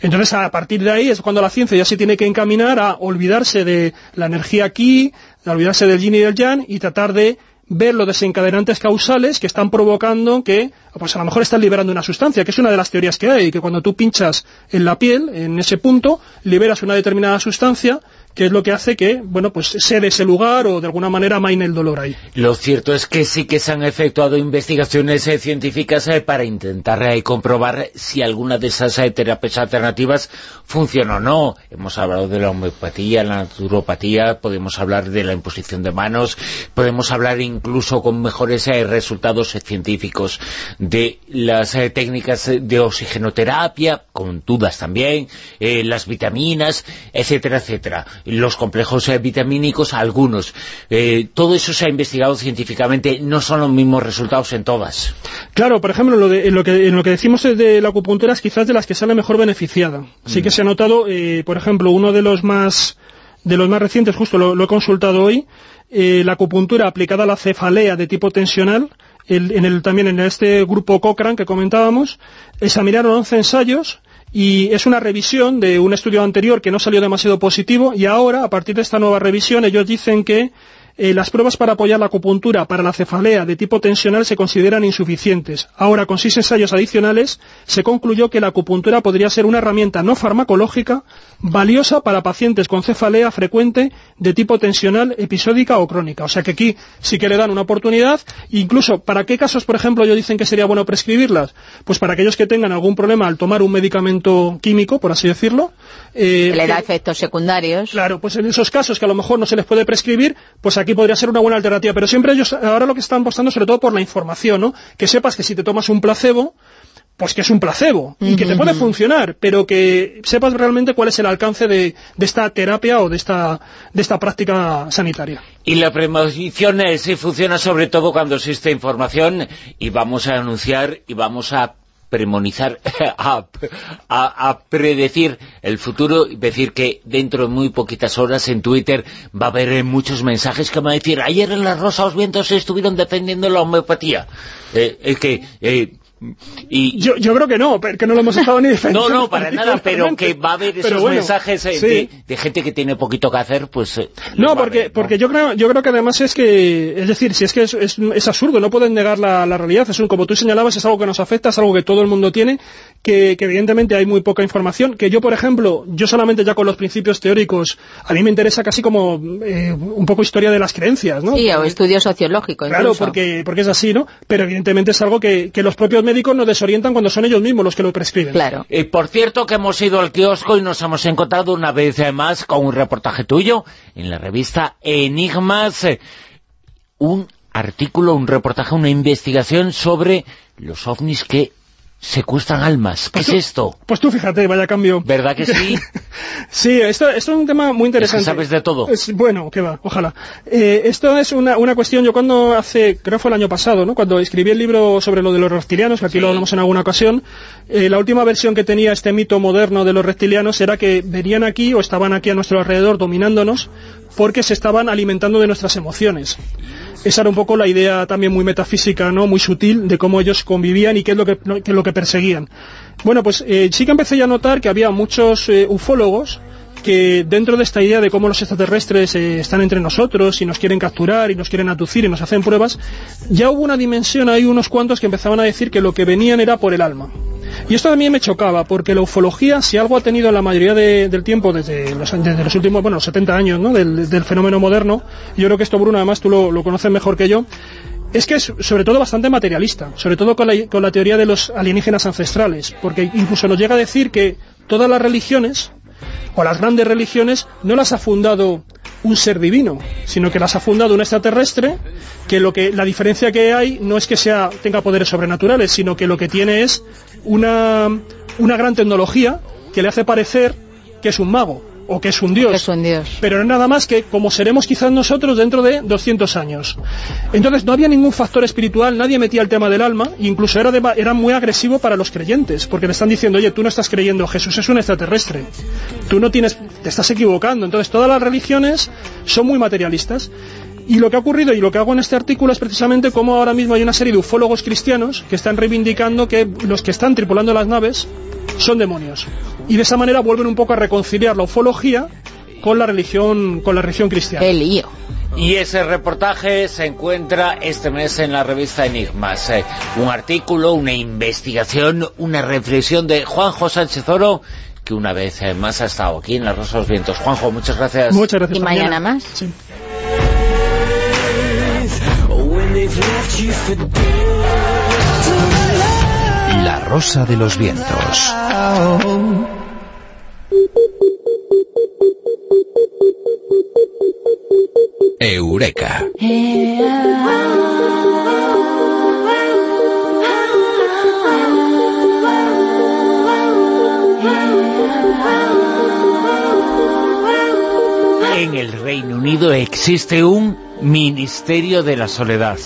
Entonces, a partir de ahí es cuando la ciencia ya se tiene que encaminar a olvidarse de la energía aquí, a olvidarse del yin y del yang y tratar de ver los desencadenantes causales que están provocando que, pues a lo mejor están liberando una sustancia, que es una de las teorías que hay, que cuando tú pinchas en la piel, en ese punto, liberas una determinada sustancia que es lo que hace que, bueno, pues cede ese lugar o de alguna manera amaine el dolor ahí. Lo cierto es que sí que se han efectuado investigaciones eh, científicas eh, para intentar eh, comprobar si alguna de esas eh, terapias alternativas funciona o no. Hemos hablado de la homeopatía, la naturopatía, podemos hablar de la imposición de manos, podemos hablar incluso con mejores resultados científicos de las técnicas de oxigenoterapia, con dudas también, las vitaminas, etcétera, etcétera. Los complejos eh, vitamínicos, algunos. Eh, todo eso se ha investigado científicamente, no son los mismos resultados en todas. Claro, por ejemplo, lo de- en, lo que, en lo que decimos de la acupuntura es quizás de las que sale mejor beneficiada. Sí que se ha notado, eh, por ejemplo, uno de los más de los más recientes, justo lo, lo he consultado hoy, eh, la acupuntura aplicada a la cefalea de tipo tensional, el- en el, también en este grupo Cochrane que comentábamos, examinaron 11 ensayos y es una revisión de un estudio anterior que no salió demasiado positivo y ahora, a partir de esta nueva revisión, ellos dicen que eh, las pruebas para apoyar la acupuntura para la cefalea de tipo tensional se consideran insuficientes. Ahora, con seis ensayos adicionales, se concluyó que la acupuntura podría ser una herramienta no farmacológica valiosa para pacientes con cefalea frecuente de tipo tensional, episódica o crónica. O sea que aquí sí que le dan una oportunidad. Incluso, ¿para qué casos, por ejemplo, ellos dicen que sería bueno prescribirlas? Pues para aquellos que tengan algún problema al tomar un medicamento químico, por así decirlo. eh, que le da efectos secundarios. Claro, pues en esos casos que a lo mejor no se les puede prescribir, pues aquí podría ser una buena alternativa. Pero siempre ellos ahora lo que están apostando sobre todo por la información, ¿no? Que sepas que si te tomas un placebo, pues que es un placebo y que te puede funcionar, pero que sepas realmente cuál es el alcance de, de esta terapia o de esta, de esta práctica sanitaria. Y la premonición sí funciona sobre todo cuando existe información y vamos a anunciar y vamos a premonizar, a, a- predecir el futuro y decir que dentro de muy poquitas horas en Twitter va a haber eh, muchos mensajes que van a decir ayer en la Rosa los Vientos estuvieron defendiendo la homeopatía. Eh, es que... eh, y, Yo, yo creo que no, que no lo hemos estado ni no, defendiendo. no, para nada, pero que va a haber esos bueno, mensajes eh, sí. de, de gente que tiene poquito que hacer, pues... eh, No, porque, haber, ¿no? porque yo creo, yo creo que además es que, es decir, si es que es, es, es absurdo, no pueden negar la, la realidad, es un, como tú señalabas, es algo que nos afecta, es algo que todo el mundo tiene, que, que evidentemente hay muy poca información, que yo, por ejemplo, yo solamente ya con los principios teóricos, a mí me interesa casi como eh, un poco historia de las creencias, ¿no? Sí, o Porque- estudio sociológico Claro, incluso. porque, porque es así, ¿no? Pero evidentemente es algo que, que los propios médicos nos desorientan cuando son ellos mismos los que lo prescriben. Claro. Y por cierto que hemos ido al kiosco y nos hemos encontrado una vez más con un reportaje tuyo en la revista Enigmas, eh, un artículo, un reportaje, una investigación sobre los ovnis que secuestran almas. ¿Qué es esto? Pues tú fíjate, vaya cambio. ¿Verdad que sí? sí, esto, esto es un tema muy interesante. Es que sabes de todo. Es, bueno, que va, ojalá. Eh, esto es una, una cuestión, yo cuando hace, creo que fue el año pasado, ¿no? cuando escribí el libro sobre lo de los reptilianos, que aquí lo hablamos en alguna ocasión, eh, la última versión que tenía este mito moderno de los reptilianos era que venían aquí o estaban aquí a nuestro alrededor dominándonos porque se estaban alimentando de nuestras emociones. Esa era un poco la idea también muy metafísica, ¿no? muy sutil, de cómo ellos convivían y qué es lo que, qué es lo que perseguían. Bueno, pues eh, sí que empecé a notar que había muchos eh, ufólogos que dentro de esta idea de cómo los extraterrestres eh, están entre nosotros y nos quieren capturar y nos quieren aducir y nos hacen pruebas, ya hubo una dimensión, hay unos cuantos que empezaban a decir que lo que venían era por el alma. Y esto también me chocaba, porque la ufología, si algo ha tenido la mayoría de- del tiempo, desde los, desde los últimos, bueno, los 70 años, ¿no?, del, del fenómeno moderno, yo creo que esto, Bruno, además tú lo, lo conoces mejor que yo, es que es sobre todo bastante materialista, sobre todo con la, con la teoría de los alienígenas ancestrales, porque incluso nos llega a decir que todas las religiones, o las grandes religiones, no las ha fundado un ser divino, sino que las ha fundado un extraterrestre, que lo que la diferencia que hay no es que sea tenga poderes sobrenaturales, sino que lo que tiene es una, una gran tecnología que le hace parecer que es un mago o que es un dios. Es un dios. Pero no es nada más que como seremos quizás nosotros dentro de 200 años. Entonces no había ningún factor espiritual, nadie metía el tema del alma, incluso era, de- era muy agresivo para los creyentes, porque le están diciendo, oye, tú no estás creyendo, Jesús es un extraterrestre, tú no tienes, te estás equivocando. Entonces todas las religiones son muy materialistas. Y lo que ha ocurrido y lo que hago en este artículo es precisamente cómo ahora mismo hay una serie de ufólogos cristianos que están reivindicando que los que están tripulando las naves son demonios. Y de esa manera vuelven un poco a reconciliar la ufología con la religión, con la religión cristiana. ¡Qué lío! Y ese reportaje se encuentra este mes en la revista Enigmas. Eh, un artículo, una investigación, una reflexión de Juanjo Sánchez Oro, que una vez eh, más ha estado aquí en La Rosa de los Vientos. Juanjo, muchas gracias. Muchas gracias. Y mañana más. Sí. La Rosa de los Vientos. Eureka. En el Reino Unido existe un Ministerio de la Soledad.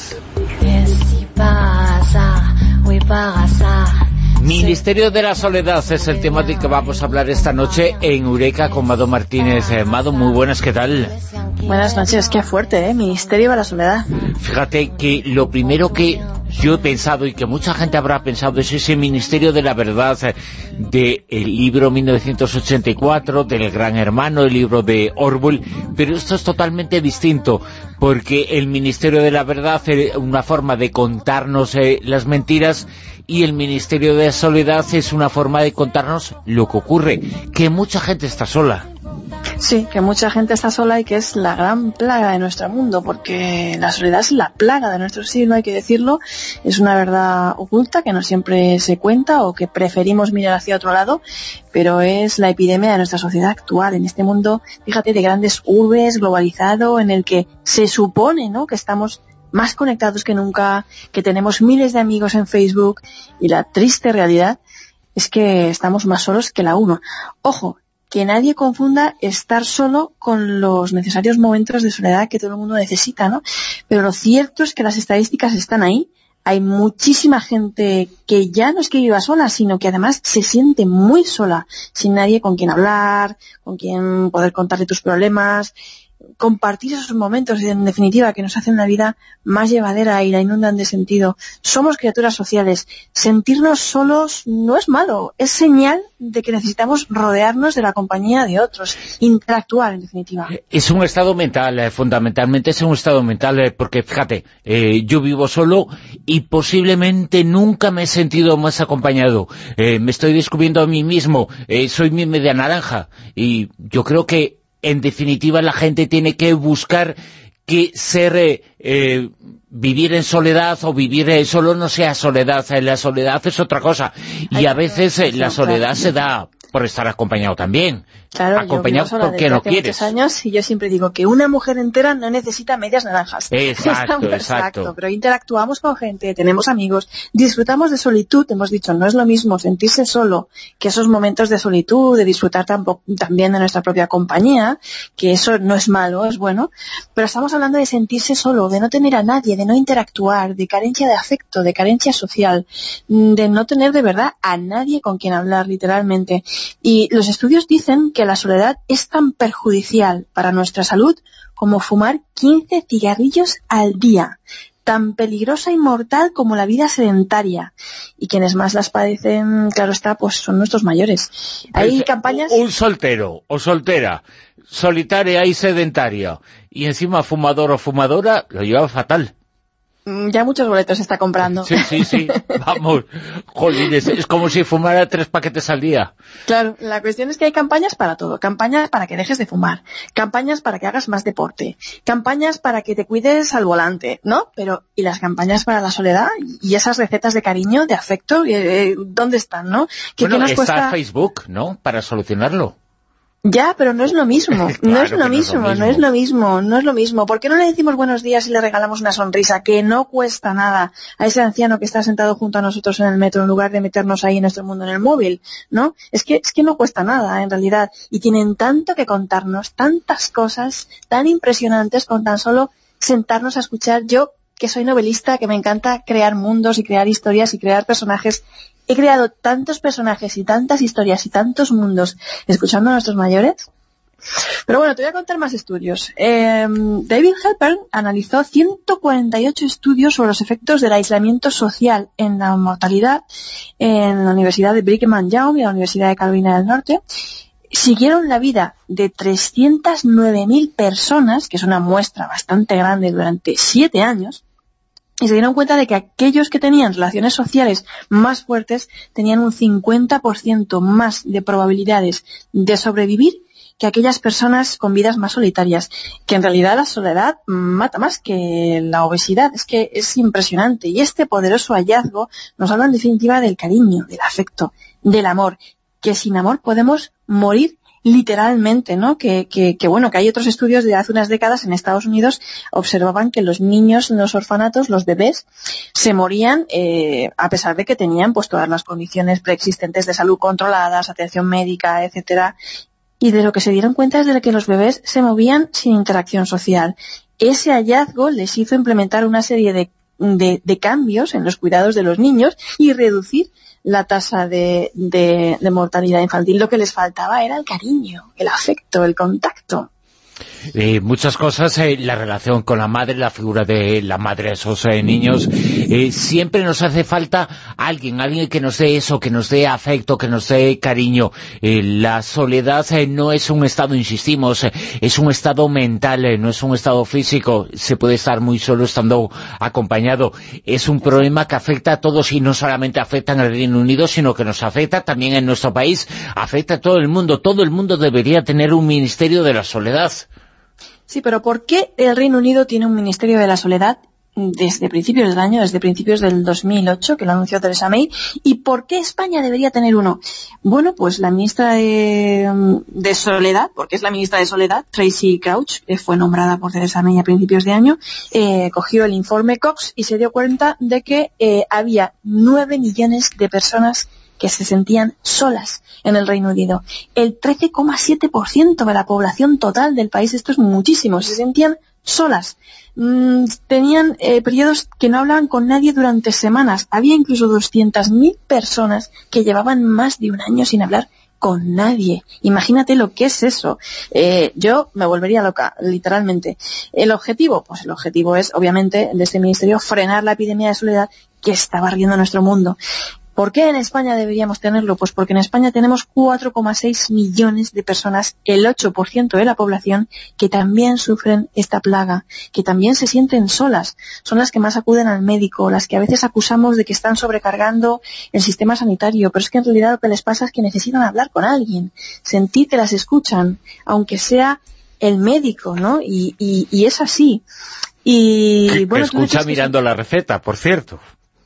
Ministerio de la Soledad es el tema del que vamos a hablar esta noche en Eureka con Mado Martínez. Eh, Mado, muy buenas, ¿qué tal? Buenas noches, qué fuerte, ¿eh? Ministerio de la Soledad. Fíjate que lo primero que yo he pensado y que mucha gente habrá pensado es ese Ministerio de la Verdad eh, del libro 1984, del Gran Hermano, el libro de Orwell, pero esto es totalmente distinto, porque el Ministerio de la Verdad es una forma de contarnos eh, las mentiras y el Ministerio de Soledad es una forma de contarnos lo que ocurre, que mucha gente está sola. Sí, que mucha gente está sola y que es la gran plaga de nuestro mundo, porque la soledad es la plaga de nuestro siglo, hay que decirlo. Es una verdad oculta que no siempre se cuenta o que preferimos mirar hacia otro lado, pero es la epidemia de nuestra sociedad actual, en este mundo, fíjate, de grandes urbes, globalizado, en el que se supone ¿no? que estamos más conectados que nunca, que tenemos miles de amigos en Facebook y la triste realidad es que estamos más solos que la uno. Ojo, que nadie confunda estar solo con los necesarios momentos de soledad que todo el mundo necesita, ¿no? Pero lo cierto es que las estadísticas están ahí. Hay muchísima gente que ya no es que viva sola, sino que además se siente muy sola, sin nadie con quien hablar, con quien poder contarle tus problemas, compartir esos momentos, en definitiva, que nos hacen la vida más llevadera y la inundan de sentido. Somos criaturas sociales. Sentirnos solos no es malo, es señal de que necesitamos rodearnos de la compañía de otros, interactuar, en definitiva. Es un estado mental, eh, fundamentalmente es un estado mental, eh, porque fíjate, eh, yo vivo solo y posiblemente nunca me he sentido más acompañado. Eh, me estoy descubriendo a mí mismo, eh, soy mi media naranja y yo creo que en definitiva la gente tiene que buscar que ser eh, eh, vivir en soledad o vivir eh, solo no sea soledad, eh, la soledad es otra cosa. Y a veces la soledad se da por estar acompañado también. Claro, acompañado yo porque hace quieres. muchos años y yo siempre digo que una mujer entera no necesita medias naranjas. Exacto, exacto. Pero interactuamos con gente, tenemos amigos, disfrutamos de solitud, hemos dicho, no es lo mismo sentirse solo que esos momentos de solitud, de disfrutar tampo- también de nuestra propia compañía, que eso no es malo, es bueno, pero estamos hablando de sentirse solo, de no tener a nadie, de no interactuar, de carencia de afecto, de carencia social, mm, de no tener de verdad a nadie con quien hablar, literalmente. Y los estudios dicen que la soledad es tan perjudicial para nuestra salud como fumar 15 cigarrillos al día, tan peligrosa y mortal como la vida sedentaria. Y quienes más las padecen, claro está, pues son nuestros mayores. Hay Pues, campañas... Un soltero o soltera, solitaria y sedentaria, y encima fumador o fumadora, lo lleva fatal. Mm, Ya muchos boletos se está comprando. Sí, sí, sí, vamos, jolines, es como si fumara tres paquetes al día. Claro, la cuestión es que hay campañas para todo. Campañas para que dejes de fumar, campañas para que hagas más deporte, campañas para que te cuides al volante, ¿no? Pero, ¿y las campañas para la soledad? ¿Y esas recetas de cariño, de afecto? Eh, eh, ¿Dónde están, no? ¿Qué, Bueno, qué nos está cuesta? Facebook, ¿no?, para solucionarlo. Ya, pero no es lo mismo, no es lo no es lo mismo, no mismo. es lo mismo, no es lo mismo. ¿Por qué no le decimos buenos días y le regalamos una sonrisa que no cuesta nada a ese anciano que está sentado junto a nosotros en el metro en lugar de meternos ahí en nuestro mundo en el móvil? ¿No? Es que, es que no cuesta nada, en realidad. Y tienen tanto que contarnos, tantas cosas tan impresionantes con tan solo sentarnos a escuchar. Yo, que soy novelista, que me encanta crear mundos y crear historias y crear personajes, he creado tantos personajes y tantas historias y tantos mundos escuchando a nuestros mayores. Pero bueno, te voy a contar más estudios. Eh, David Halpern analizó 148 estudios sobre los efectos del aislamiento social en la mortalidad en la Universidad de Brigham Young y la Universidad de Carolina del Norte. Siguieron la vida de 309.000 personas, que es una muestra bastante grande durante siete años, y se dieron cuenta de que aquellos que tenían relaciones sociales más fuertes tenían un 50% más de probabilidades de sobrevivir que aquellas personas con vidas más solitarias, que en realidad la soledad mata más que la obesidad, es que es impresionante. Y este poderoso hallazgo nos habla en definitiva del cariño, del afecto, del amor, que sin amor podemos morir literalmente, ¿no? Que, que, que, bueno, que hay otros estudios de hace unas décadas en Estados Unidos observaban que los niños en los orfanatos, los bebés, se morían eh, a pesar de que tenían pues todas las condiciones preexistentes de salud controladas, atención médica, etcétera, y de lo que se dieron cuenta es de que los bebés se movían sin interacción social. Ese hallazgo les hizo implementar una serie de, de, de cambios en los cuidados de los niños y reducir la tasa de, de, mortalidad infantil. Lo que les faltaba era el cariño, el afecto, el contacto. Eh, muchas cosas, eh, la relación con la madre, la figura de la madre a esos eh, niños, siempre nos hace falta alguien, alguien que nos dé eso, que nos dé afecto, que nos dé cariño. la soledad no es un estado, insistimos, es un estado mental, no es un estado físico, se puede estar muy solo estando acompañado. Es un problema que afecta a todos y no solamente afecta en el Reino Unido, sino que nos afecta también en nuestro país, afecta a todo el mundo. Todo el mundo debería tener un ministerio de la soledad. Sí, pero ¿por qué el Reino Unido tiene un Ministerio de la Soledad desde principios del año, desde principios del 2008, que lo anunció Theresa May, y por qué España debería tener uno? Bueno, pues la ministra de, Soledad, porque es la ministra de Soledad, Tracy Crouch, que fue nombrada por Theresa May a principios de año, eh, cogió el informe Cox y se dio cuenta de que eh, había nueve millones de personas que se sentían solas en el Reino Unido. El 13,7% de la población total del país, esto es muchísimo, se sentían solas. Mm, tenían eh, periodos que no hablaban con nadie durante semanas. Había incluso 200.000 personas que llevaban más de un año sin hablar con nadie. Imagínate lo que es eso. Eh, yo me volvería loca, literalmente. El objetivo, pues el objetivo es, obviamente, de este ministerio, frenar la epidemia de soledad que está barriendo nuestro mundo. ¿Por qué en España deberíamos tenerlo? Pues porque en España tenemos 4,6 millones de personas, el 8% de la población, que también sufren esta plaga, que también se sienten solas. Son las que más acuden al médico, las que a veces acusamos de que están sobrecargando el sistema sanitario, pero es que en realidad lo que les pasa es que necesitan hablar con alguien, sentir que las escuchan, aunque sea el médico, ¿no? Y, y, y es así. Y, bueno, escucha mirando que... la receta, por cierto.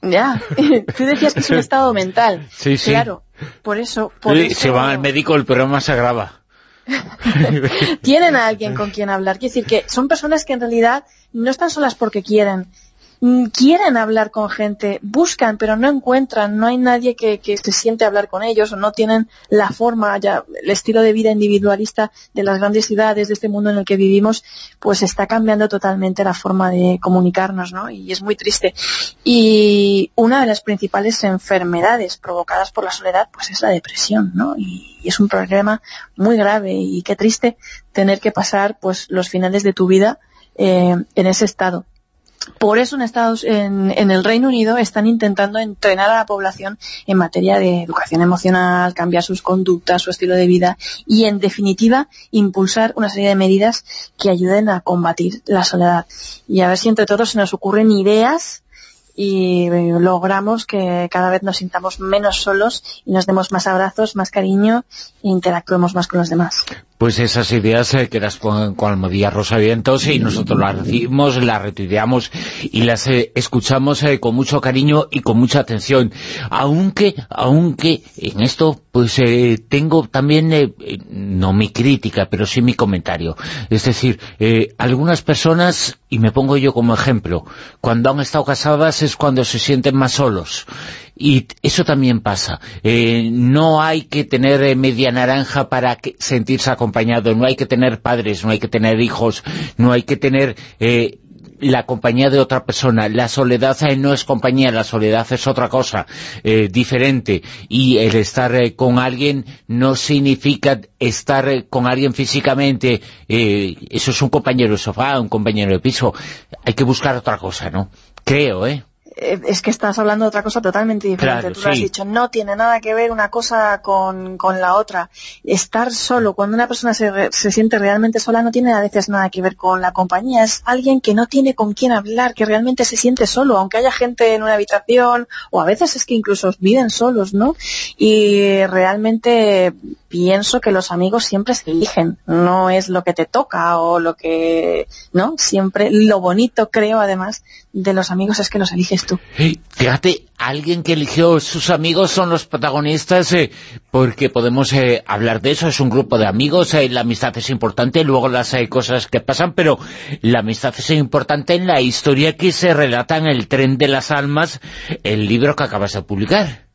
Ya, tú decías que es un estado mental. Sí, sí. Claro, Por eso... Por Sí, eso Se van al médico, el problema se agrava. tienen a alguien con quien hablar. Quiere decir que son personas que en realidad no están solas porque quieren. Mm, Quieren hablar con gente, buscan, pero no encuentran, no hay nadie que, se siente a hablar con ellos o no tienen la forma, ya el estilo de vida individualista de las grandes ciudades, de este mundo en el que vivimos, pues está cambiando totalmente la forma de comunicarnos, ¿no? Y es muy triste. Y una de las principales enfermedades provocadas por la soledad, pues es la depresión, ¿no? Y, y es un problema muy grave y qué triste tener que pasar, pues, los finales de tu vida eh, en ese estado. Por eso en, Estados, en, en, el Reino Unido están intentando entrenar a la población en materia de educación emocional, cambiar sus conductas, su estilo de vida y, en definitiva, impulsar una serie de medidas que ayuden a combatir la soledad. Y a ver si entre todos se nos ocurren ideas y logramos que cada vez nos sintamos menos solos y nos demos más abrazos, más cariño e interactuemos más con los demás. Pues esas ideas eh, que las ponen con Almodía Rosavientos y nosotros las recibimos, las retuiteamos y las eh, escuchamos eh, con mucho cariño y con mucha atención. Aunque, aunque en esto pues eh, tengo también, eh, no mi crítica, pero sí mi comentario. Es decir, algunas personas, y me pongo yo como ejemplo, cuando han estado casadas es cuando se sienten más solos. Y eso también pasa. Eh, no hay que tener eh, media naranja para que- sentirse acompañado, no hay que tener padres, no hay que tener hijos, no hay que tener eh, la compañía de otra persona. La soledad no es compañía, la soledad es otra cosa eh, diferente. Y el estar con alguien no significa estar con alguien físicamente. eso es un compañero de sofá, un compañero de piso. Hay que buscar otra cosa, ¿no? Creo, ¿eh? Eh, es que estás hablando de otra cosa totalmente diferente. Claro, Tú lo has dicho, no tiene nada que ver una cosa con, con la otra. Estar solo, cuando una persona se, re- se siente realmente sola, no tiene a veces nada que ver con la compañía. Es alguien que no tiene con quién hablar, que realmente se siente solo, aunque haya gente en una habitación, o a veces es que incluso viven solos, ¿no? Y realmente pienso que los amigos siempre se eligen, no es lo que te toca o lo que, ¿no? Siempre, lo bonito creo además de los amigos es que los eliges tú. Eh, Fíjate, alguien que eligió sus amigos son los protagonistas, eh, porque podemos eh, hablar de eso, es un grupo de amigos, eh, la amistad es importante, luego las hay cosas que pasan, pero la amistad es importante en la historia que se relata en El tren de las almas, el libro que acabas de publicar.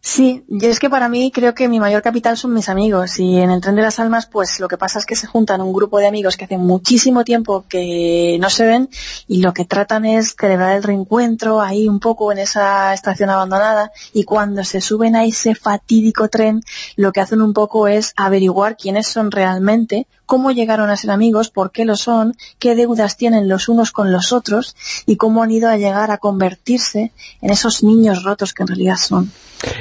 Sí, yo es que para mí creo que mi mayor capital son mis amigos y en el tren de las almas pues lo que pasa es que se juntan un grupo de amigos que hace muchísimo tiempo que no se ven y lo que tratan es celebrar el reencuentro ahí un poco en esa estación abandonada y cuando se suben a ese fatídico tren lo que hacen un poco es averiguar quiénes son realmente, cómo llegaron a ser amigos, por qué lo son, qué deudas tienen los unos con los otros y cómo han ido a llegar a convertirse en esos niños rotos que en realidad son.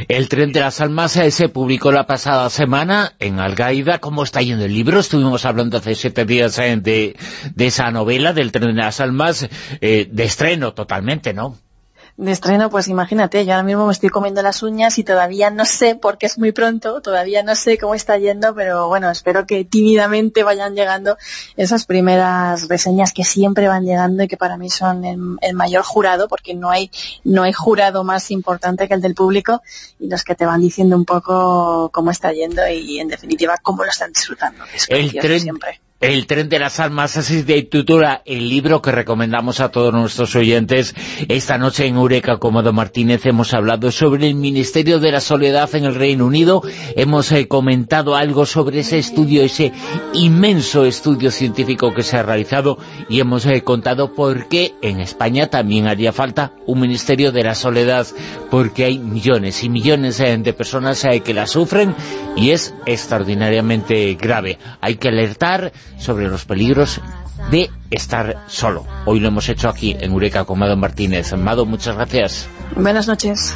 El tren de las almas eh, se publicó la pasada semana en Algaida. ¿Cómo está yendo el libro? Estuvimos hablando hace siete días eh, de, de esa novela, del tren de las almas, eh, de estreno totalmente, ¿no? De estreno, pues imagínate, yo ahora mismo me estoy comiendo las uñas y todavía no sé, porque es muy pronto, todavía no sé cómo está yendo, pero bueno, espero que tímidamente vayan llegando esas primeras reseñas que siempre van llegando y que para mí son el, el mayor jurado, porque no hay, no hay jurado más importante que el del público y los que te van diciendo un poco cómo está yendo y en definitiva cómo lo están disfrutando. es El precioso tren, siempre. El tren de las almas, así de titula el libro que recomendamos a todos nuestros oyentes. Esta noche en Eureka Cómodo Martínez hemos hablado sobre el Ministerio de la Soledad en el Reino Unido. Hemos eh, comentado algo sobre ese estudio, ese inmenso estudio científico que se ha realizado y hemos eh, contado por qué en España también haría falta un Ministerio de la Soledad, porque hay millones y millones eh, de personas que la sufren y es extraordinariamente grave. Hay que alertar sobre los peligros de estar solo. Hoy lo hemos hecho aquí en Eureka con Mado Martínez. Mado, muchas gracias. Buenas noches.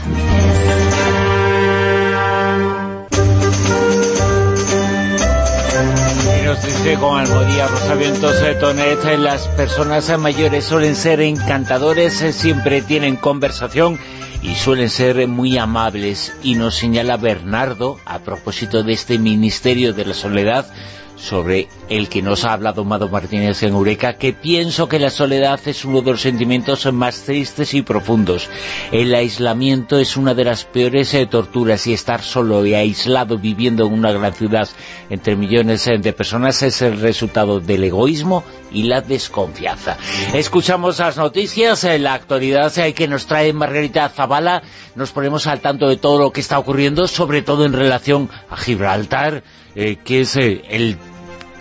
Y nos dice con Almodía Rosavientos de Tonet, eh, las personas mayores suelen ser encantadores, eh, siempre tienen conversación y suelen ser muy amables. Y nos señala Bernardo, a propósito de este Ministerio de la Soledad, sobre el que nos ha hablado Mado Martínez en Eureka, que pienso que la soledad es uno de los sentimientos más tristes y profundos. El aislamiento es una de las peores eh, torturas y estar solo y aislado viviendo en una gran ciudad entre millones eh, de personas es el resultado del egoísmo y la desconfianza. Escuchamos las noticias, en la actualidad eh, que nos trae Margarita Zavala, nos ponemos al tanto de todo lo que está ocurriendo, sobre todo en relación a Gibraltar, que es el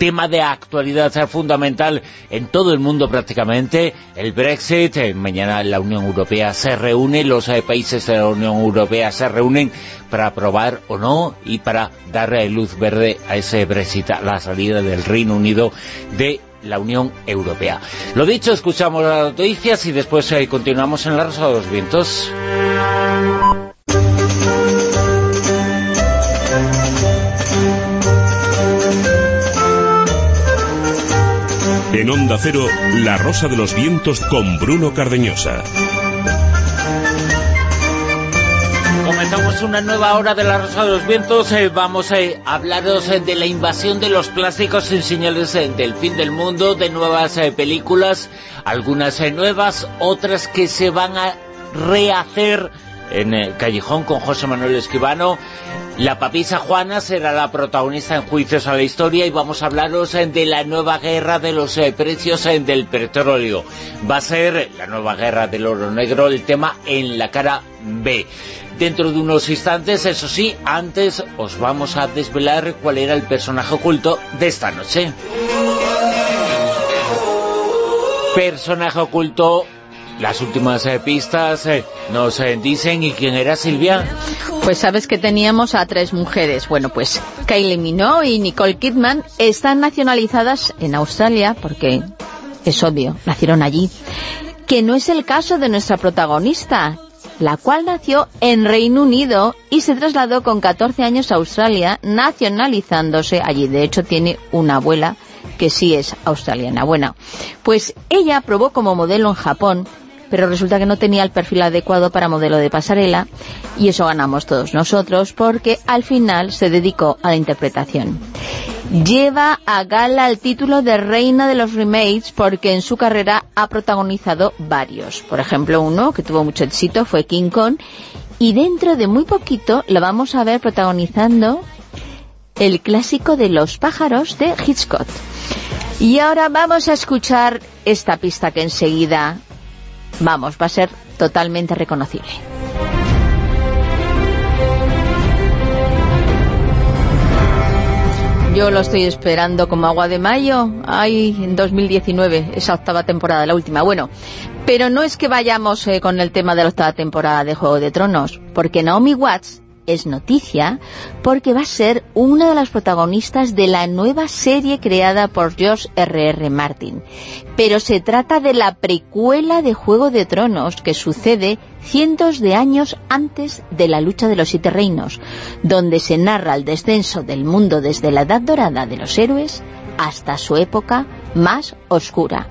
tema de actualidad fundamental en todo el mundo prácticamente, el Brexit, eh, mañana la Unión Europea se reúne, los eh, países de la Unión Europea se reúnen para aprobar o no y para darle luz verde a ese Brexit, a la salida del Reino Unido de la Unión Europea. Lo dicho, escuchamos las noticias y después eh, continuamos en la Rosa de los Vientos. En Onda Cero, La Rosa de los Vientos con Bruno Cardeñosa. Comenzamos una nueva hora de La Rosa de los Vientos. Eh, vamos a hablaros eh, de la invasión de los plásticos sin señales eh, del fin del mundo, de nuevas películas, algunas nuevas, otras que se van a rehacer en el Callejón con José Manuel Esquivano. La papisa Juana será la protagonista en Juicios a la Historia y vamos a hablaros eh, de la nueva guerra de los eh, precios eh, del petróleo. Va a ser la nueva guerra del oro negro el tema en la cara B. Dentro de unos instantes, eso sí, antes os vamos a desvelar cuál era el personaje oculto de esta noche. Personaje oculto las últimas eh, pistas eh, nos eh, dicen, ¿y quién era Silvia? Pues sabes que teníamos a tres mujeres. Bueno, pues Kylie Minogue y Nicole Kidman están nacionalizadas en Australia, porque es obvio, nacieron allí. Que no es el caso de nuestra protagonista, la cual nació en Reino Unido y se trasladó con 14 años a Australia, nacionalizándose allí. De hecho, tiene una abuela que sí es australiana. Bueno, pues ella probó como modelo en Japón pero resulta que no tenía el perfil adecuado para modelo de pasarela y eso ganamos todos nosotros porque al final se dedicó a la interpretación. Lleva a gala el título de reina de los remakes porque en su carrera ha protagonizado varios. Por ejemplo, uno que tuvo mucho éxito fue King Kong y dentro de muy poquito la vamos a ver protagonizando el clásico de los pájaros de Hitchcock. Y ahora vamos a escuchar esta pista que enseguida vamos, va a ser totalmente reconocible. Yo lo estoy esperando como agua de mayo. Ay, en 2019, esa octava temporada, la última. Bueno, pero no es que vayamos eh, con el tema de la octava temporada de Juego de Tronos, porque Naomi Watts es noticia porque va a ser una de las protagonistas de la nueva serie creada por George R.R. R. Martin. Pero se trata de la precuela de Juego de Tronos que sucede cientos de años antes de la lucha de los siete reinos, donde se narra el descenso del mundo desde la edad dorada de los héroes hasta su época más oscura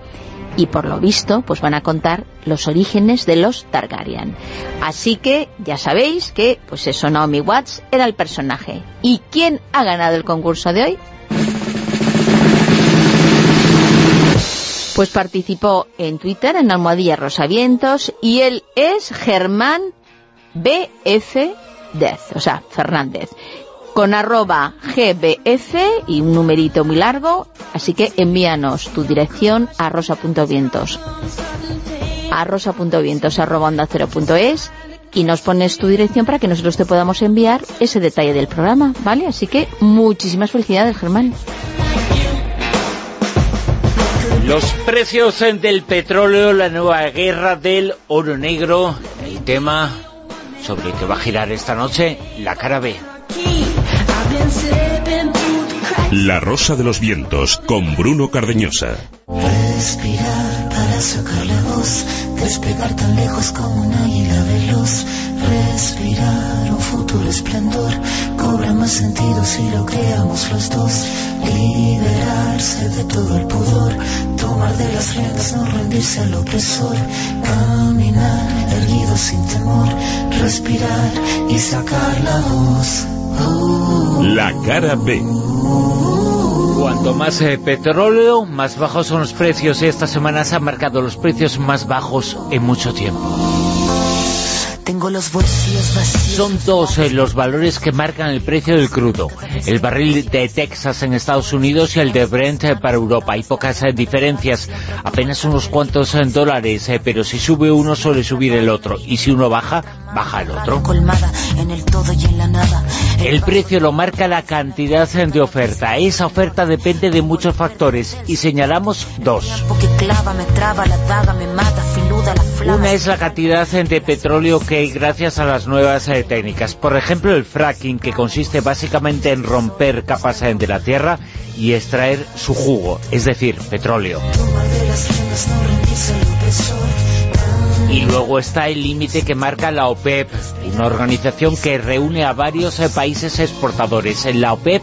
y por lo visto pues van a contar los orígenes de los Targaryen. Así que ya sabéis que pues eso Naomi Watts era el personaje. ¿Y quién ha ganado el concurso de hoy? Pues participó en Twitter en Almohadilla Rosavientos y él es Germán BF Death, o sea, Fernández con arroba gbf y un numerito muy largo, así que envíanos tu dirección a rosa.vientos a rosa.vientos arroba onda cero es y nos pones tu dirección para que nosotros te podamos enviar ese detalle del programa, ¿vale? Así que muchísimas felicidades, Germán. Los precios del petróleo, la nueva guerra del oro negro, el tema sobre el que va a girar esta noche, la cara B. La Rosa de los Vientos con Bruno Cardeñosa. Respirar para sacar la voz, despegar tan lejos como un águila veloz. Respirar un futuro esplendor, cobra más sentido si lo creamos los dos. Liberarse de todo el pudor, tomar de las riendas, no rendirse al opresor. Caminar erguido sin temor, respirar y sacar la voz. La cara B. Cuanto más eh, petróleo, más bajos son los precios. Esta semana se han marcado los precios más bajos en mucho tiempo. Tengo los bolsillos vacíos. Son dos eh, los valores que marcan el precio del crudo. El barril de Texas en Estados Unidos y el de Brent eh, para Europa. Hay pocas eh, diferencias, apenas unos cuantos eh, dólares, eh, pero si sube uno suele subir el otro. Y si uno baja, baja el otro. En el en precio lo marca la cantidad de oferta. Esa oferta depende de muchos factores y señalamos dos. Porque clava, me traba, la daga, me mata, Una es la cantidad de petróleo que hay gracias a las nuevas eh, técnicas. Por ejemplo, el fracking, que consiste básicamente en romper capas eh, de la tierra y extraer su jugo, es decir, petróleo. Y luego está el límite que marca la OPEP, una organización que reúne a varios eh, países exportadores. En la OPEP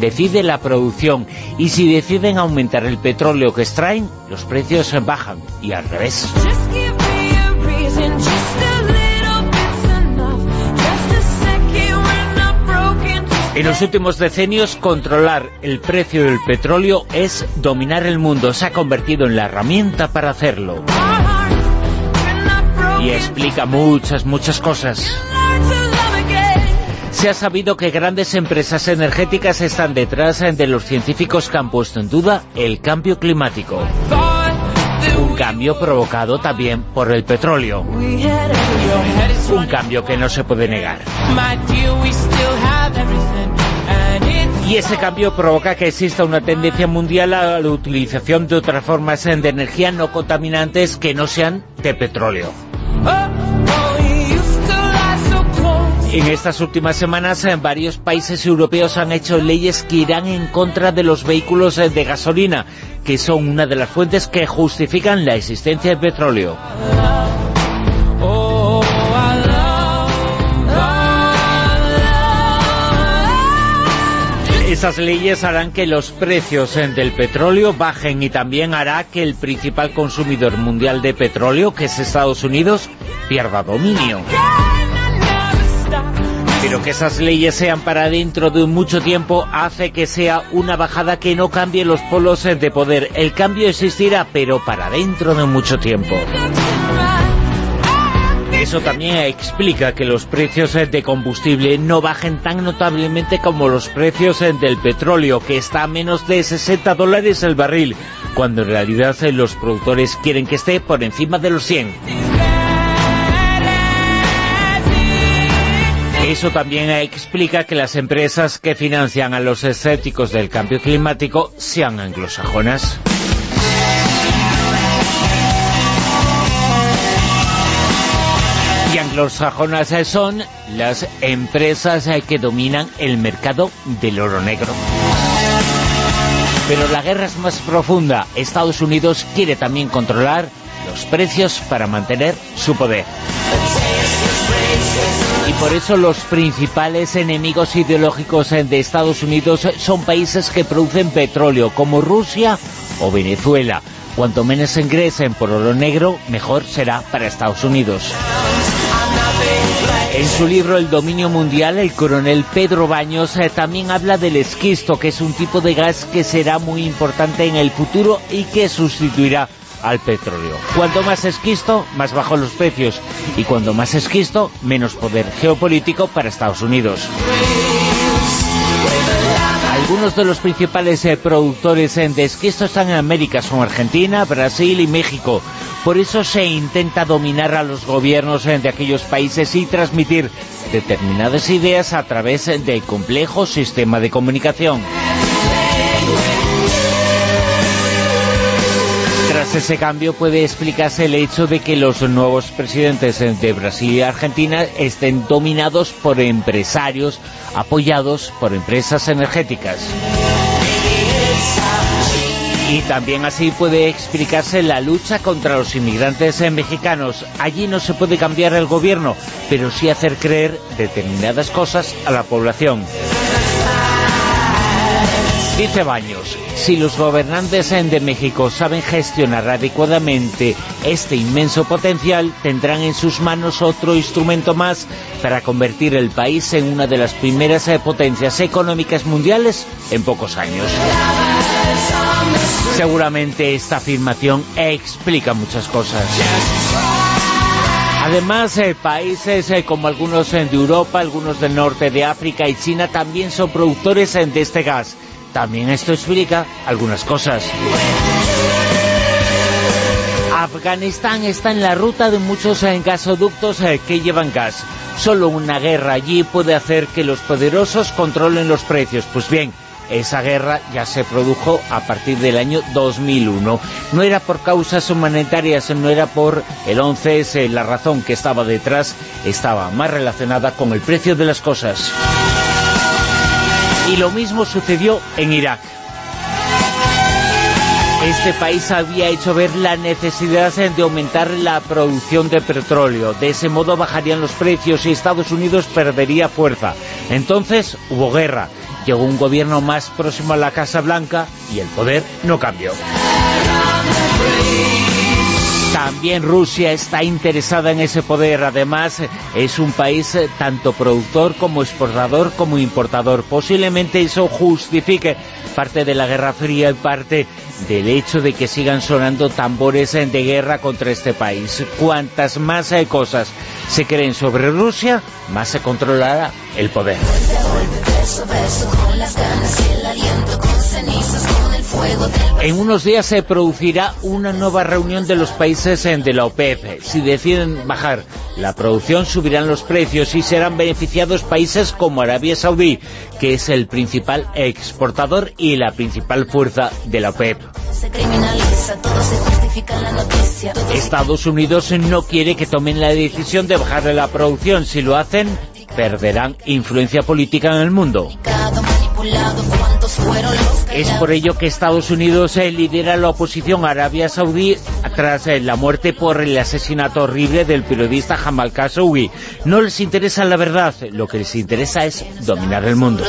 decide la producción y si deciden aumentar el petróleo que extraen, los precios bajan y al revés. En los últimos decenios, controlar el precio del petróleo es dominar el mundo. Se ha convertido en la herramienta para hacerlo. Y explica muchas, muchas cosas. Se ha sabido que grandes empresas energéticas están detrás de los científicos que han puesto en duda el cambio climático. Un cambio provocado también por el petróleo. Un cambio que no se puede negar. Y ese cambio provoca que exista una tendencia mundial a la utilización de otras formas de energía no contaminantes que no sean de petróleo. En estas últimas semanas, en varios países europeos han hecho leyes que irán en contra de los vehículos eh, de gasolina, que son una de las fuentes que justifican la existencia del petróleo. Esas leyes harán que los precios eh, del petróleo bajen y también hará que el principal consumidor mundial de petróleo, que es Estados Unidos, pierda dominio. Pero que esas leyes sean para dentro de mucho tiempo hace que sea una bajada que no cambie los polos eh, de poder. El cambio existirá, pero para dentro de mucho tiempo. Eso también explica que los precios eh, de combustible no bajen tan notablemente como los precios eh, del petróleo, que está a menos de 60 dólares el barril, cuando en realidad los productores quieren que esté por encima de los 100. Eso también explica que las empresas que financian a los escépticos del cambio climático sean anglosajonas. Y anglosajonas son las empresas que dominan el mercado del oro negro. Pero la guerra es más profunda. Estados Unidos quiere también controlar los precios para mantener su poder. Y por eso los principales enemigos ideológicos de Estados Unidos son países que producen petróleo, como Rusia o Venezuela. Cuanto menos ingresen por oro negro, mejor será para Estados Unidos. En su libro El dominio mundial, el coronel Pedro Baños eh, también habla del esquisto, que es un tipo de gas que será muy importante en el futuro y que sustituirá al petróleo. Cuanto más esquisto, más bajos los precios. Y cuanto más esquisto, menos poder geopolítico para Estados Unidos. Algunos de los principales eh, productores eh, de esquisto están en América, son Argentina, Brasil y México. Por eso se intenta dominar a los gobiernos eh, de aquellos países y transmitir determinadas ideas a través del complejo sistema de comunicación. Ese cambio puede explicarse el hecho de que los nuevos presidentes eh, de Brasil y Argentina estén dominados por empresarios apoyados por empresas energéticas. Y también así puede explicarse la lucha contra los inmigrantes eh, mexicanos. Allí no se puede cambiar el gobierno, pero sí hacer creer determinadas cosas a la población. Dice Baños, si los gobernantes de México saben gestionar adecuadamente este inmenso potencial, tendrán en sus manos otro instrumento más para convertir el país en una de las primeras eh, potencias económicas mundiales en pocos años. Seguramente esta afirmación explica muchas cosas. Además, eh, países eh, como algunos de Europa, algunos del norte de África y China también son productores de este gas. También esto explica algunas cosas. Afganistán está en la ruta de muchos eh, gasoductos eh, que llevan gas. Solo una guerra allí puede hacer que los poderosos controlen los precios. Pues bien, esa guerra ya se produjo a partir del año 2001. No era por causas humanitarias, no era por el 11S, la razón que estaba detrás estaba más relacionada con el precio de las cosas. Y lo mismo sucedió en Irak. Este país había hecho ver la necesidad de aumentar la producción de petróleo. De ese modo bajarían los precios y Estados Unidos perdería fuerza. Entonces hubo guerra. Llegó un gobierno más próximo a la Casa Blanca y el poder no cambió. También Rusia está interesada en ese poder. Además, es un país eh, tanto productor como exportador como importador. Posiblemente eso justifique parte de la Guerra Fría y parte del hecho de que sigan sonando tambores eh, de guerra contra este país. Cuantas más eh, cosas se creen sobre Rusia, más se controlará el poder. En unos días se producirá una nueva reunión de los países de la OPEP. Si deciden bajar la producción, subirán los precios y serán beneficiados países como Arabia Saudí, que es el principal exportador y la principal fuerza de la OPEP. Estados Unidos no quiere que tomen la decisión de bajar la producción. Si lo hacen, perderán influencia política en el mundo. Es por ello que Estados Unidos eh, lidera la oposición a Arabia Saudí tras eh, la muerte por el asesinato horrible del periodista Jamal Khashoggi. No les interesa la verdad, lo que les interesa es dominar el mundo.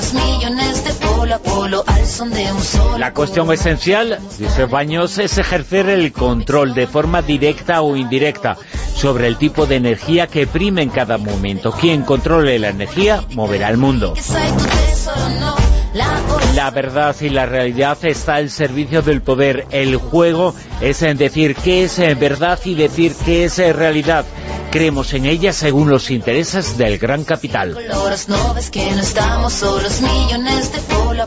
La cuestión esencial, dice Baños, es ejercer el control de forma directa o indirecta sobre el tipo de energía que prime en cada momento. Quien controle la energía moverá el mundo. La verdad y la realidad está al servicio del poder. El juego es en decir qué es verdad y decir qué es realidad. Creemos en ella según los intereses del gran capital.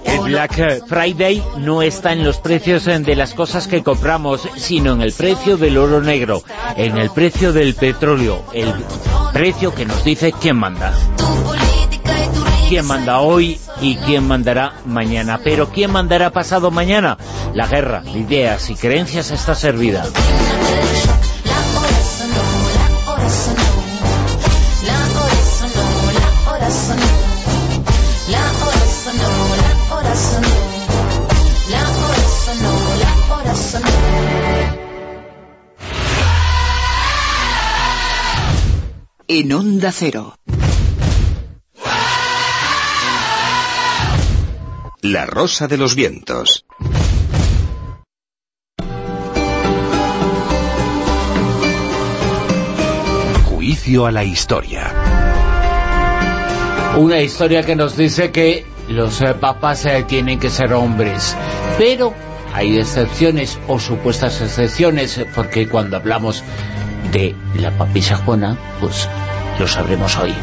El Black Friday no está en los precios de las cosas que compramos, sino en el precio del oro negro, en el precio del petróleo, el precio que nos dice quién manda quién manda hoy y quién mandará mañana. Pero ¿quién mandará pasado mañana? La guerra de ideas y creencias está servida. En Onda Cero. La Rosa de los Vientos. Juicio a la historia. Una historia que nos dice que los eh, papas eh, tienen que ser hombres, pero hay excepciones o supuestas excepciones, eh, porque cuando hablamos de la papisa Juana, pues lo sabremos hoy.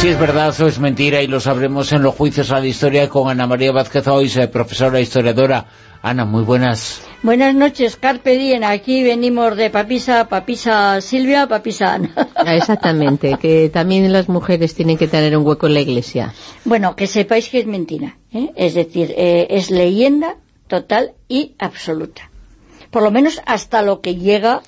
Si es verdad o es mentira y lo sabremos en los juicios a la historia con Ana María Vázquez Ois, eh, profesora historiadora. Ana, muy buenas. Buenas noches, Carpe Diem. Aquí venimos de Papisa, Papisa Silvia, Papisa Ana. Ah, Exactamente, que también las mujeres tienen que tener un hueco en la iglesia. Bueno, que sepáis que es mentira. ¿eh? Es decir, eh, es leyenda total y absoluta. Por lo menos hasta lo que llega...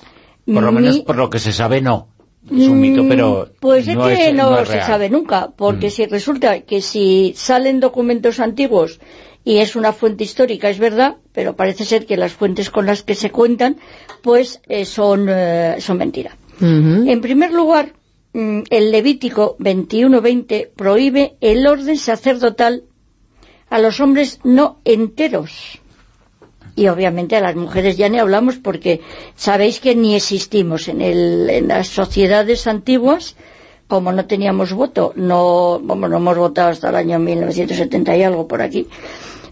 Por lo mi- menos por lo que se sabe, no. Es un mito, pero Pues es no que es, no, no es se real. sabe nunca, porque Mm. si resulta que si salen documentos antiguos y es una fuente histórica, es verdad, pero parece ser que las fuentes con las que se cuentan, pues eh, son, eh, son mentira. En primer lugar, mm, el Levítico 21.20 prohíbe el orden sacerdotal a los hombres no enteros. Y obviamente a las mujeres ya ni hablamos porque sabéis que ni existimos en, el- en las sociedades antiguas, como no teníamos voto, no, vamos, no hemos votado hasta el año 1970 y algo por aquí,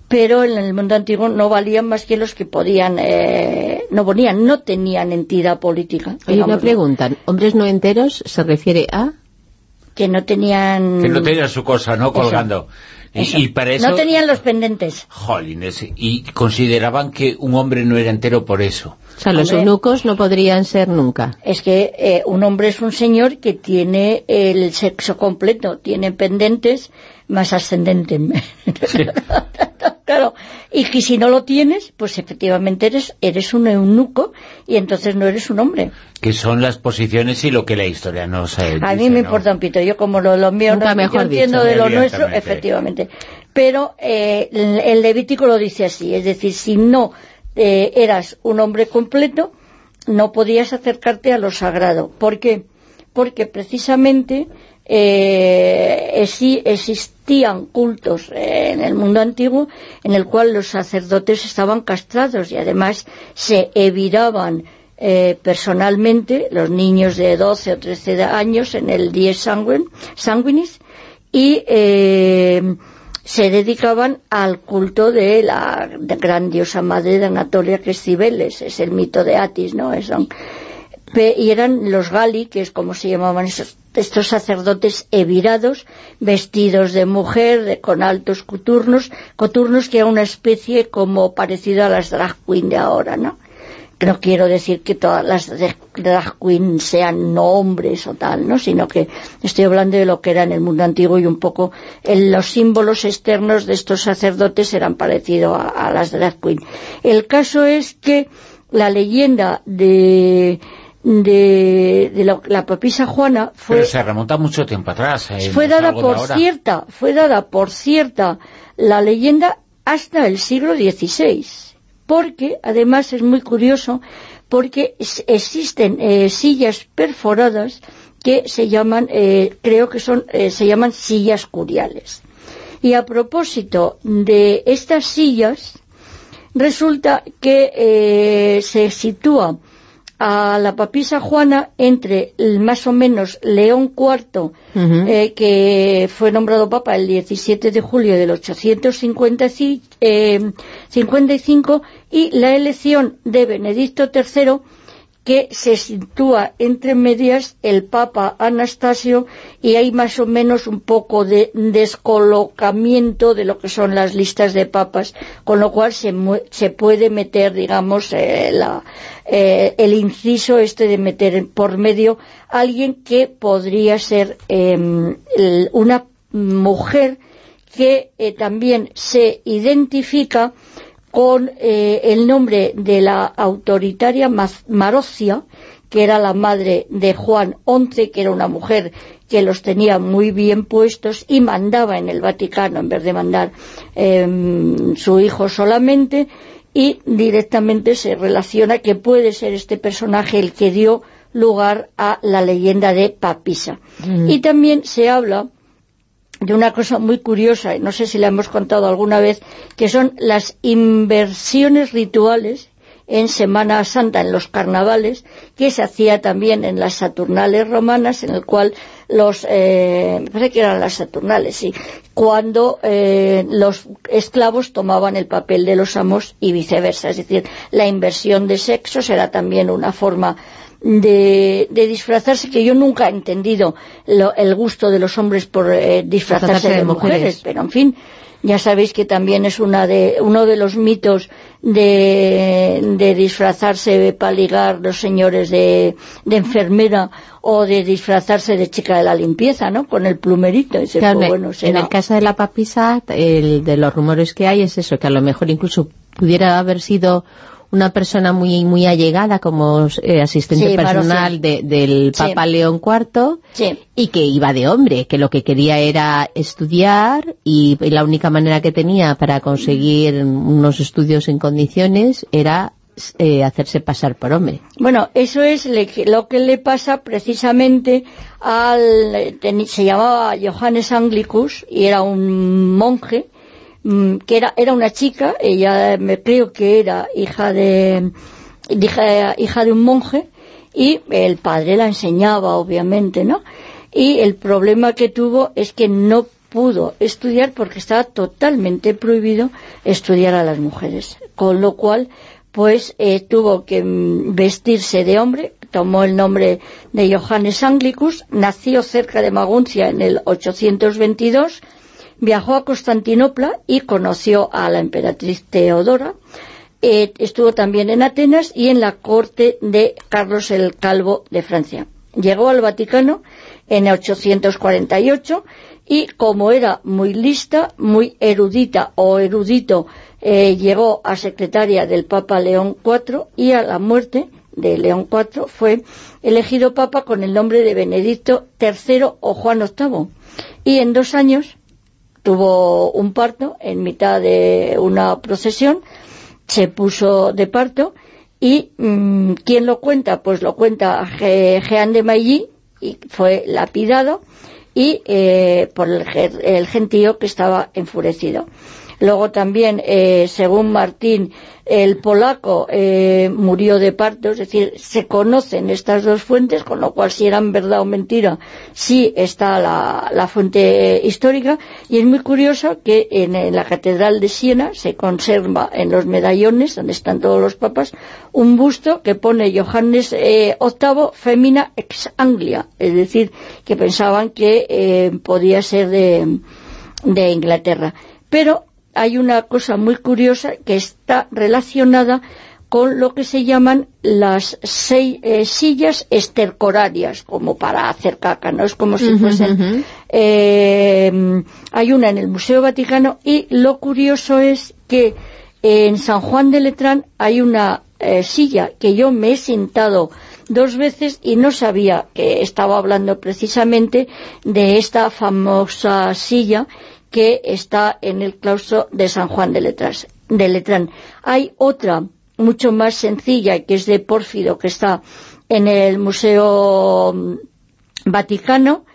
pero en el mundo antiguo no valían más que los que podían, eh, no ponían, no tenían entidad política. Hay una pregunta. ¿Hombres no enteros se refiere a...? Que no tenían... Que no tenían su cosa, ¿no? Colgando. Eso. y para eso... No tenían los pendentes. Jolines, y consideraban que un hombre no era entero por eso. O sea, los eunucos no podrían ser nunca. Es que eh, un hombre es un señor que tiene el sexo completo, tiene pendentes más ascendente. claro, y que si no lo tienes, pues efectivamente eres, eres un eunuco y entonces no eres un hombre. Que son las posiciones y lo que la historia nos eh, A mí dice, me ¿no? importa un pito, yo como lo, lo mío Nunca no, mejor yo entiendo dicho. de lo nuestro, efectivamente. Pero eh, el, el Levítico lo dice así, es decir, si no eh, eras un hombre completo, no podías acercarte a lo sagrado. ¿Por qué? Porque precisamente eh, exi- existían cultos eh, en el mundo antiguo en el cual los sacerdotes estaban castrados y además se eviraban eh, personalmente los niños de 12 o 13 años en el dies sanguin- sanguinis y eh, se dedicaban al culto de la de gran diosa madre de Anatolia que es Cibeles, es el mito de Atis, ¿no? Pe- y eran los gali, que es como se llamaban esos, estos sacerdotes evirados, vestidos de mujer, de- con altos coturnos, coturnos que era una especie como parecido a las drag queen de ahora, ¿no? No quiero decir que todas las drag drag queen sean no hombres o tal, ¿no? Sino que estoy hablando de lo que era en el mundo antiguo y un poco en los símbolos externos de estos sacerdotes eran parecidos a, las drag queen. El caso es que la leyenda de de, de la, la papisa Juana fue, Pero se remonta mucho tiempo atrás. eh, fue dada por cierta, fue dada por cierta la leyenda hasta el siglo XVI, porque además es muy curioso, porque existen eh, sillas perforadas que se llaman, eh, creo que son, eh, se llaman sillas curiales. Y a propósito de estas sillas, resulta que se sitúa a la papisa Juana entre el, más o menos León IV, eh, que fue nombrado papa el 17 de julio del 855, y la elección de Benedicto III, que se sitúa entre medias el Papa Anastasio y hay más o menos un poco de descolocamiento de lo que son las listas de papas, con lo cual se, se puede meter, digamos, eh, eh, el inciso este de meter por medio alguien que podría ser em, una mujer que eh, también se identifica con eh, el nombre de la autoritaria Marocia, que era la madre de Juan XI, que era una mujer que los tenía muy bien puestos y mandaba en el Vaticano en vez de mandar em, su hijo solamente y directamente se relaciona que puede ser este personaje el que dio lugar a la leyenda de Papisa. Y también se habla de una cosa muy curiosa, no sé si la hemos contado alguna vez, que son las inversiones rituales en Semana Santa, en los carnavales, que se hacía también en las Saturnales romanas, en el cual los, eh, parece que eran las Saturnales, sí, cuando eh, los esclavos tomaban el papel de los amos y viceversa, es decir, la inversión de sexos era también una forma de, de disfrazarse, que yo nunca he entendido lo- el gusto de los hombres por eh, disfrazarse Disfrazarse de, de mujeres, mujeres. pero en fin, ya sabéis que también es una de, uno de los mitos de, de disfrazarse para ligar los señores de, de enfermera o de disfrazarse de chica de la limpieza, ¿no? Con el plumerito. Dice, Claro, en- bueno, en el caso de la papisa, el de los rumores que hay es eso, que a lo mejor incluso pudiera haber sido una persona muy muy allegada como eh, asistente Sí, personal de- del Sí. Papa León IV Sí. y que iba de hombre, que lo que quería era estudiar y, y la única manera que tenía para conseguir unos estudios en condiciones era eh, hacerse pasar por hombre. Bueno, eso es le- lo que le pasa precisamente al... teni- se llamaba Johannes Anglicus y era un monje que era, era una chica, ella me creo que era hija de, hija, hija de un monje y el padre la enseñaba obviamente, ¿no? Y el problema que tuvo es que no pudo estudiar porque estaba totalmente prohibido estudiar a las mujeres. Con lo cual, pues eh, tuvo que mm, vestirse de hombre, tomó el nombre de Johannes Anglicus, nació cerca de Maguncia en el 822, viajó a Constantinopla y conoció a la emperatriz Teodora, eh, estuvo también en Atenas y en la corte de Carlos el Calvo de Francia. Llegó al Vaticano en 848 y como era muy lista, muy erudita o erudito, eh, llegó a secretaria del Papa León IV y a la muerte de León IV fue elegido Papa con el nombre de Benedicto III o Juan VIII. Y en dos años tuvo un parto en mitad de una procesión, se puso de parto y mm, ¿quién lo cuenta? Pues lo cuenta Jean de Mailly y fue lapidado y eh, por el, el gentío que estaba enfurecido. Luego también, eh, según Martín, el polaco eh, murió de parto, es decir, se conocen estas dos fuentes, con lo cual si eran verdad o mentira, sí está la, fuente histórica, y es muy curioso que en, la Catedral de Siena se conserva en los medallones, donde están todos los papas, un busto que pone Johannes eh, VIII Femina ex Anglia, es decir, que pensaban que eh, podía ser de, de Inglaterra. Pero hay una cosa muy curiosa que está relacionada con lo que se llaman las sei- eh, sillas estercorarias, como para hacer caca, ¿no? Es como si fuesen... eh, hay una en el Museo Vaticano y lo curioso es que en San Juan de Letrán hay una eh, silla que yo me he sentado dos veces y no sabía que estaba hablando precisamente de esta famosa silla que está en el claustro de San Juan de, Letrán. Hay otra mucho más sencilla que es de Pórfido que está en el Museo mm, Vaticano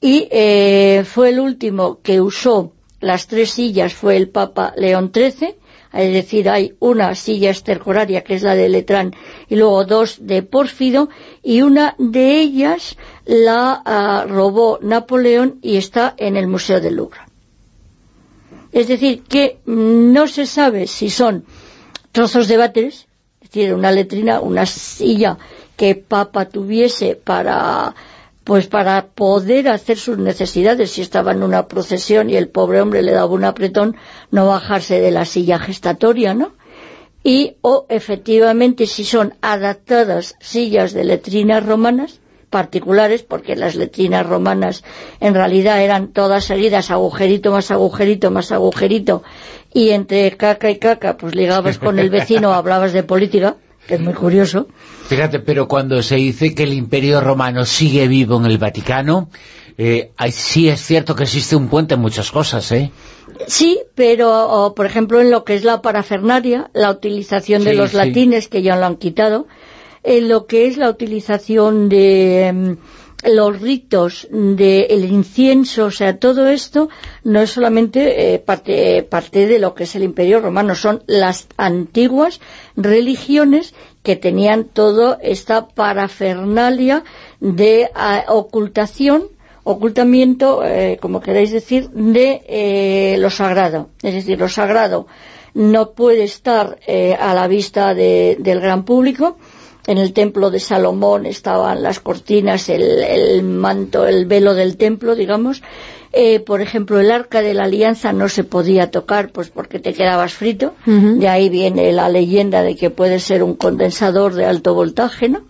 y eh, fue el último que usó las tres sillas fue el Papa León XIII es decir, hay una silla estercoraria que es la de Letrán y luego dos de Pórfido y una de ellas la ah, robó Napoleón y está en el Museo del Louvre. Es decir, que no se sabe si son trozos de váteres, es decir, una letrina, una silla que Papa tuviese para pues para poder hacer sus necesidades si estaba en una procesión y el pobre hombre le daba un apretón no bajarse de la silla gestatoria, ¿no? Y o efectivamente si son adaptadas sillas de letrinas romanas particulares, porque las letrinas romanas en realidad eran todas seguidas, agujerito más agujerito más agujerito, y entre caca y caca, pues ligabas con el vecino, hablabas de política, que es muy curioso. Fíjate, pero cuando se dice que el Imperio Romano sigue vivo en el Vaticano, eh, sí es cierto que existe un puente en muchas cosas, ¿eh? Sí, pero, o, por ejemplo, en lo que es la parafernaria, la utilización de los sí. latines, que ya lo han quitado, en lo que es la utilización de em, los ritos del incienso, o sea, todo esto no es solamente eh, parte, de lo que es el Imperio Romano, son las antiguas religiones que tenían toda esta parafernalia de ah, ocultación ocultamiento, eh, como queráis decir, de eh, lo sagrado. Es decir, lo sagrado no puede estar a la vista de- del gran público. En el templo de Salomón estaban las cortinas, el, el manto, el velo del templo, digamos. Eh, por ejemplo, el arca de la alianza no se podía tocar, pues porque te quedabas frito. De ahí viene la leyenda de que puede ser un condensador de alto voltaje, ¿no?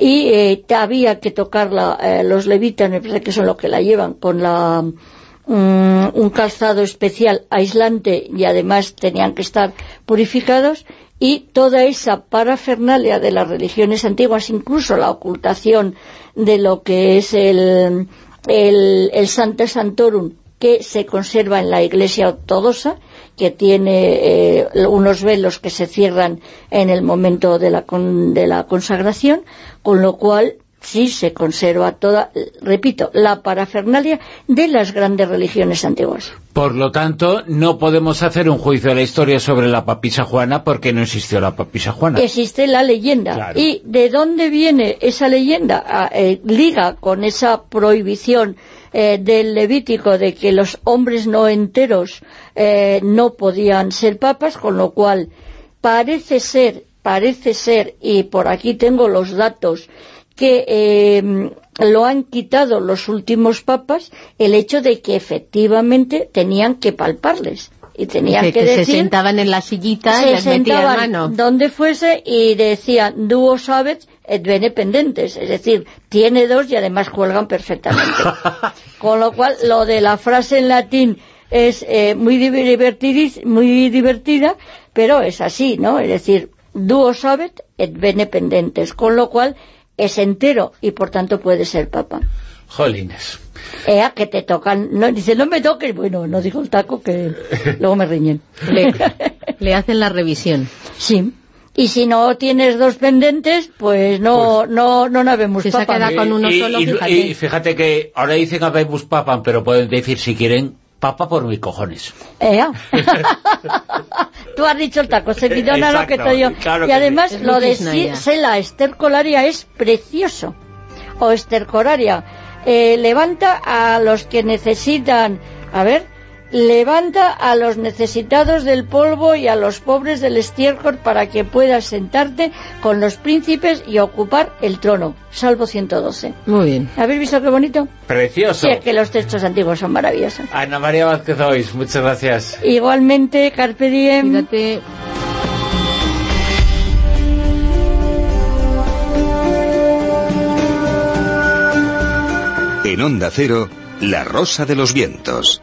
y eh, había que tocarla eh, los levitas, me parece que son los que la llevan, con la mm, un calzado especial aislante y además tenían que estar purificados y toda esa parafernalia de las religiones antiguas, incluso la ocultación de lo que es el, el, el Santa Santorum que se conserva en la Iglesia Ortodoxa, que tiene eh, unos velos que se cierran en el momento de la, con- de la consagración, con lo cual sí se conserva toda, repito, la parafernalia de las grandes religiones antiguas. Por lo tanto, no podemos hacer un juicio de la historia sobre la papisa Juana porque no existió la papisa Juana. Existe la leyenda. Claro. ¿Y de dónde viene esa leyenda? Eh, liga con esa prohibición eh, del Levítico de que los hombres no enteros eh, no podían ser papas, con lo cual parece ser, parece ser, y por aquí tengo los datos, que eh, lo han quitado los últimos papas el hecho de que efectivamente tenían que palparles y tenían que, que, que decir se sentaban en la sillita y se les metían sentaban mano. donde fuese y decían duo sabet et bene pendentes, es decir, tiene dos y además cuelgan perfectamente. Con lo cual, lo de la frase en latín es eh, muy, divertidis- muy divertida, pero es así, ¿no? Es decir, duo sabet et bene pendentes, con lo cual es entero y por tanto puede ser papa. Jolines. Ea, que te tocan, no, dice, no me toques, bueno, no digo el taco que luego me riñen. Le, le hacen la revisión. Sí. Y si no tienes dos pendentes, pues no no no navemos Si se papa. queda con uno y, solo, y- fíjate. y fíjate que ahora dicen habemos papa, pero pueden decir si quieren papa por mis cojones. Ea. Tú has dicho el taco, se pidona lo que te yo. claro y además. Es lo de Sela estercolaria es precioso. O estercoraria. Eh, levanta a los que necesitan, a ver, levanta a los necesitados del polvo y a los pobres del estiércol para que puedas sentarte con los príncipes y ocupar el trono. Salvo 112. Muy bien. ¿Habéis visto qué bonito? Precioso. Sí, es que los textos antiguos son maravillosos. Ana María Vázquez Ois, muchas gracias. Igualmente, Carpe Diem. Fíjate, En Onda Cero, La Rosa de los Vientos.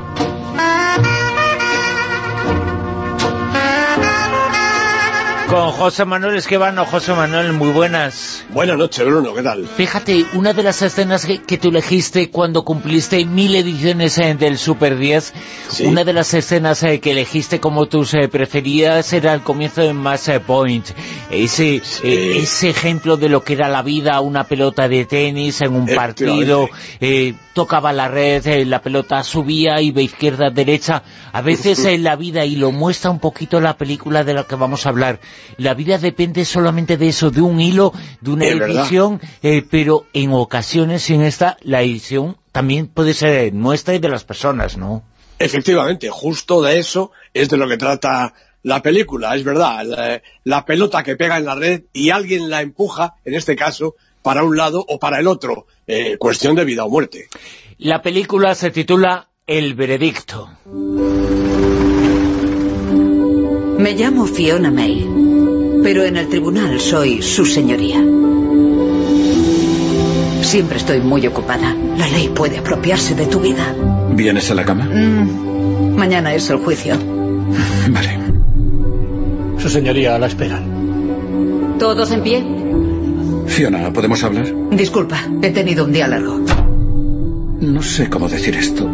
Con José Manuel Esquivano. José Manuel, muy buenas. Buenas noches, Bruno, ¿qué tal? Fíjate, una de las escenas que, que tú elegiste cuando cumpliste mil ediciones eh, del Super 10, Sí. una de las escenas eh, que elegiste como tus eh, preferidas era el comienzo de eh, Point. Ese, eh, ese ejemplo de lo que era la vida, una pelota de tenis en un partido, eh, tocaba la red, la pelota subía, iba izquierda, derecha. A veces en la vida, y lo muestra un poquito la película de la que vamos a hablar, la vida depende solamente de eso, de un hilo, de una edición, eh, pero en ocasiones en esta, la edición también puede ser nuestra y de las personas, ¿no? Efectivamente, justo de eso es de lo que trata la película, es verdad. La, la pelota que pega en la red y alguien la empuja, en este caso, para un lado o para el otro. Eh, cuestión de vida o muerte. La película se titula El Veredicto. Me llamo Fiona May, pero en el tribunal soy su señoría. Siempre estoy muy ocupada. La ley puede apropiarse de tu vida. ¿Vienes a la cama? Mm, mañana es el juicio. Vale. Su señoría a la esperan. ¿Todos en pie? Fiona, ¿podemos hablar? Disculpa, he tenido un día largo. No sé cómo decir esto.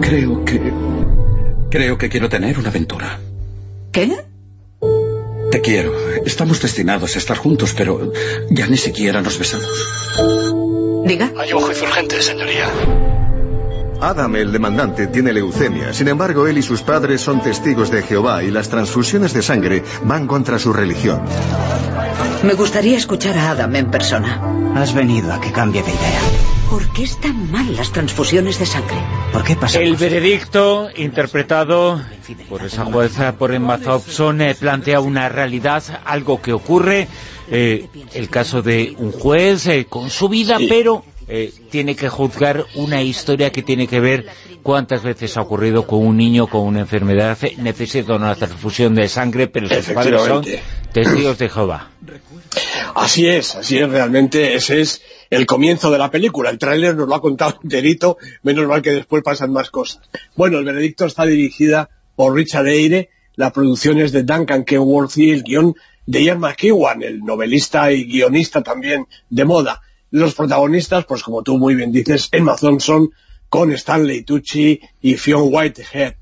Creo que... Creo que quiero tener una aventura. ¿Qué? Te quiero. Estamos destinados a estar juntos, pero ya ni siquiera nos besamos. Diga. Hay un juicio urgente, señoría. Adam, el demandante, tiene leucemia. Sin embargo, él y sus padres son testigos de Jehová y las transfusiones de sangre van contra su religión. Me gustaría escuchar a Adam en persona. Has venido a que cambie de idea. ¿Por qué están mal las transfusiones de sangre? ¿Por qué pasa? El veredicto, interpretado por esa jueza, por Emma Thompson, eh, plantea una realidad, algo que ocurre, eh, el caso de un juez eh, con su vida, pero eh, tiene que juzgar una historia que tiene que ver cuántas veces ha ocurrido con un niño con una enfermedad, necesita una transfusión de sangre, pero sus padres son testigos de Jehová. Así es, así es realmente, ese es el comienzo de la película. El tráiler nos lo ha contado enterito, menos mal que después pasan más cosas. Bueno, el veredicto está dirigida por Richard Eyre, la producción es de Duncan Kenworthy, el guion de Ian McEwan, el novelista y guionista también de moda. Los protagonistas, pues como tú muy bien dices, Emma Thompson, con Stanley Tucci y Fionn Whitehead.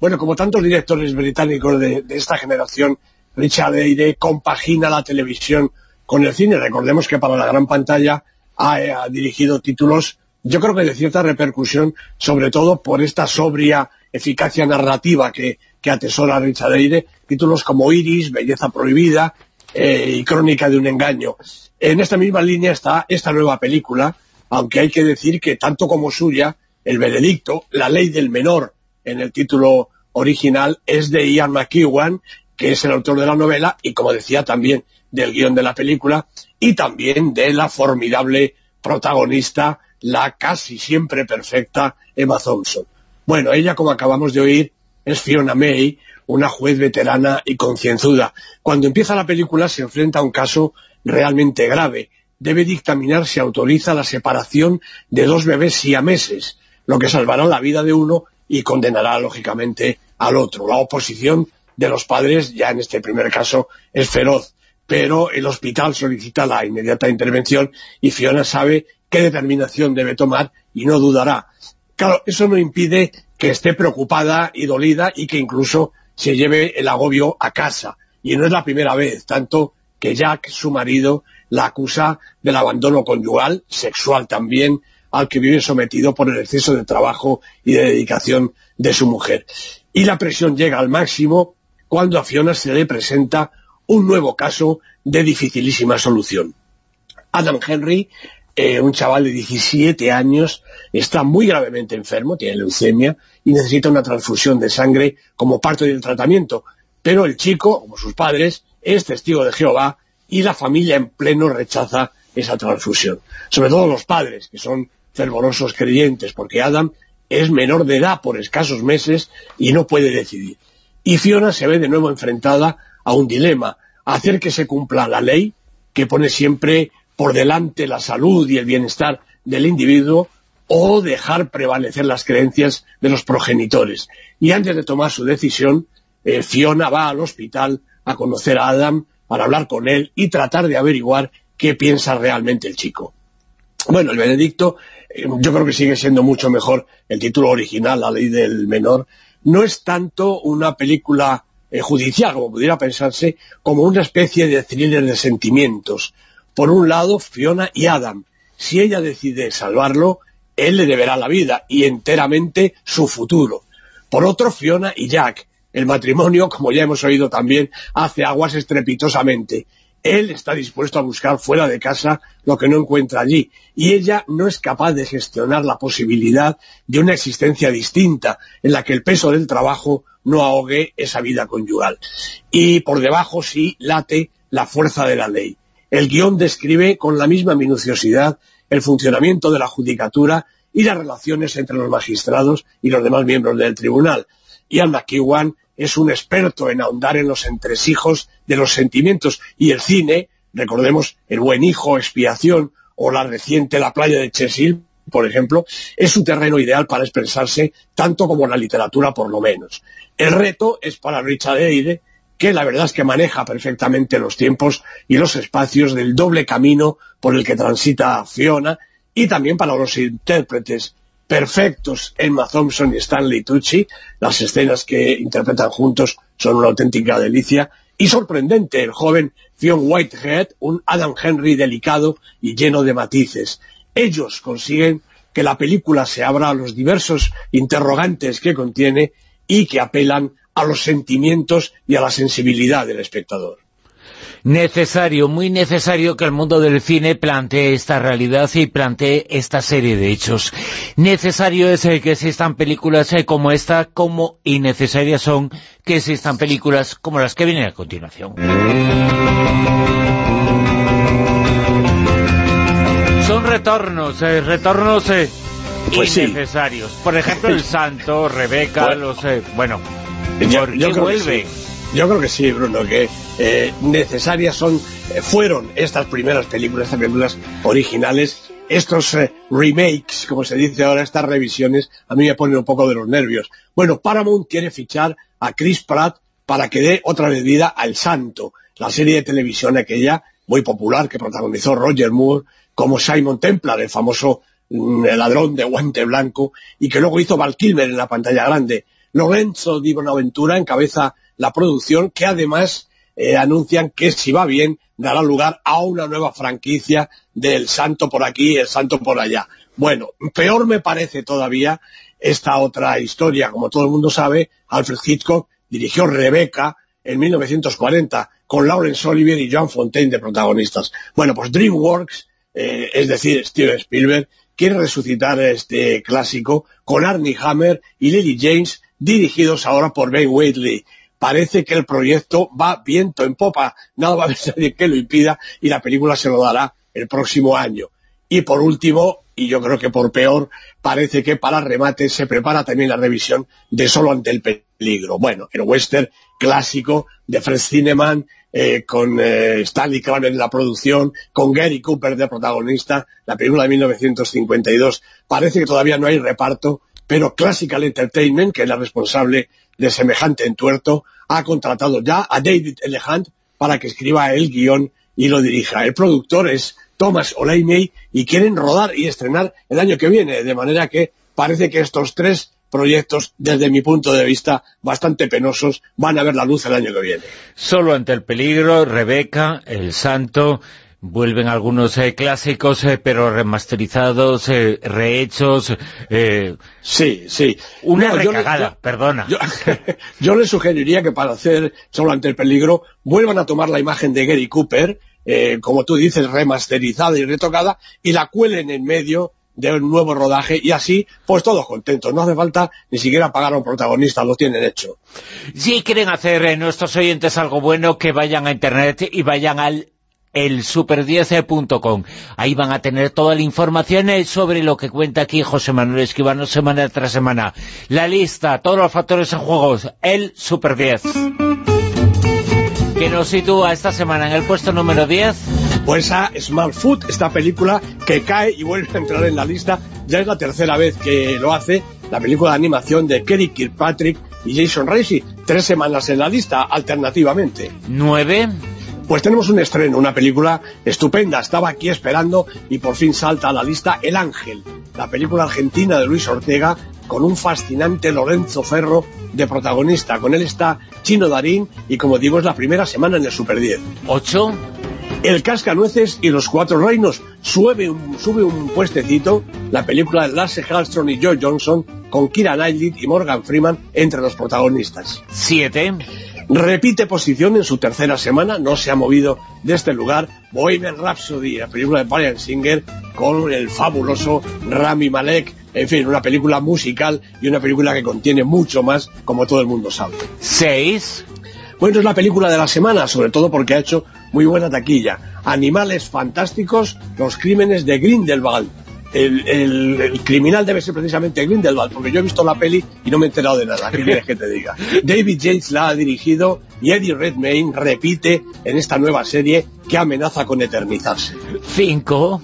Bueno, como tantos directores británicos de, esta generación, Richard Eyre compagina la televisión con el cine. Recordemos que para la gran pantalla ha, dirigido títulos, yo creo que de cierta repercusión, sobre todo por esta sobria eficacia narrativa que, que atesora Richard Eyre, títulos como Iris, Belleza Prohibida, eh, y Crónica de un engaño. En esta misma línea está esta nueva película, aunque hay que decir que tanto como suya, El Veredicto, La Ley del Menor, en el título original, es de Ian McEwan, que es el autor de la novela y, como decía, también del guion de la película y también de la formidable protagonista, la casi siempre perfecta Emma Thompson. Bueno, ella, como acabamos de oír, es Fiona May, una juez veterana y concienzuda. Cuando empieza la película se enfrenta a un caso realmente grave. Debe dictaminar si autoriza la separación de dos bebés siameses, lo que salvará la vida de uno y condenará, lógicamente, al otro. La oposición de los padres, ya en este primer caso, es feroz, pero el hospital solicita la inmediata intervención y Fiona sabe qué determinación debe tomar y no dudará. Claro, eso no impide que esté preocupada y dolida y que incluso se lleve el agobio a casa. Y no es la primera vez, tanto que Jack, su marido, la acusa del abandono conyugal, sexual también, al que vive sometido por el exceso de trabajo y de dedicación de su mujer. Y la presión llega al máximo cuando a Fiona se le presenta un nuevo caso de dificilísima solución. Adam Henry, eh, un chaval de 17 años, está muy gravemente enfermo, tiene leucemia y necesita una transfusión de sangre como parte del tratamiento. Pero el chico, como sus padres, es testigo de Jehová y la familia en pleno rechaza esa transfusión. Sobre todo los padres, que son fervorosos creyentes, porque Adam es menor de edad por escasos meses y no puede decidir. Y Fiona se ve de nuevo enfrentada a un dilema, hacer que se cumpla la ley, que pone siempre por delante la salud y el bienestar del individuo, o dejar prevalecer las creencias de los progenitores. Y antes de tomar su decisión, eh, Fiona va al hospital a conocer a Adam para hablar con él y tratar de averiguar qué piensa realmente el chico. Bueno, el veredicto, eh, yo creo que sigue siendo mucho mejor el título original, La ley del menor. No es tanto una película eh, judicial, como pudiera pensarse, como una especie de thriller de sentimientos. Por un lado, Fiona y Adam. Si ella decide salvarlo, él le deberá la vida y enteramente su futuro. Por otro, Fiona y Jack. El matrimonio, como ya hemos oído también, hace aguas estrepitosamente. Él está dispuesto a buscar fuera de casa lo que no encuentra allí, y ella no es capaz de gestionar la posibilidad de una existencia distinta, en la que el peso del trabajo no ahogue esa vida conyugal. Y por debajo sí late la fuerza de la ley. El guion describe con la misma minuciosidad el funcionamiento de la judicatura y las relaciones entre los magistrados y los demás miembros del tribunal. Ian McEwan es un experto en ahondar en los entresijos de los sentimientos y el cine, recordemos El buen hijo, Expiación o la reciente La playa de Chesil, por ejemplo, es un terreno ideal para expresarse tanto como la literatura por lo menos. El reto es para Richard Eyre, que la verdad es que maneja perfectamente los tiempos y los espacios del doble camino por el que transita Fiona, y también para los intérpretes perfectos Emma Thompson y Stanley Tucci, las escenas que interpretan juntos son una auténtica delicia, y sorprendente el joven Fionn Whitehead, un Adam Henry delicado y lleno de matices. Ellos consiguen que la película se abra a los diversos interrogantes que contiene y que apelan a los sentimientos y a la sensibilidad del espectador. Necesario, muy necesario que el mundo del cine plantee esta realidad y plantee esta serie de hechos. Necesario es eh, que existan películas eh, como esta, como innecesarias son que existan películas como las que vienen a continuación. Son retornos, eh, retornos eh, Pues sí. innecesarios. Por ejemplo, El Santo, Rebeca, Bueno. los... eh, bueno, Yo, ¿por yo qué creo vuelven? Que sí. Yo creo que sí, Bruno, que eh, necesarias son, eh, fueron estas primeras películas, estas películas originales, estos eh, remakes, como se dice ahora, estas revisiones, a mí me ponen un poco de los nervios. Bueno, Paramount quiere fichar a Chris Pratt para que dé otra vez vida al Santo, la serie de televisión aquella muy popular que protagonizó Roger Moore como Simon Templar, el famoso mm, ladrón de guante blanco, y que luego hizo Val Kilmer en la pantalla grande. Lorenzo Di Bonaventura encabeza la producción, que además eh, anuncian que si va bien dará lugar a una nueva franquicia del santo por aquí, el santo por allá. Bueno, peor me parece todavía esta otra historia. Como todo el mundo sabe, Alfred Hitchcock dirigió Rebeca en 1940, con Laurence Olivier y John Fontaine de protagonistas. Bueno, pues DreamWorks, eh, es decir, Steven Spielberg, quiere resucitar este clásico con Arnie Hammer y Lily James, dirigidos ahora por Ben Wheatley. Parece que el proyecto va viento en popa, nada va a haber nadie que lo impida y la película se lo dará el próximo año. Y por último, y yo creo que por peor, parece que para remate se prepara también la revisión de Solo ante el peligro. Bueno, el western clásico de Fred Cineman, eh, con eh, Stanley Kramer en la producción, con Gary Cooper de protagonista, la película de 1952. Parece que todavía no hay reparto, pero Classical Entertainment, que es la responsable de semejante entuerto, ha contratado ya a David Elehant para que escriba el guion y lo dirija. El productor es Thomas O'Leary y quieren rodar y estrenar el año que viene, de manera que parece que estos tres proyectos, desde mi punto de vista, bastante penosos, van a ver la luz el año que viene. Solo ante el peligro, Rebeca, El Santo, vuelven algunos eh, clásicos, eh, pero remasterizados, eh, rehechos... eh, Sí, sí. Una No, yo le- recagada, yo- perdona. Yo, yo les sugeriría que para hacer Solo ante el peligro vuelvan a tomar la imagen de Gary Cooper, eh, como tú dices, remasterizada y retocada, y la cuelen en medio de un nuevo rodaje y así, pues todos contentos. No hace falta ni siquiera pagar a un protagonista, lo tienen hecho. Si quieren hacer eh, nuestros oyentes algo bueno, que vayan a internet y vayan al elsuper10.com. Ahí van a tener toda la información eh, sobre lo que cuenta aquí José Manuel Esquivano semana tras semana. La lista, todos los factores en juegos, el Super 10. Que nos sitúa esta semana en el puesto número 10. Pues a Small Food, esta película que cae y vuelve a entrar en la lista, ya es la tercera vez que lo hace, la película de animación de Kerry Kirkpatrick y Jason Reisy, tres semanas en la lista, alternativamente. 9. Pues tenemos un estreno, una película estupenda, estaba aquí esperando y por fin salta a la lista El Ángel, la película argentina de Luis Ortega con un fascinante Lorenzo Ferro de protagonista. Con él está Chino Darín y como digo es la primera semana en el Super 10. 8. El Cascanueces y los Cuatro Reinos sube un, sube un puestecito la película de Lasse Hallström y Joe Johnson con Kira Knightley y Morgan Freeman entre los protagonistas. 7. Repite posición en su tercera semana, no se ha movido de este lugar, Bohemian Rhapsody, la película de Brian Singer con el fabuloso Rami Malek, en fin, una película musical y una película que contiene mucho más, como todo el mundo sabe. 6. Bueno, es la película de la semana, sobre todo porque ha hecho muy buena taquilla. Animales fantásticos, los crímenes de Grindelwald. El, el- el criminal debe ser precisamente Grindelwald, porque yo he visto la peli y no me he enterado de nada. ¿Qué quieres que te diga? David Yates la ha dirigido y Eddie Redmayne repite en esta nueva serie que amenaza con eternizarse. 5.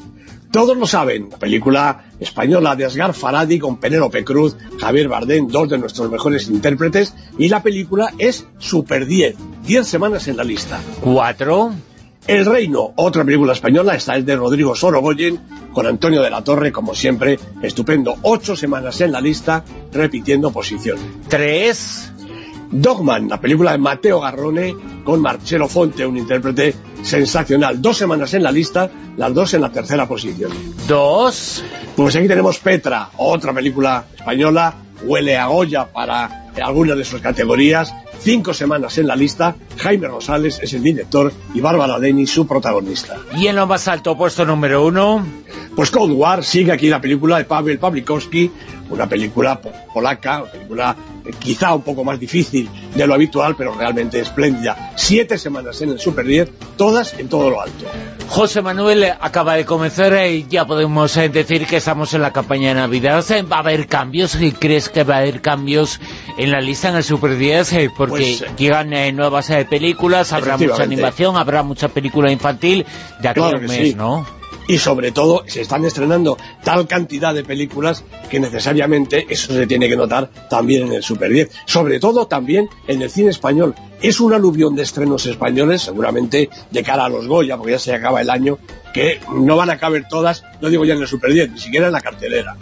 Todos lo saben, la película española de Asgar Faradi con Penélope Cruz, Javier Bardem, dos de nuestros mejores intérpretes, y la película es Super 10, 10 semanas en la lista. 4. El Reino, otra película española, esta es de Rodrigo Sorogoyen, con Antonio de la Torre, como siempre, estupendo, ocho semanas en la lista, repitiendo posición. 3. Dogman, la película de Mateo Garrone, con Marcelo Fonte, un intérprete sensacional. Dos semanas en la lista, las dos en la tercera posición. 2. Pues aquí tenemos Petra, otra película española, huele a Goya para algunas de sus categorías, cinco semanas en la lista, Jaime Rosales es el director y Bárbara Deni su protagonista. Y en lo más alto, puesto número 1. Pues Cold War sigue aquí la película de Pavel Pawlikowski, una película po- polaca, una película eh, quizá un poco más difícil de lo habitual, pero realmente espléndida. Siete semanas en el Super 10, todas en todo lo alto. José Manuel acaba de comenzar y ya podemos eh, decir que estamos en la campaña de Navidad. Eh, ¿Va a haber cambios? ¿Y ¿Crees que va a haber cambios en la lista en el Super 10? Eh, Porque Pues, eh, llegan eh, nuevas eh, películas, habrá mucha animación, habrá mucha película infantil de aquí Claro a un mes, sí. ¿no? y sobre todo se están estrenando tal cantidad de películas que necesariamente eso se tiene que notar también en el Super 10. Sobre todo también en el cine español. Es un aluvión de estrenos españoles, seguramente de cara a los Goya, porque ya se acaba el año, que no van a caber todas, no digo ya en el Super 10, ni siquiera en la cartelera.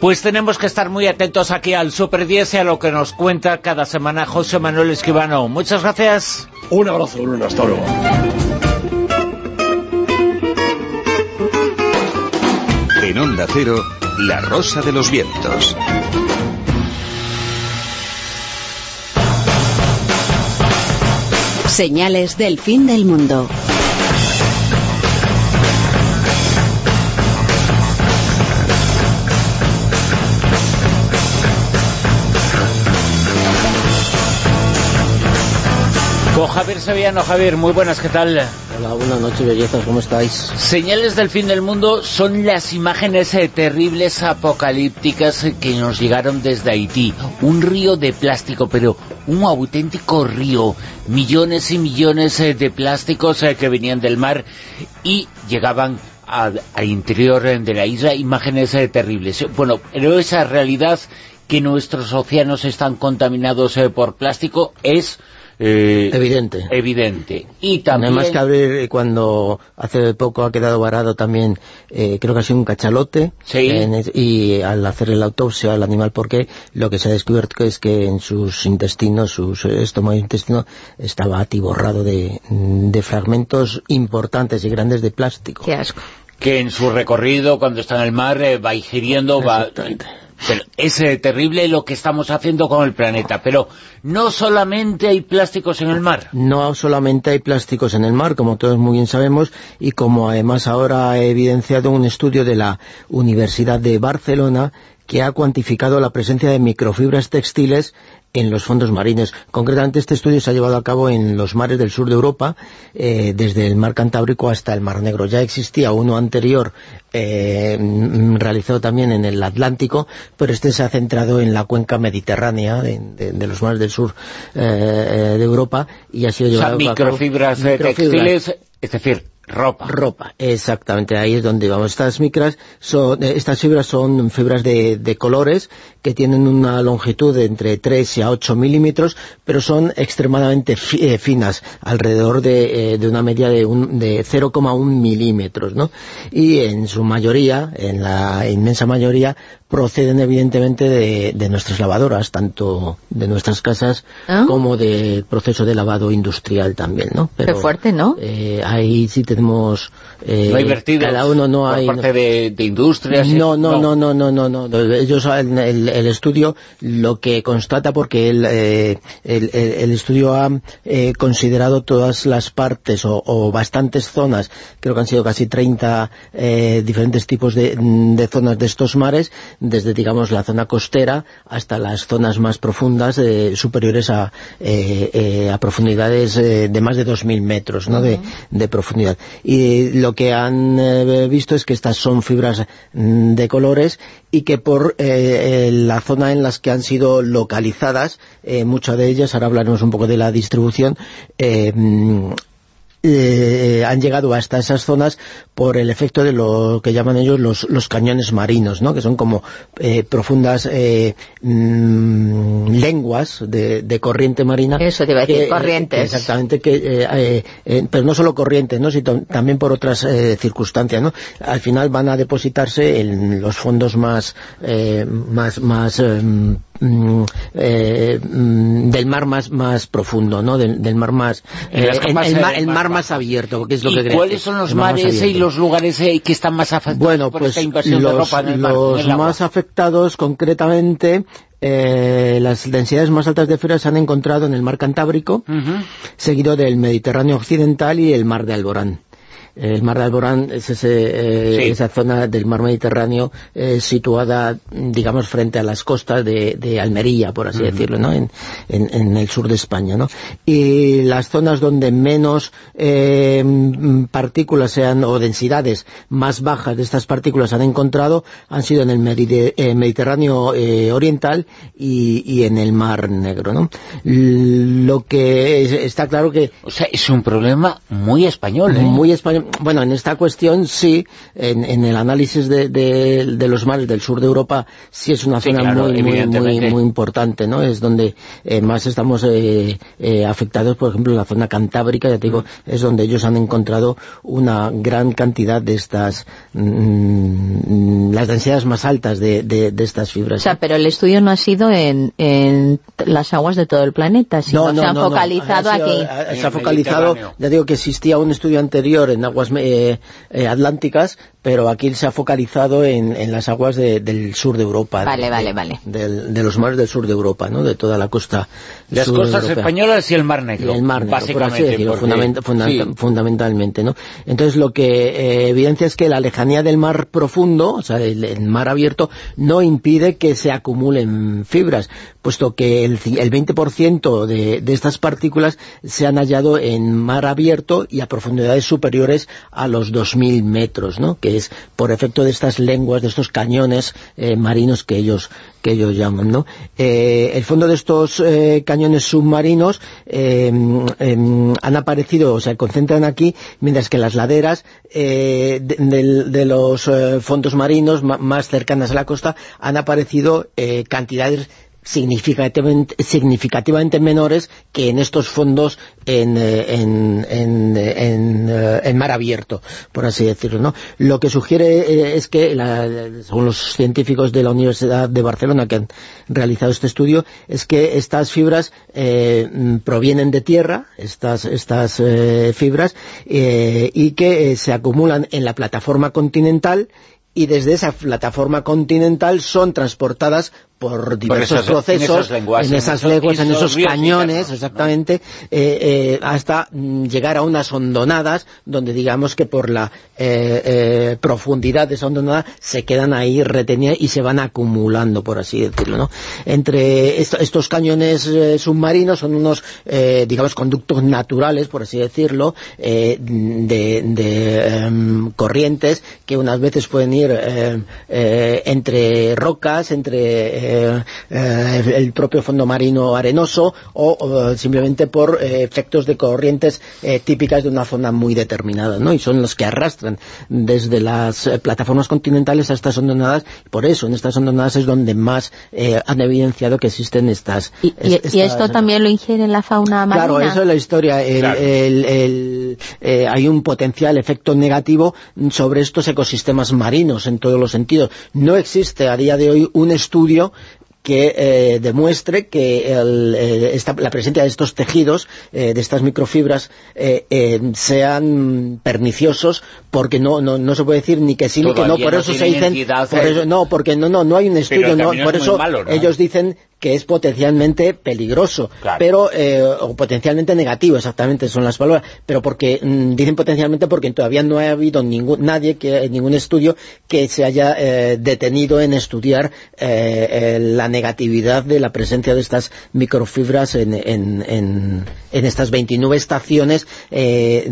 Pues tenemos que estar muy atentos aquí al Super 10 y a lo que nos cuenta cada semana José Manuel Esquivano. Muchas gracias. Un abrazo, Bruno, hasta luego. En Onda Cero, La Rosa de los Vientos. Señales del fin del mundo. Con Javier Sevillano. Javier, muy buenas, ¿qué tal? Hola, buenas noches, bellezas, ¿cómo estáis? Señales del fin del mundo son las imágenes eh, terribles apocalípticas eh, que nos llegaron desde Haití. Un río de plástico, pero un auténtico río. Millones y millones eh, de plásticos eh, que venían del mar y llegaban a- al interior eh, de la isla. Imágenes terribles. Bueno, pero esa realidad que nuestros océanos están contaminados por plástico es... eh, Evidente. Evidente. Y también... Además que abrir eh, cuando hace poco ha quedado varado también, eh, creo que ha sido un cachalote, en es- y al hacer la autopsia al animal, porque lo que se ha descubierto es que en sus intestinos, sus estómago e intestino, estaba atiborrado de, de fragmentos importantes y grandes de plástico. Qué asco. que en su recorrido, cuando está en el mar, eh, va ingiriendo, va... Es eh, terrible lo que estamos haciendo con el planeta, pero no solamente hay plásticos en el mar. No solamente hay plásticos en el mar, como todos muy bien sabemos, y como además ahora ha evidenciado un estudio de la Universidad de Barcelona que ha cuantificado la presencia de microfibras textiles en los fondos marinos. Concretamente este estudio se ha llevado a cabo en los mares del sur de Europa, eh, desde el mar Cantábrico hasta el mar Negro. Ya existía uno anterior eh, mm, realizado también en el Atlántico, pero este se ha centrado en la cuenca mediterránea de, de- de los mares del sur eh, de Europa y ha sido O sea, llevado a cabo- microfibras textiles, es decir, ropa. Ropa, exactamente, ahí es donde vamos. Estas micras son, estas fibras son fibras de, de colores que tienen una longitud de entre 3 y a 8 milímetros, pero son extremadamente fi- eh, finas, alrededor de, eh, de una media de, un- de 0,1 milímetros, ¿no? Y en su mayoría, en la inmensa mayoría, proceden evidentemente de, de nuestras lavadoras, tanto de nuestras casas Ah. como del proceso de lavado industrial también, ¿no? Qué fuerte, ¿no? Eh, ahí sí tenemos... eh, no hay vertidos Cada uno no por hay... parte de, de industrias. No, eh, no, no, no, no, no, no. Ellos, el, el- el estudio lo que constata, porque el, eh, el, el- el estudio ha eh, considerado todas las partes o, o bastantes zonas, creo que han sido casi 30 eh, diferentes tipos de, de zonas de estos mares, desde, digamos, la zona costera hasta las zonas más profundas, superiores a, a profundidades de más de 2.000 metros, ¿no?, de, de profundidad. Y lo que han visto es que estas son fibras mm, de colores y que por eh, eh, la zona en las que han sido localizadas, eh, muchas de ellas, ahora hablaremos un poco de la distribución, eh, mm, han llegado hasta esas zonas por el efecto de lo que llaman ellos los, los cañones marinos, ¿no? que son como eh, profundas eh, mm, lenguas de, de corriente marina. Eso te iba a decir, que, eh, corrientes. exactamente, que, eh, eh, eh, pero no solo corriente, ¿no? sino también por otras eh, circunstancias. ¿no? Al final van a depositarse en los fondos más, eh, más, más eh, mm, eh, mm, del mar más más profundo, ¿no? Del, del mar más eh, el, mar, el más mar más abierto, que es lo ¿Y que cuáles son los mares y abierto. Los lugares eh, que están más afectados Bueno, por pues esta de los, ropa en el mar, en los el agua? más afectados concretamente, eh, las densidades más altas de fibras se han encontrado en el mar Cantábrico, seguido del Mediterráneo Occidental y el mar de Alborán. El mar de Alborán es ese, eh, Sí. esa zona del mar Mediterráneo eh, situada, digamos, frente a las costas de, de Almería, por así decirlo, ¿no? En, en- en el sur de España, ¿no? Y las zonas donde menos eh, partículas sean, o densidades más bajas de estas partículas han encontrado, han sido en el Mediterráneo Oriental y, y en el Mar Negro, ¿no? Lo que es- está claro que... O sea, es un problema muy español, ¿eh? Muy español. Bueno, en esta cuestión sí, en, en el análisis de, de- de los mares del sur de Europa, sí es una Sí, zona claro, muy, muy, muy, muy importante, ¿no? Es donde eh, más estamos eh, eh, afectados, por ejemplo, en la zona cantábrica, ya te digo, es donde ellos han encontrado una gran cantidad de estas, mm, las densidades más altas de, de- de estas fibras. O sea, pero el estudio no ha sido en, en las aguas de todo el planeta, sino se han focalizado Ha sido- aquí. ha- Se ha focalizado, ya digo que existía un estudio anterior en aguas aguas eh, eh, atlánticas, pero aquí se ha focalizado en, en las aguas de- del sur de Europa. Vale, de- vale, vale. del- de los mares del sur de Europa, ¿no? De toda la costa Las costas europea. españolas y el Mar Negro. Y el Mar Negro, por así básicamente, decirlo, porque- fundament- funda- sí. fundamentalmente, ¿no? Entonces lo que eh, evidencia es que la lejanía del mar profundo, o sea, el, el mar abierto, no impide que se acumulen fibras, puesto que el, el 20% de, de estas partículas se han hallado en mar abierto y a profundidades superiores a los 2.000 metros, ¿no? Que por efecto de estas lenguas, de estos cañones eh, marinos que ellos que ellos llaman, ¿no? Eh, el fondo de estos eh, cañones submarinos eh, em, han aparecido, o se concentran aquí, mientras que las laderas eh, de, del- de los eh, fondos marinos ma- más cercanas a la costa han aparecido cantidades significativamente, significativamente menores que en estos fondos en, eh, en, en, eh, en mar abierto, por así decirlo. ¿no? Lo que sugiere eh, es que, la- según los científicos de la Universidad de Barcelona que han realizado este estudio, es que estas fibras eh, mm, provienen de tierra, estas, estas eh, fibras, eh, y que eh, se acumulan en la plataforma continental y desde esa plataforma continental son transportadas por diversos procesos, lenguas, en esas lenguas, en esos cañones, exactamente, eh, eh, hasta mm, llegar a unas hondonadas donde digamos que por la eh, eh, profundidad de esa hondonada se quedan ahí retenidas y se van acumulando, por así decirlo, ¿no? Entre esto- estos cañones submarinos son unos, eh, digamos, conductos naturales, por así decirlo, eh, de, de, em, corrientes que unas veces pueden ir eh, entre rocas, entre eh, eh, el propio fondo marino arenoso o, o simplemente por eh, efectos de corrientes eh, típicas de una zona muy determinada, ¿no? Y son los que arrastran desde las eh, plataformas continentales a estas hondonadas. Por eso, en estas hondonadas es donde más eh, han evidenciado que existen estas... Y, es- y estas- esto también lo ingiere la fauna marina. Claro, eso es la historia. El- Claro. el- el- eh, hay un potencial efecto negativo sobre estos ecosistemas marinos en todos los sentidos. No existe a día de hoy un estudio que eh, demuestre que el, eh, esta- la presencia de estos tejidos, eh, de estas microfibras, sean perniciosos, porque no, no, no se puede decir ni que sí ni que no, por no eso se dicen, por eso- no, porque no, no, no hay un estudio, no, es por eso malo, ¿no? ellos dicen que es potencialmente peligroso, pero eh, o potencialmente negativo, exactamente son las palabras, pero porque mm, dicen potencialmente porque todavía no ha habido ningún nadie que ningún estudio que se haya eh, detenido en estudiar eh, la negatividad de la presencia de estas microfibras en, en, en, estas 29 estaciones eh,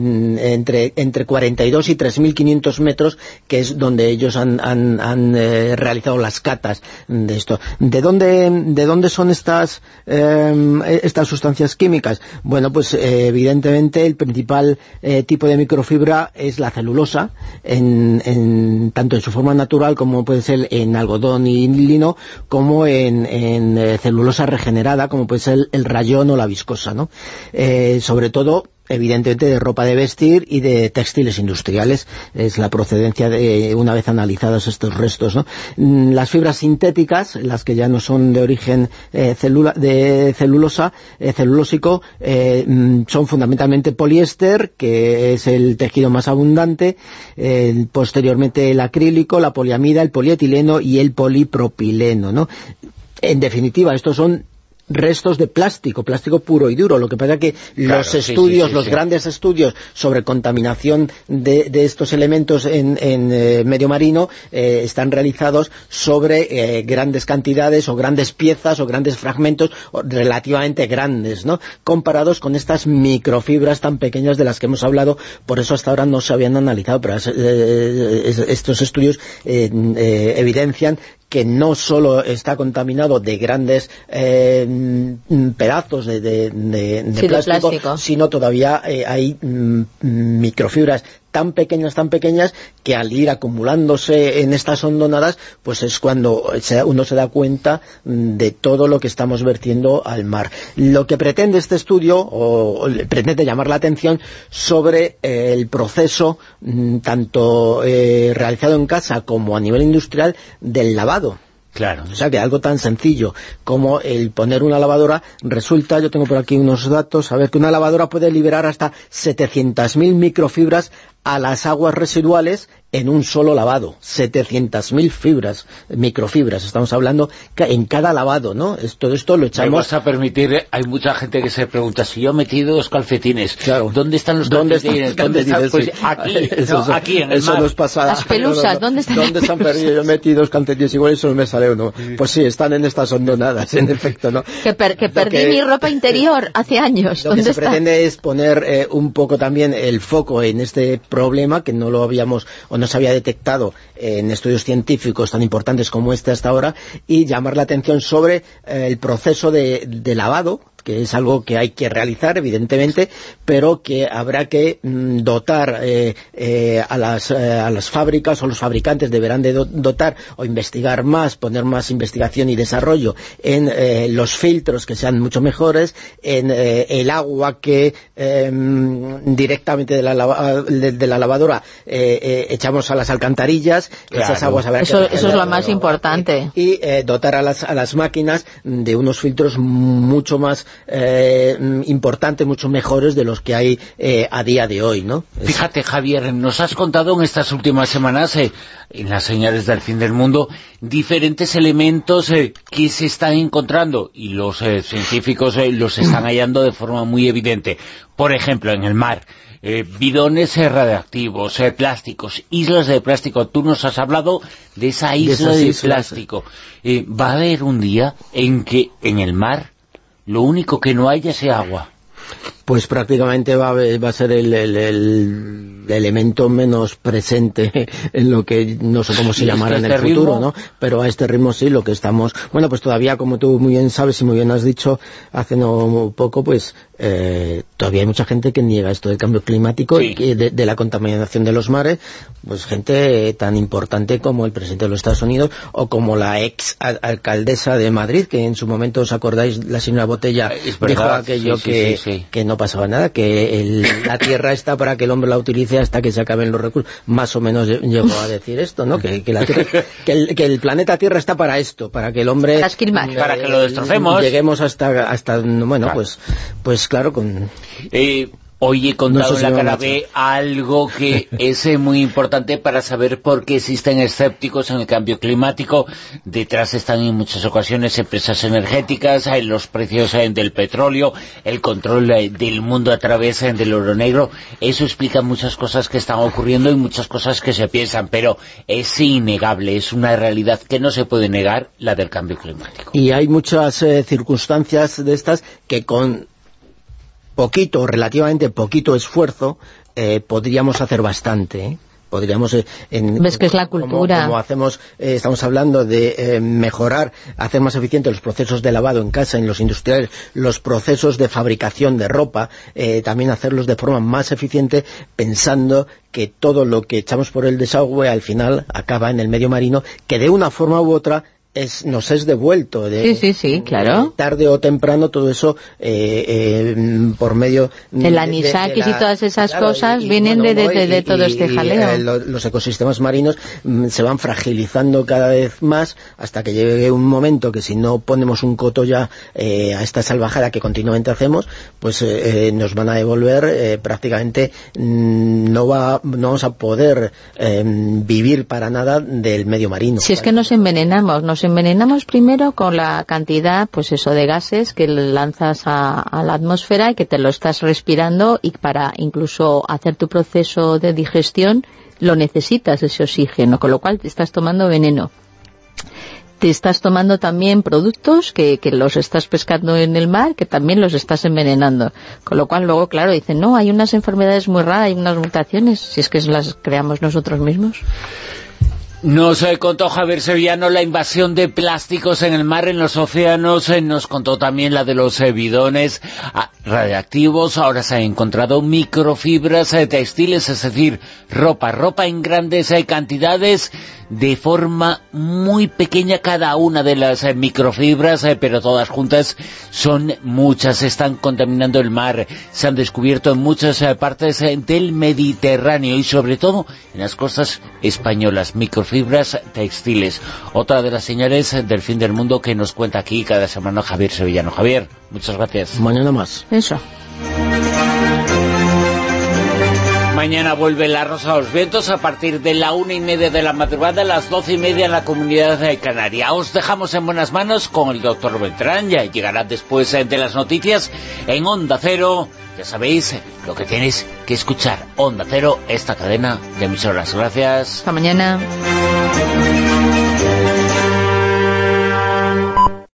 entre entre 42 y 3.500 metros, que es donde ellos han, han, han, eh, realizado las catas de esto. ¿De dónde, de dónde son estas, eh, estas sustancias químicas? Bueno, pues evidentemente el principal tipo de microfibra es la celulosa, en- tanto en su forma natural como puede ser en algodón y lino, como en, en, eh, celulosa regenerada, como puede ser el, rayón o la viscosa, ¿no? Eh, sobre todo evidentemente de ropa de vestir y de textiles industriales es la procedencia de una vez analizados estos restos ¿no? Mm, las fibras sintéticas las que ya no son de origen eh, de celulosa eh, celulósico mm, son fundamentalmente poliéster que es el tejido más abundante posteriormente el acrílico la poliamida el polietileno y el polipropileno ¿no? En definitiva estos son restos de plástico, plástico puro y duro. Lo que pasa que Claro, los sí, sí, estudios, sí, los grandes estudios sobre contaminación de, de estos elementos en, en, eh, medio marino eh, están realizados sobre eh, grandes cantidades o grandes piezas o grandes fragmentos relativamente grandes, ¿no? Comparados con estas microfibras tan pequeñas de las que hemos hablado, por eso hasta ahora no se habían analizado, pero es- estos estudios evidencian que no solo está contaminado de grandes eh, pedazos de, de- de- de Sí, de plástico, plástico. sino todavía eh, hay mm, mm, microfibras tan pequeñas, tan pequeñas, que al ir acumulándose en estas hondonadas, pues es cuando uno se da cuenta de todo lo que estamos vertiendo al mar. Lo que pretende este estudio, o, pretende llamar la atención sobre eh, el proceso, mm, tanto eh, realizado en casa como a nivel industrial, del lavado. Claro. O sea que algo tan sencillo como el poner una lavadora, resulta, yo tengo por aquí unos datos, a ver que una lavadora puede liberar hasta 700.000 microfibras a las aguas residuales en un solo lavado, 700.000 fibras, microfibras, estamos hablando en cada lavado, ¿no? Todo esto lo Me echamos... vas a permitir, hay mucha gente que se pregunta, si yo he metido dos calcetines, ¿dónde están los ¿Dónde están calcetines? los ¿Dónde están? calcetines? Pues Sí. aquí, Eso no, aquí en el eso mar. nos pasa. Las pelusas, ¿dónde están ¿Dónde se han perdido? Yo he metido dos calcetines igual y solo me sale uno. Pues sí, están en estas hondonadas, en efecto, ¿no? Que, per- que perdí que- mi ropa interior hace años. Lo que ¿Dónde se está? pretende es poner eh, un poco también el foco en este problema que no lo habíamos o no se había detectado en estudios científicos tan importantes como este hasta ahora y llamar la atención sobre eh, el proceso de, de lavado que es algo que hay que realizar, evidentemente, pero que habrá que mm, dotar eh, eh, a, las, eh, a las fábricas o los fabricantes deberán de do- dotar o investigar más, poner más investigación y desarrollo en eh, los filtros que sean mucho mejores, en eh, el agua que eh, directamente de la, lava- de, de la lavadora eh, eh, echamos a las alcantarillas, esas aguas habrá que Eso, es lo más importante. y eh, dotar a las, a las máquinas de unos filtros mucho más eh, importantes, mucho mejores de los que hay eh, a día de hoy, ¿no? Fíjate, Javier, nos has contado en estas últimas semanas, eh, en las señales del fin del mundo, diferentes elementos que se están encontrando y los científicos los están hallando de forma muy evidente. Por ejemplo, en el mar, eh, bidones eh, radiactivos, eh, plásticos, islas de plástico. Tú nos has hablado de esa isla de plástico. Va a haber un día en que en el mar lo único que no haya sea agua. Pues prácticamente va a, haber- va a ser el, el- el elemento menos presente en lo que no sé cómo se ¿Y llamará en este el futuro? ¿no? Pero a este ritmo sí, lo que estamos... Bueno, pues todavía, como tú muy bien sabes y muy bien has dicho hace no poco, pues eh, todavía hay mucha gente que niega esto del cambio climático y que de, de la contaminación de los mares, pues gente tan importante como el presidente de los Estados Unidos o como la ex al- alcaldesa de Madrid, que en su momento, ¿os acordáis? La señora Botella dijo aquello sí, sí, que, sí, sí. que no pasaba nada, que el- la tierra está para que el hombre la utilice hasta que se acaben los recursos. Más o menos lle- llegó a decir esto, ¿no? Que, que la Tierra- que el, que el planeta Tierra está para esto, para que el hombre... Para que lo destrocemos. Lleguemos hasta, hasta bueno, pues pues claro, con... Eh, hoy he contado No en la cara B algo que es eh, muy importante para saber por qué existen escépticos en el cambio climático. Detrás están en muchas ocasiones empresas energéticas, eh, los precios eh, del petróleo, el control eh, del mundo a través eh, del oro negro. Eso explica muchas cosas que están ocurriendo y muchas cosas que se piensan, pero es innegable, es una realidad que no se puede negar, la del cambio climático. Y hay muchas eh, circunstancias de estas que con poquito, relativamente poquito esfuerzo, eh, podríamos hacer bastante, ¿eh? podríamos eh, en, Ves que es la como- cultura. como hacemos eh, estamos hablando de eh, mejorar hacer más eficientes los procesos de lavado en casa en los industriales los procesos de fabricación de ropa eh, también hacerlos de forma más eficiente pensando que todo lo que echamos por el desagüe al final acaba en el medio marino que de una forma u otra es, nos es devuelto de, Sí, sí, sí, claro. tarde o temprano todo eso eh, eh, por medio de- El de- anisakis de la- y todas esas claro, cosas y- y vienen bueno, de, de- de Y- todo este jaleo. eh, lo- los ecosistemas marinos mm, se van fragilizando cada vez más hasta que llegue un momento que si no ponemos un coto ya eh, a esta salvajada que continuamente hacemos pues eh, nos van a devolver eh, prácticamente mm, no va no vamos a poder eh, vivir para nada del medio marino Si es que nos envenenamos, nos envenenamos primero con la cantidad, pues eso, de gases que lanzas a, la atmósfera y que te lo estás respirando y para incluso hacer tu proceso de digestión lo necesitas ese oxígeno, con lo cual te estás tomando veneno. Te estás tomando también productos que, que los estás pescando en el mar, que también los estás envenenando. Con lo cual luego, claro, dicen, no, hay unas enfermedades muy raras, hay unas mutaciones, si es que las creamos nosotros mismos. Nos contó Javier Sevillano la invasión de plásticos en el mar, en los océanos, eh, nos contó también la de los bidones ah, radiactivos, ahora se han encontrado microfibras eh, textiles, es decir, ropa, ropa en grandes eh, cantidades, de forma muy pequeña cada una de las microfibras, pero todas juntas son muchas, están contaminando el mar, se han descubierto en muchas partes del Mediterráneo y sobre todo en las costas españolas, microfibras textiles. Otra de las señales del fin del mundo que nos cuenta aquí cada semana Javier Sevillano. Javier, muchas gracias. mañana más Eso. Mañana vuelve La Rosa de los Vientos a partir de la una y media de la madrugada, a las doce y media en la comunidad de Canaria. Os dejamos en buenas manos con el doctor Beltrán, ya llegará después eh, de las noticias en Onda Cero. Ya sabéis lo que tenéis que escuchar. Onda Cero, esta cadena de emisoras. Gracias. Hasta mañana.